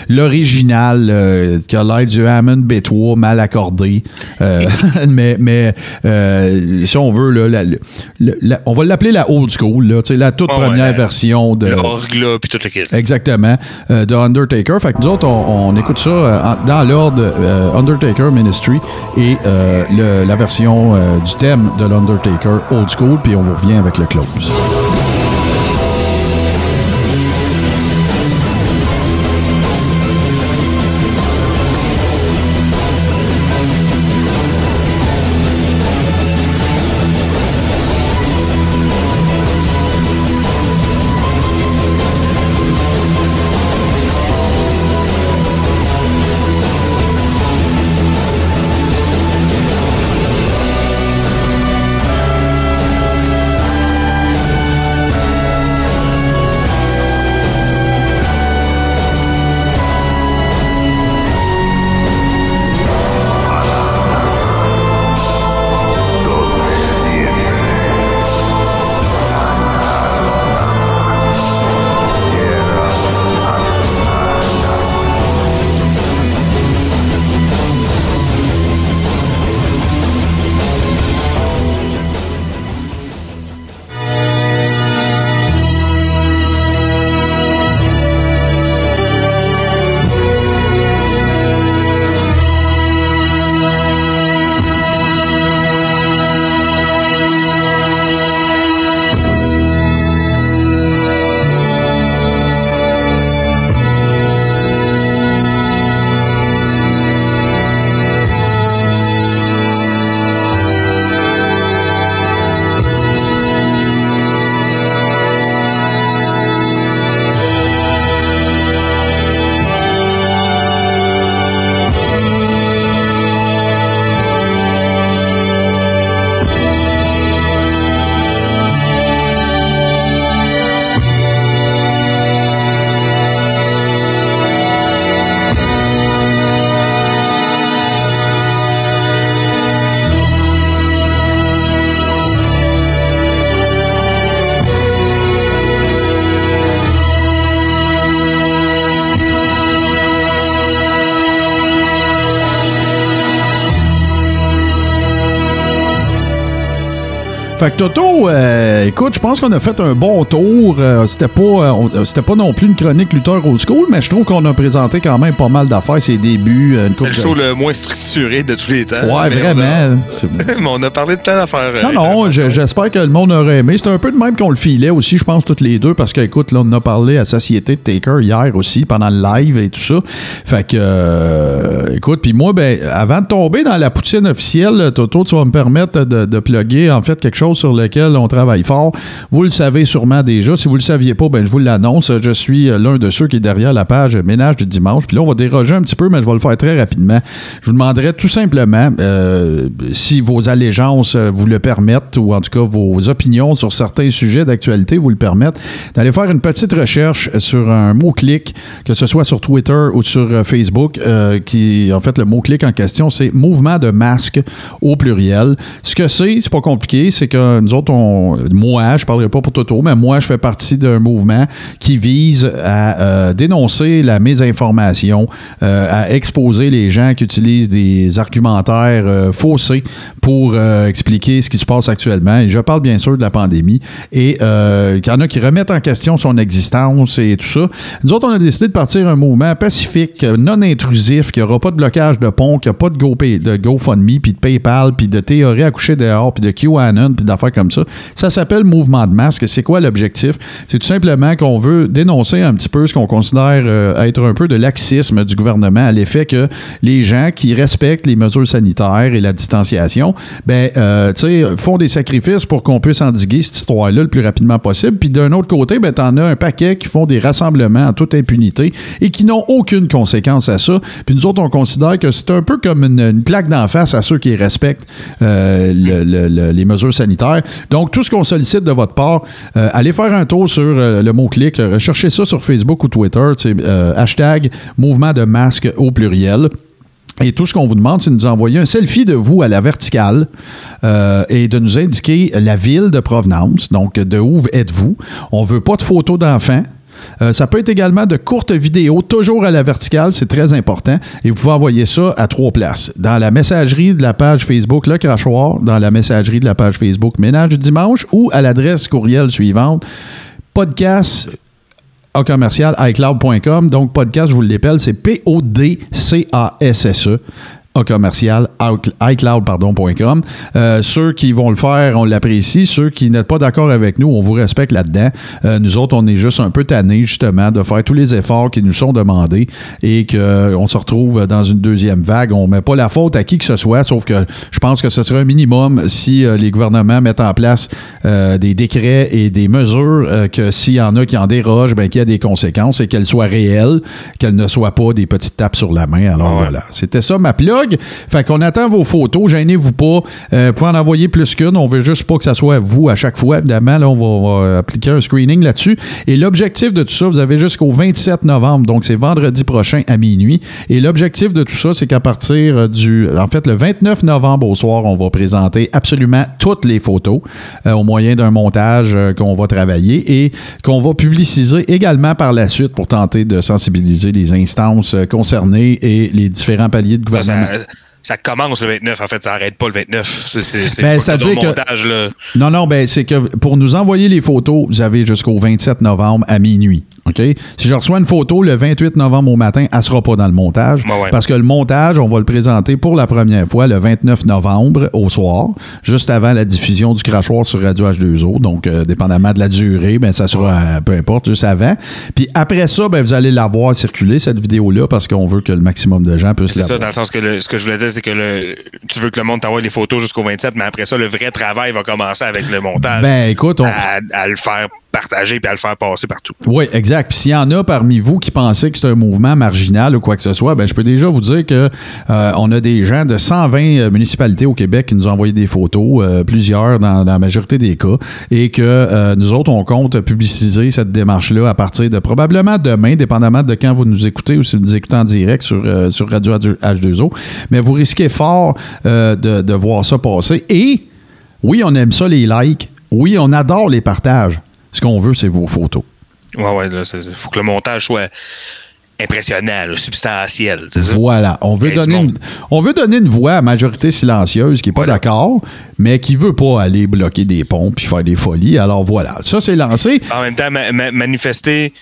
l'original, euh, qui a l'air du Hammond B3 mal accordé. Euh, *laughs* mais mais euh, si on veut, là, la- le- la- on va l'appeler la old school, là, la toute Ah première version de... L'orgue, là, puis tout le kit. Exactement. Euh, de Undertaker. Fait que nous autres, on, on écoute ça euh, dans l'ordre Undertaker Ministry et le- la version du thème de l'Undertaker Old School, puis on vous revient avec le close. Fait que Toto, euh, écoute, je pense qu'on a fait un bon tour. Euh, c'était pas, euh, c'était pas non plus une chronique lutteur old school, mais je trouve qu'on a présenté quand même pas mal d'affaires, ses débuts. C'est le de- show le moins structuré de tous les temps. Ouais, mais on a- vraiment. *laughs* Mais on a parlé de plein d'affaires. Non, non, j'espère que le monde aurait aimé. C'est un peu de même qu'on le filait aussi, je pense, toutes les deux, parce qu'écoute, là, on a parlé à Société de Taker hier aussi, pendant le live et tout ça. Fait que, écoute, puis moi, ben, avant de tomber dans la poutine officielle, Toto, tu vas me permettre de, de plugger, en fait, quelque chose sur lequel on travaille fort. Vous le savez sûrement déjà. Si vous le saviez pas, ben, je vous l'annonce. Je suis euh, l'un de ceux qui est derrière la page Ménage du dimanche. Puis là, on va déroger un petit peu, mais je vais le faire très rapidement. Je vous demanderai tout simplement euh, si vos allégeances euh, vous le permettent, ou en tout cas vos opinions sur certains sujets d'actualité vous le permettent, d'aller faire une petite recherche sur un mot-clic, que ce soit sur Twitter ou sur Facebook, qui, en fait, le mot-clic en question, c'est mouvement de masque au pluriel. Ce que c'est, c'est pas compliqué, c'est que nous autres, on, moi, je parlerai pas pour Toto, mais moi, je fais partie d'un mouvement qui vise à euh, dénoncer la mésinformation, euh, à exposer les gens qui utilisent des argumentaires euh, faussés pour expliquer ce qui se passe actuellement. Et je parle bien sûr de la pandémie et qu'il y en a qui remettent en question son existence et tout ça. Nous autres, on a décidé de partir un mouvement pacifique, non intrusif, qui n'aura pas de blocage de pont, qui n'a pas de, de GoFundMe, puis de PayPal, puis de théorie à coucher dehors, puis de QAnon, puis d'affaires comme ça. Ça s'appelle Mouvement de masque. C'est quoi l'objectif? C'est tout simplement qu'on veut dénoncer un petit peu ce qu'on considère euh, être un peu de laxisme du gouvernement à l'effet que les gens qui respectent les mesures sanitaires et la distanciation, ben, euh, tu sais, font des sacrifices pour qu'on puisse endiguer cette histoire-là le plus rapidement possible. Puis d'un autre côté, ben, t'en as un paquet qui font des rassemblements en toute impunité et qui n'ont aucune conséquence à ça. Puis nous autres, on considère que c'est un peu comme une, une claque d'en face à ceux qui respectent euh, le- le- le- les mesures sanitaires. Donc, tout ce qu'on sollicite de votre part, euh, allez faire un tour sur euh, le mot-clic, euh, recherchez ça sur Facebook ou Twitter, hashtag mouvement de masque au pluriel. Et tout ce qu'on vous demande, c'est de nous envoyer un selfie de vous à la verticale et de nous indiquer la ville de provenance, donc de où êtes-vous? On veut pas de photos d'enfants. Euh, ça peut être également de courtes vidéos, toujours à la verticale, c'est très important. Et vous pouvez envoyer ça à trois places. Dans la messagerie de la page Facebook Le Crachoir, dans la messagerie de la page Facebook Ménage du Dimanche ou à l'adresse courriel suivante podcast à commercial iCloud.com. Donc, podcast, je vous l'appelle, c'est P-O-D-C-A-S-S-E à commercial out- iCloud, pardon, point .com. Euh, ceux qui vont le faire, on l'apprécie. Ceux qui n'êtes pas d'accord avec nous, on vous respecte là-dedans. Euh, nous autres, on est juste un peu tannés, justement, de faire tous les efforts qui nous sont demandés et qu'on se retrouve dans une deuxième vague. On met pas la faute à qui que ce soit, sauf que je pense que ce serait un minimum si euh, les gouvernements mettent en place euh, des décrets et des mesures euh, que s'il y en a qui en dérogent, ben, qu'il y a des conséquences et qu'elles soient réelles, qu'elles ne soient pas des petites tapes sur la main. Alors voilà, c'était ça ma plug. Fait qu'on attend vos photos, gênez-vous pas. Euh, vous pouvez en envoyer plus qu'une. On veut juste pas que ça soit vous à chaque fois. Évidemment, là, on va, appliquer un screening là-dessus. Et l'objectif de tout ça, vous avez jusqu'au 27 novembre, donc c'est vendredi prochain à minuit. Et l'objectif de tout ça, c'est qu'à partir du, en fait, le 29 novembre au soir, on va présenter absolument toutes les photos euh, au moyen d'un montage euh, qu'on va travailler et qu'on va publiciser également par la suite pour tenter de sensibiliser les instances euh, concernées et les différents paliers de gouvernement. Ça commence le 29, en fait, ça arrête pas le 29. C'est Ben, ça que- montage, là. Non, non, ben c'est que pour nous envoyer les photos, vous avez jusqu'au 27 novembre à minuit. OK? Si je reçois une photo le 28 novembre au matin, elle ne sera pas dans le montage. Ouais. Parce que le montage, on va le présenter pour la première fois le 29 novembre au soir, juste avant la diffusion du crachoir sur Radio H2O. Donc, euh, dépendamment de la durée, ben, ça sera, euh, peu importe, juste avant. Puis après ça, ben, vous allez la voir circuler, cette vidéo-là, parce qu'on veut que le maximum de gens puissent C'est la ça, voir. dans le sens que le- ce que je voulais dire, c'est que le, tu veux que le monde t'envoie les photos jusqu'au 27, mais après ça, le vrai travail va commencer avec le montage. Ben, écoute, on, à, à le faire partager puis à le faire passer partout. Oui, exact. S'il y en a parmi vous qui pensez que c'est un mouvement marginal ou quoi que ce soit, ben je peux déjà vous dire que euh, on a des gens de 120 euh, municipalités au Québec qui nous ont envoyé des photos, euh, plusieurs dans, la majorité des cas, et que nous autres, on compte publiciser cette démarche-là à partir de probablement demain, dépendamment de quand vous nous écoutez ou si vous nous écoutez en direct sur, sur Radio H2O. Mais vous risquez fort de voir ça passer. Et oui, on aime ça, les likes. Oui, on adore les partages. Ce qu'on veut, c'est vos photos. Ouais, ouais, il faut que le montage soit impressionnant, là, substantiel. Ça? Voilà. On veut, donner une, on veut donner une voix à majorité silencieuse qui n'est pas d'accord, mais qui veut pas aller bloquer des ponts puis faire des folies. Alors voilà. Ça, c'est lancé. En même temps, ma- ma- manifester.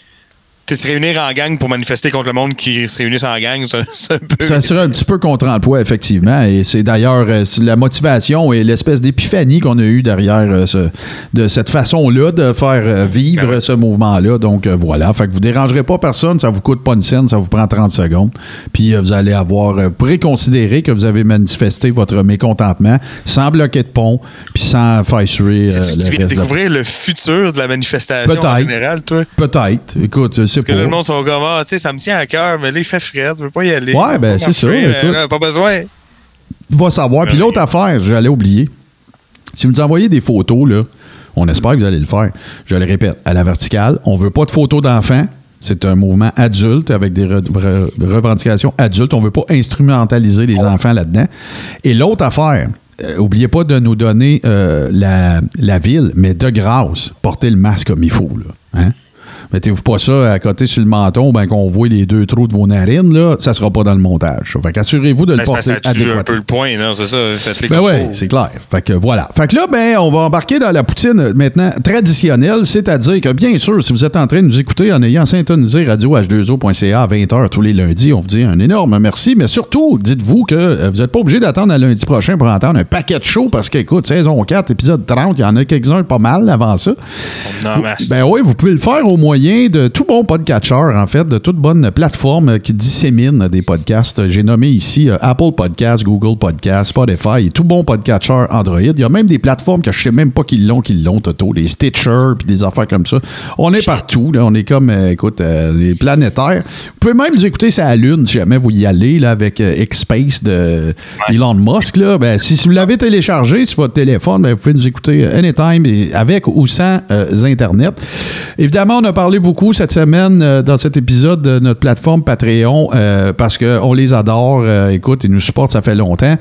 Se réunir en gang pour manifester contre le monde qui se réunissent en gang, ça- c'est un peu. Ça serait un petit peu contre-emploi, effectivement. Et c'est d'ailleurs euh, la motivation et l'espèce d'épiphanie qu'on a eue derrière euh, ce- de cette façon-là de faire euh, vivre Ben ce mouvement-là. Donc voilà. Fait que vous dérangerez pas personne, ça vous coûte pas une scène, ça vous prend 30 secondes. Puis vous allez avoir, considérer que vous avez manifesté votre mécontentement sans bloquer de pont, puis sans faire suer euh, tu viens de découvrir le futur de la manifestation en général, toi. Peut-être. Écoute, Parce que pas. le monde sont comme, ah, tu sais, ça me tient à cœur, mais là, il fait frais, je veux pas y aller. Ouais, ben, c'est mais là, Pas besoin. va savoir. Puis l'autre affaire, j'allais oublier. Si vous nous envoyez des photos, là, on espère que vous allez le faire. Je le répète, à la verticale, on veut pas de photos d'enfants. C'est un mouvement adulte avec des re- re- revendications adultes. On veut pas instrumentaliser les enfants là-dedans. Et l'autre affaire, euh, oubliez pas de nous donner euh, la, la ville, mais de grâce, portez le masque comme il faut. Là, hein? Mettez-vous pas ça à côté sur le menton, ben qu'on voit les deux trous de vos narines, là, ça sera pas dans le montage. Fait qu'assurez-vous de le Ben, porter que ça un peu le point, non? C'est ça, faites-les Ben faut. c'est clair. Fait que voilà. Fait que là, ben, on va embarquer dans la poutine euh, maintenant traditionnelle, c'est-à-dire que bien sûr, si vous êtes en train de nous écouter en ayant syntonisé radio h2o.ca à 20h tous les lundis, on vous dit un énorme merci, mais surtout, dites-vous que euh, vous n'êtes pas obligé d'attendre à lundi prochain pour entendre un paquet de shows parce qu'écoute, saison 4, épisode 30, il y en a quelques-uns pas mal avant ça. On en masse. Ben oui, vous pouvez le faire au moyen de tout bon podcatcher, en fait, de toute bonne plateforme qui dissémine des podcasts. J'ai nommé ici euh, Apple Podcasts, Google Podcasts, Spotify et tout bon podcatcher Android. Il y a même des plateformes que je sais même pas qu'ils l'ont, qu'ils l'ont, Toto, des Stitcher puis des affaires comme ça. On est partout, là. on est comme, euh, écoute, euh, les planétaires. Vous pouvez même nous écouter ça à la Lune si jamais vous y allez, là, avec euh, X-Space de Elon Musk, là. Ben, si, si vous l'avez téléchargé sur votre téléphone, ben, vous pouvez nous écouter anytime, et avec ou sans euh, Internet. Évidemment, on a beaucoup cette semaine euh, dans cet épisode de notre plateforme Patreon euh, parce qu'on les adore. Euh, écoute, ils nous supportent, ça fait longtemps.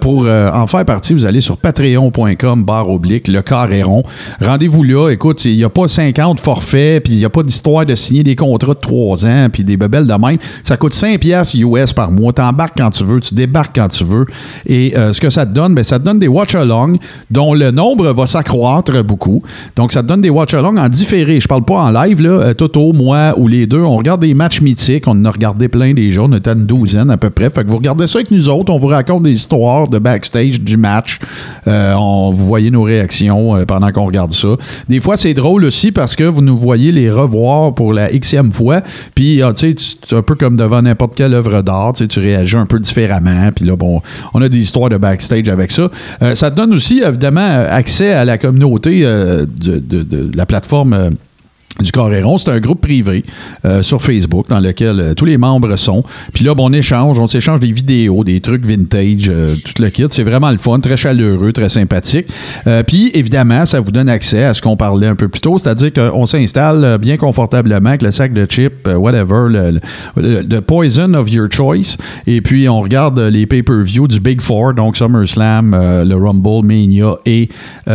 Pour en faire partie, vous allez sur patreon.com barre oblique, le carré rond. Rendez-vous là. Écoute, il n'y a pas 50 forfaits, puis il n'y a pas d'histoire de signer des contrats de 3 ans, puis des bebelles de même. Ça coûte 5 piastres US par mois. T'embarques quand tu veux, tu débarques quand tu veux. Et ce que ça te donne, ben, ça te donne des watch-along dont le nombre va s'accroître beaucoup. Donc, ça te donne des watch-along en différé. Je parle pas en live, là. Euh, Toto, moi ou les deux, on regarde des matchs mythiques. On en a regardé plein des jours. On était une douzaine à peu près. Fait que vous regardez ça avec nous autres. On vous raconte des histoires de backstage du match. Euh, on, vous voyez nos réactions euh, pendant qu'on regarde ça. Des fois, c'est drôle aussi parce que vous nous voyez les revoir pour la xème fois. Puis, ah, tu sais, c'est un peu comme devant n'importe quelle œuvre d'art. Tu réagis un peu différemment. Puis là, bon, on a des histoires de backstage avec ça. Ça te donne aussi, évidemment, accès à la communauté de la plateforme. Du Coréron, c'est un groupe privé euh, sur Facebook dans lequel euh, tous les membres sont. Puis là, bon, on échange, on s'échange des vidéos, des trucs vintage, euh, tout le kit. C'est vraiment le fun, très chaleureux, très sympathique. Puis évidemment, ça vous donne accès à ce qu'on parlait un peu plus tôt, c'est-à-dire qu'on s'installe bien confortablement avec le sac de chips, whatever, le, poison of your choice. Et puis on regarde les pay-per-view du Big Four, donc SummerSlam, le Rumble, Mania et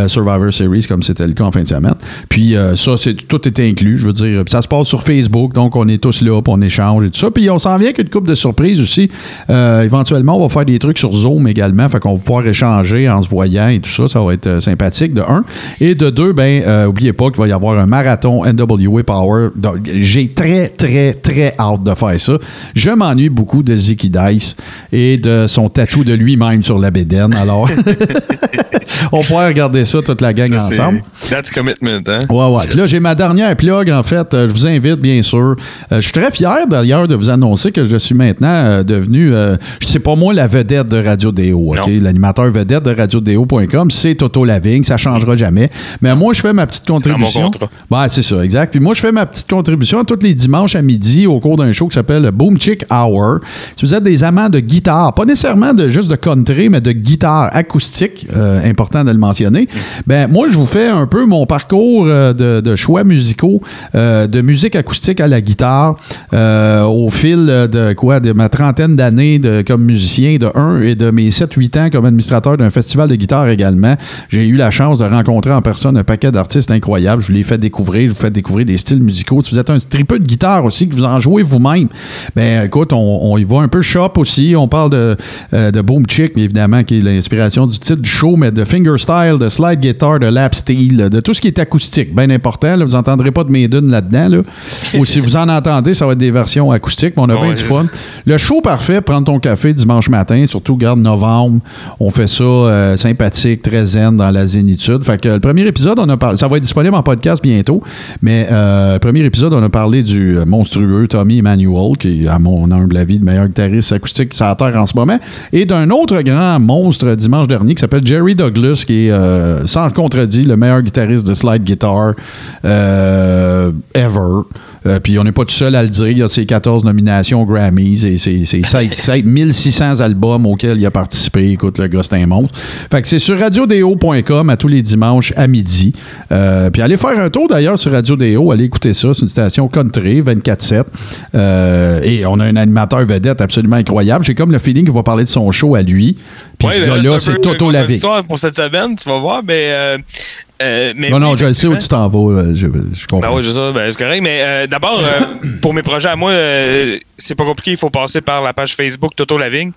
Survivor Series, comme c'était le cas en fin de semaine. Puis ça, c'est tout est inclus, je veux dire. Puis ça se passe sur Facebook, donc on est tous là, puis on échange et tout ça. Puis on s'en vient avec une coupe de surprises aussi. Euh, éventuellement, on va faire des trucs sur Zoom également, fait qu'on va pouvoir échanger en se voyant et tout ça. Ça va être euh, sympathique, de un. Et de deux, ben, euh, oubliez pas qu'il va y avoir un marathon NWA Power. J'ai très, très, très hâte de faire ça. Je m'ennuie beaucoup de Ziki Dice et de son tatou de lui-même sur la bédaine. Alors, *laughs* on pourrait regarder ça, toute la gang Ça, ensemble. That's commitment, hein? Ouais, ouais. Puis là, j'ai ma dernière plug, en fait. Euh, je vous invite, bien sûr. Euh, je suis très fier, d'ailleurs, de vous annoncer que je suis maintenant euh, devenu, je sais pas moi, la vedette de Radio Déo. L'animateur vedette de radiodéo.com, c'est Toto Lavigne. Ça changera jamais. Mais moi, je fais ma petite contribution. contrat. Ben, c'est ça, exact. Puis moi, je fais ma petite contribution tous les dimanches à midi au cours d'un show qui s'appelle Boom Chick Hour. Si vous êtes des amants de guitare, pas nécessairement de juste de country, mais de guitare acoustique, euh, important de le mentionner, ben moi, je vous fais un peu mon parcours de, de choix musicaux euh, de musique acoustique à la guitare euh, au fil de quoi de ma trentaine d'années comme musicien de un et de mes 7-8 ans comme administrateur d'un festival de guitare également. J'ai eu la chance de rencontrer en personne un paquet d'artistes incroyables. Je vous les fais découvrir, je vous fais découvrir des styles musicaux. Si vous êtes un tripeux de guitare aussi, que vous en jouez vous-même, ben écoute, on, y va un peu shop aussi. On parle de, euh, de Boom Chick, évidemment, qui est l'inspiration du titre du show, mais de fingerstyle, de slide guitar, de lap steel, de tout ce qui est acoustique. Bien important. Vous n'entendrez pas de Maiden là-dedans. Là. *laughs* Ou si vous en entendez, ça va être des versions acoustiques, mais on a Ouais, bien du fun. Le show parfait, prendre ton café dimanche matin, surtout, garde novembre. On fait ça euh, sympathique, très zen dans la zénitude. Fait que le premier épisode, on a parlé, ça va être disponible en podcast bientôt, mais euh, le premier épisode, on a parlé du euh, monstrueux Tommy Emmanuel, qui est, à mon humble avis, le meilleur guitariste acoustique sur la Terre en ce moment, et d'un autre grand monstre dimanche dernier qui s'appelle Jerry Douglas, qui est, euh, sans contredit, le meilleur guitariste de slide guitar euh, ever. Euh, puis on n'est pas tout seul à le dire. Il y a ses 14 nominations aux Grammys et ses, ses 16 16 1600 albums auxquels il a participé. Écoute, le gars, c'est un monstre. Fait que c'est sur radiodéo.com à tous les dimanches à midi. Euh, puis allez faire un tour d'ailleurs sur Radio Déo. Allez écouter ça. C'est une station country 24-7. Euh, et on a un animateur vedette absolument incroyable. J'ai comme le feeling qu'il va parler de son show à lui. Puis Ouais, ce gars-là, c'est Toto contradictoire pour cette semaine, tu vas voir, mais. Euh, mais Non, non, je sais où tu t'en vas. euh, Je, je comprends. Ben oui, je sais, ben, c'est correct. Mais euh, d'abord, euh, *coughs* pour mes projets à moi, euh, c'est pas compliqué. Il faut passer par la page Facebook Toto Lavigne.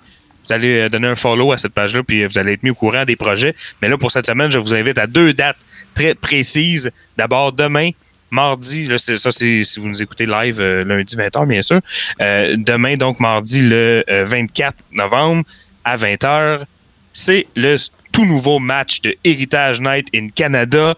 Vous allez donner un follow à cette page-là, puis vous allez être mis au courant des projets. Mais là, pour cette semaine, je vous invite à deux dates très précises. D'abord, demain, mardi, là, c'est, ça, c'est si vous nous écoutez live euh, lundi 20h, bien sûr. Euh, demain, donc, mardi, le euh, 24 novembre, à 20h, c'est le tout nouveau match de Heritage Night in Canada.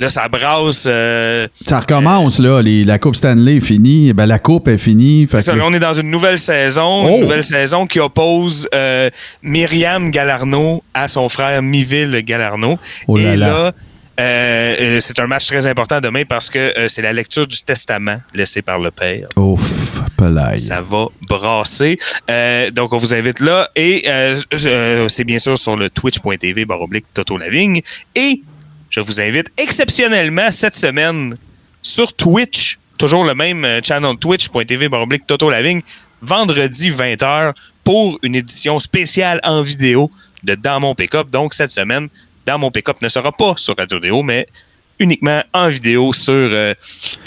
Là, ça brasse. euh, Ça recommence, là. Les- la Coupe Stanley est finie. Ben, la Coupe est finie. Fait C'est ça, que- là, on est dans une nouvelle saison, Oh! une nouvelle saison qui oppose euh, Myriam Galarno à son frère Miville Galarno. Oh là Et là. là, euh, euh, c'est un match très important demain parce que euh, c'est la lecture du testament laissé par le père. Ouf, pelaille. Ça va brasser. Euh, donc, on vous invite là. Et c'est bien sûr sur le twitch.tv baroblique Toto Lavigne. Et je vous invite exceptionnellement cette semaine sur Twitch, toujours le même channel twitch.tv baroblique Toto Lavigne, vendredi 20h pour une édition spéciale en vidéo de Dans mon pick-up. Donc, cette semaine, Dans mon pick-up ne sera pas sur Radio Déo, mais uniquement en vidéo sur, euh,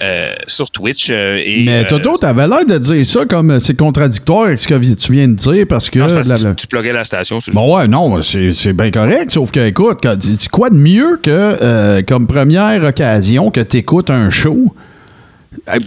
euh, sur Twitch. euh, et, Mais Toto, t'avais l'air de dire ça comme c'est contradictoire avec ce que tu viens de dire parce que. Non, parce la- tu, tu pluguais la station. Bon, ouais, non, c'est bien correct. Sauf que, écoute, quand- quoi de mieux que, comme première occasion, que tu écoutes un show,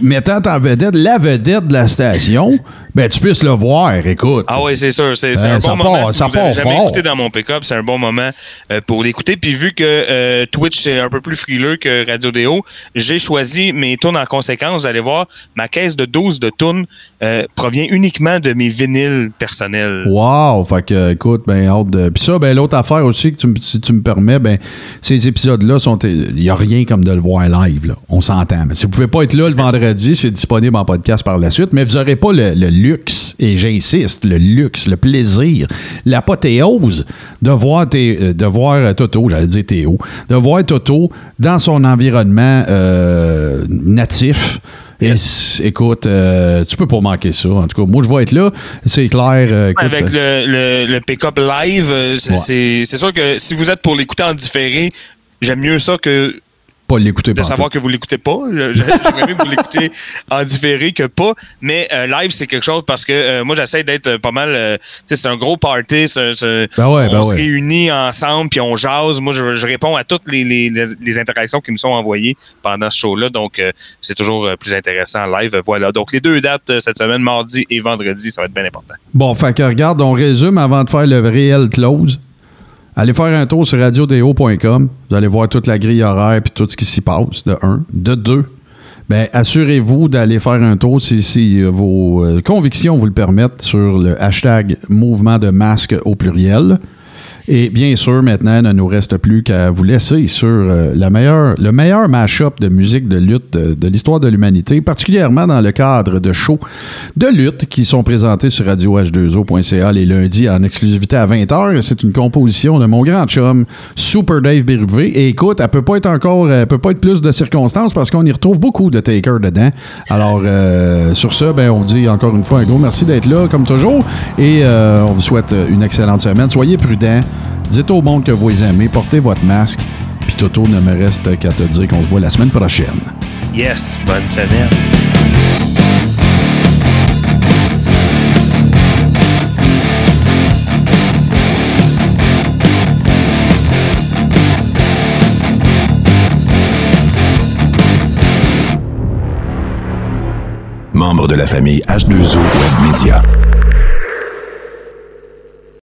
mettant en vedette la vedette de la station, *laughs* ben, tu puisses le voir, écoute. Ah oui, c'est sûr. C'est Euh, un ça bon part- moment. Si ça vous part jamais fort. écouté dans mon pick-up, c'est un bon moment euh, pour l'écouter. Puis vu que euh, Twitch, c'est un peu plus frileux que Radio Déo, j'ai choisi mes tunes en conséquence. Vous allez voir, ma caisse de 12 de tunes euh, provient uniquement de mes vinyles personnels. Wow! Fait que, écoute, ben, hâte de. Puis ça, ben, l'autre affaire aussi, que tu, si tu me permets, ben, ces épisodes-là sont. Il n'y a rien comme de le voir live, là. On s'entend. Mais si vous pouvez pas être là le vendredi, c'est disponible en podcast par la suite, mais vous n'aurez pas le, le luxe, et j'insiste, le luxe, le plaisir, l'apothéose de voir, tes- euh, de voir euh, Toto, j'allais dire Théo, de voir Toto dans son environnement euh, natif. Écoute, euh, tu peux pas manquer ça. En tout cas, moi, je vais être là. C'est clair. euh, écoute, Avec ça- le, le, le pick-up live, c'est Ouais. c'est- c'est sûr que si vous êtes pour l'écouter en différé, j'aime mieux ça que pas l'écouter de savoir que vous l'écoutez pas. Je- J'aimerais mieux que vous l'écoutiez *laughs* en différé que pas. Mais euh, live, c'est quelque chose parce que euh, moi, j'essaie d'être euh, pas mal. euh, tu sais, c'est un gros party. Ben ouais, on ben se ouais. réunit ensemble puis on jase. Moi, je, je réponds à toutes les, les- les- interactions qui me sont envoyées pendant ce show-là. Donc, c'est toujours plus intéressant en live. Voilà. Donc, les deux dates cette semaine, mardi et vendredi, ça va être bien important. Bon, fait que regarde, on résume avant de faire le réel close. Allez faire un tour sur radiodéo.com. Vous allez voir toute la grille horaire puis tout ce qui s'y passe, de un. De deux, ben, assurez-vous d'aller faire un tour si, si, euh, vos euh, convictions vous le permettent sur le hashtag mouvement de masque au pluriel. Et bien sûr, maintenant, il ne nous reste plus qu'à vous laisser sur euh, le meilleur mash-up de musique de lutte de, de l'histoire de l'humanité, particulièrement dans le cadre de shows de lutte qui sont présentés sur radioh2o.ca les lundis en exclusivité à 20h. C'est une composition de mon grand chum, Super Dave Bérubé. Et écoute, elle peut pas être encore, elle peut pas être plus de circonstances parce qu'on y retrouve beaucoup de Taker dedans. Alors, euh, sur ce, ben, on vous dit encore une fois un gros merci d'être là, comme toujours. Et euh, on vous souhaite une excellente semaine. Soyez prudents. Dites au monde que vous les aimez. Portez votre masque. Puis Toto, ne me reste qu'à te dire qu'on se voit la semaine prochaine. Yes, bonne semaine. Membre de la famille H2O Web Media.